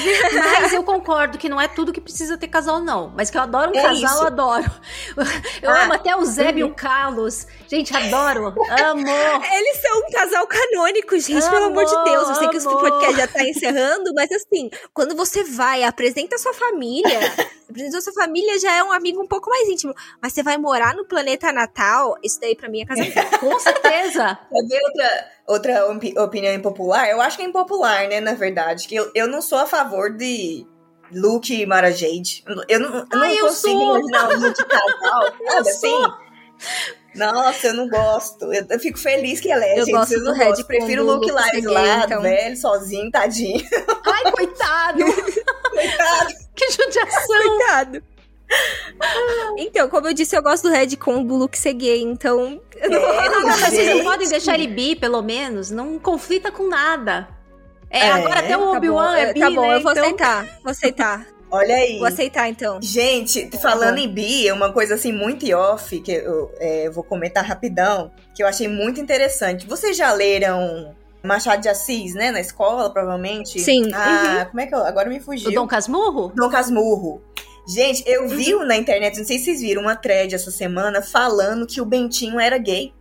(laughs) Mas eu concordo que não é tudo que precisa ter casal, não. Mas que eu adoro um É casal, isso. eu adoro. (laughs) Eu Ah, amo até o Zeb e o Carlos. Gente, adoro. Amo. (laughs) Eles são um casal canônico, gente, pelo amor de Deus. Eu sei que o podcast já tá encerrando, mas assim, quando você vai, apresenta a sua família, apresenta a sua família, já é um amigo um pouco mais íntimo. Mas você vai morar no planeta Natal, isso daí pra mim é casamento. Com certeza. Quer ver outra, outra opi- opinião impopular? Eu acho que é impopular, né, na verdade. Que eu, eu não sou a favor de Luke e Mara Jade. Eu não, eu não Ai, eu consigo sou. imaginar o Luke casal, (laughs) sabe assim? sou. Nossa, eu não gosto. Eu, eu fico feliz que ela é, Eu gente. gosto do não Red. Prefiro o o Luke lá, lá então. velho, sozinho, tadinho. Ai, coitado. (laughs) Coitado. (laughs) que judiação. Coitado. Então, como eu disse, eu gosto do Red com do Luke ser gay, então. eu não- É, mas vocês não podem deixar ele bi, pelo menos. Não conflita com nada. É, É, agora até o Tá Obi-Wan é bi, Tá bom, né? eu vou Então- aceitar. Vou aceitar. Olha aí. Vou aceitar, então. Gente, falando em bi, é uma coisa assim muito off, que eu é, vou comentar rapidão, que eu achei muito interessante. Vocês já leram Machado de Assis, né, na escola, provavelmente? Sim, Ah, como é que eu... Agora me O fugiu. Dom Casmurro? Dom Casmurro. Gente, eu vi na internet, não sei se vocês viram, uma thread essa semana falando que o Bentinho era gay.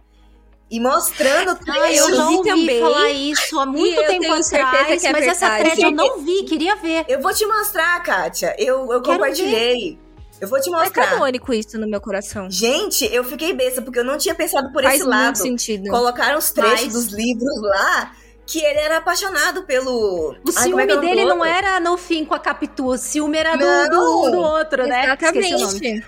E mostrando Ah, eu não ouvi também. falar isso há muito tempo atrás, é mas essa thread eu não vi, queria ver. Eu vou te mostrar, Kátia. Eu, eu compartilhei. Ver. Eu vou te mostrar. É canônico isso no meu coração. Gente, eu fiquei besta, porque eu não tinha pensado por Faz esse lado. Muito sentido. Colocaram os trechos Mas... dos livros lá que ele era apaixonado pelo. O Ai, ciúme é, é dele não era no fim com a Capitu, o ciúme era do, do, do, outro, né? Exatamente.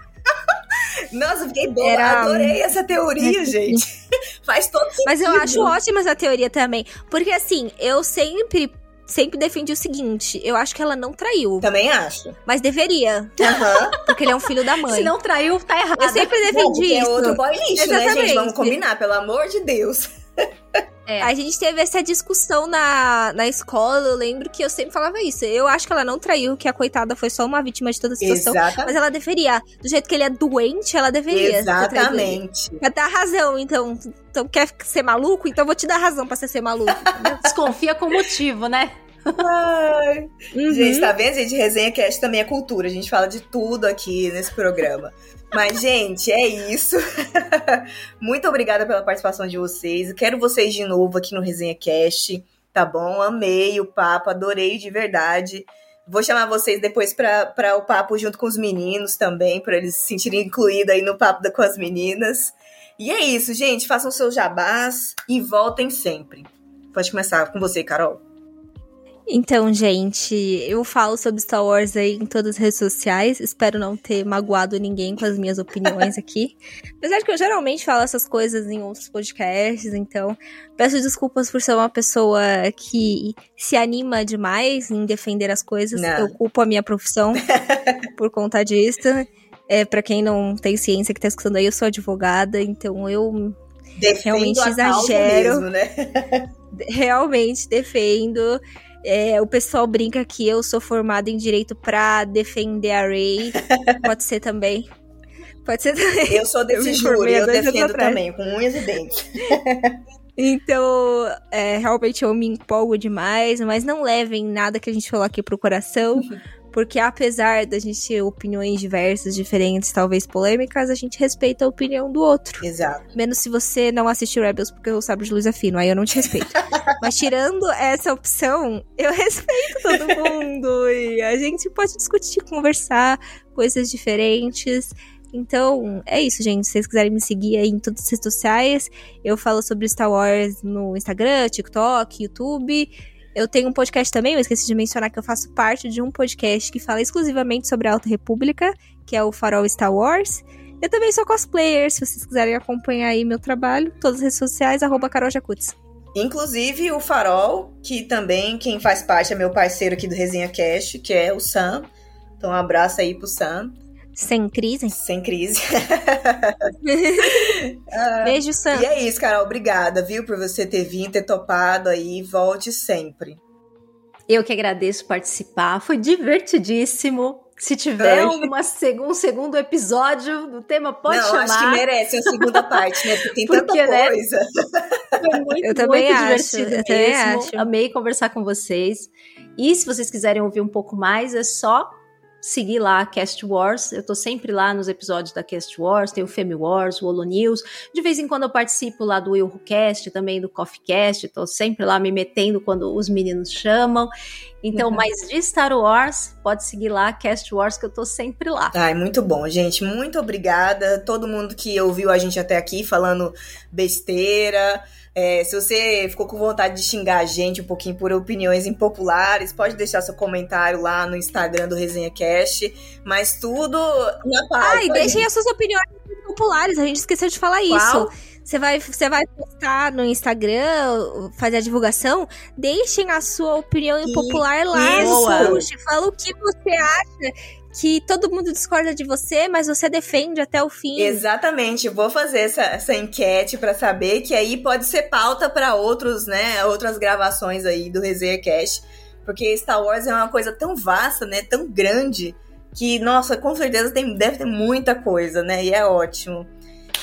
Nossa, fiquei boa. Era... Adorei essa teoria, (laughs) gente. (laughs) Faz todo sentido. Mas eu acho ótima essa teoria também. Porque assim, eu sempre sempre defendi o seguinte: eu acho que ela não traiu. Também acho. Mas deveria. Uhum. (laughs) Porque ele é um filho da mãe. Se não traiu, tá errado. Eu sempre defendi não, isso. É outro boy lixo, Exatamente. né, gente? Vamos combinar, pelo amor de Deus. É. A gente teve essa discussão na, na escola, eu lembro que eu sempre falava isso. Eu acho que ela não traiu, que a coitada foi só uma vítima de toda a situação. Exatamente. Mas ela deveria. Do jeito que ele é doente, ela deveria. Exatamente. Pra dar razão, então. Então, quer ser maluco? Então eu vou te dar razão pra você ser maluco. (laughs) Desconfia com motivo, né? Ai. Uhum. Gente, tá vendo? Gente, resenha cast também é cultura. A gente fala de tudo aqui nesse programa. Mas, gente, é isso. (laughs) Muito obrigada pela participação de vocês. Quero vocês de novo aqui no Resenha Cast, tá bom? Amei o papo, adorei de verdade. Vou chamar vocês depois para o papo junto com os meninos também, para eles se sentirem incluídos aí no papo da, com as meninas. E é isso, gente. Façam seus jabás e voltem sempre. Pode começar com você, Carol. Então, gente, eu falo sobre Star Wars aí em todas as redes sociais. Espero não ter magoado ninguém com as minhas opiniões (laughs) aqui. Apesar que eu geralmente falo essas coisas em outros podcasts, então peço desculpas por ser uma pessoa que se anima demais em defender as coisas. Não. Eu culpo a minha profissão (laughs) por conta disso. É, para quem não tem ciência que tá escutando aí, eu sou advogada, então eu Defendo realmente exagero. Mesmo, né? (laughs) realmente defendo. É, o pessoal brinca que eu sou formada em direito pra defender a Ray. (laughs) Pode ser também. Pode ser também. Eu sou desse eu júri, eu defendo também, com unhas e dentes. (laughs) Então, é, realmente eu me empolgo demais, mas não levem nada que a gente falou aqui pro coração. (laughs) Porque apesar da gente ter opiniões diversas, diferentes, talvez polêmicas, a gente respeita a opinião do outro. Exato. Menos se você não assistiu Rebels porque o sabre de luz é fino, aí eu não te respeito. (laughs) Mas tirando essa opção, eu respeito todo mundo. e a gente pode discutir, conversar, coisas diferentes. Então, é isso, gente. Se vocês quiserem me seguir aí em todas as redes sociais, eu falo sobre Star Wars no Instagram, TikTok, YouTube. Eu tenho um podcast também, eu esqueci de mencionar que eu faço parte de um podcast que fala exclusivamente sobre a Alta República, que é o Farol Star Wars. Eu também sou cosplayer, se vocês quiserem acompanhar aí meu trabalho, todas as redes sociais, arroba Carol Jacutz. Inclusive o Farol, que também quem faz parte é meu parceiro aqui do Resenha Cast, que é o Sam. Então um abraço aí pro Sam. Sem crise? Sem crise. (laughs) Beijo, Sam. E é isso, Carol. Obrigada, viu, por você ter vindo, ter topado aí. Volte sempre. Eu que agradeço participar. Foi divertidíssimo. Se tiver uma, um segundo episódio do tema, pode Não, chamar. acho que merece a segunda parte, né? Porque tem Porque, tanta né? coisa. Foi muito, eu também muito acho, divertido eu também Acho. Amei conversar com vocês. E se vocês quiserem ouvir um pouco mais, é só seguir lá a Cast Wars. Eu tô sempre lá nos episódios da Cast Wars, tem o Femi Wars, o Holo News. De vez em quando eu participo lá do Cast, também do Coffee Cast. Tô sempre lá me metendo quando os meninos chamam. Então, uhum. mas de Star Wars, pode seguir lá a Cast Wars, que eu tô sempre lá. Ai, muito bom, gente. Muito obrigada. Todo mundo que ouviu a gente até aqui falando besteira. É, se você ficou com vontade de xingar a gente um pouquinho por opiniões impopulares, pode deixar seu comentário lá no Instagram do Resenha Cast, mas tudo na paz. Ah, e deixem as suas opiniões populares, a gente esqueceu de falar Qual? isso. Você vai, você vai postar no Instagram, fazer a divulgação, deixem a sua opinião impopular lá. Discute, fala o que você acha que todo mundo discorda de você, mas você defende até o fim. Exatamente, vou fazer essa, essa enquete para saber que aí pode ser pauta para outros, né, outras gravações aí do Resenha Cast, porque Star Wars é uma coisa tão vasta, né, tão grande que nossa, com certeza tem, deve ter muita coisa, né, e é ótimo.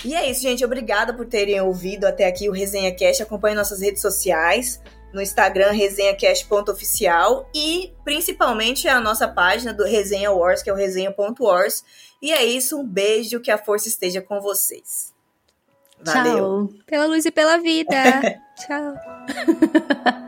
E é isso, gente. Obrigada por terem ouvido até aqui o Resenha Cast. Acompanhe nossas redes sociais. No Instagram resenhacast.oficial e principalmente a nossa página do Resenha Wars, que é o resenha.wars. E é isso, um beijo, que a força esteja com vocês. Valeu. Tchau. Pela luz e pela vida. (laughs) Tchau. (laughs)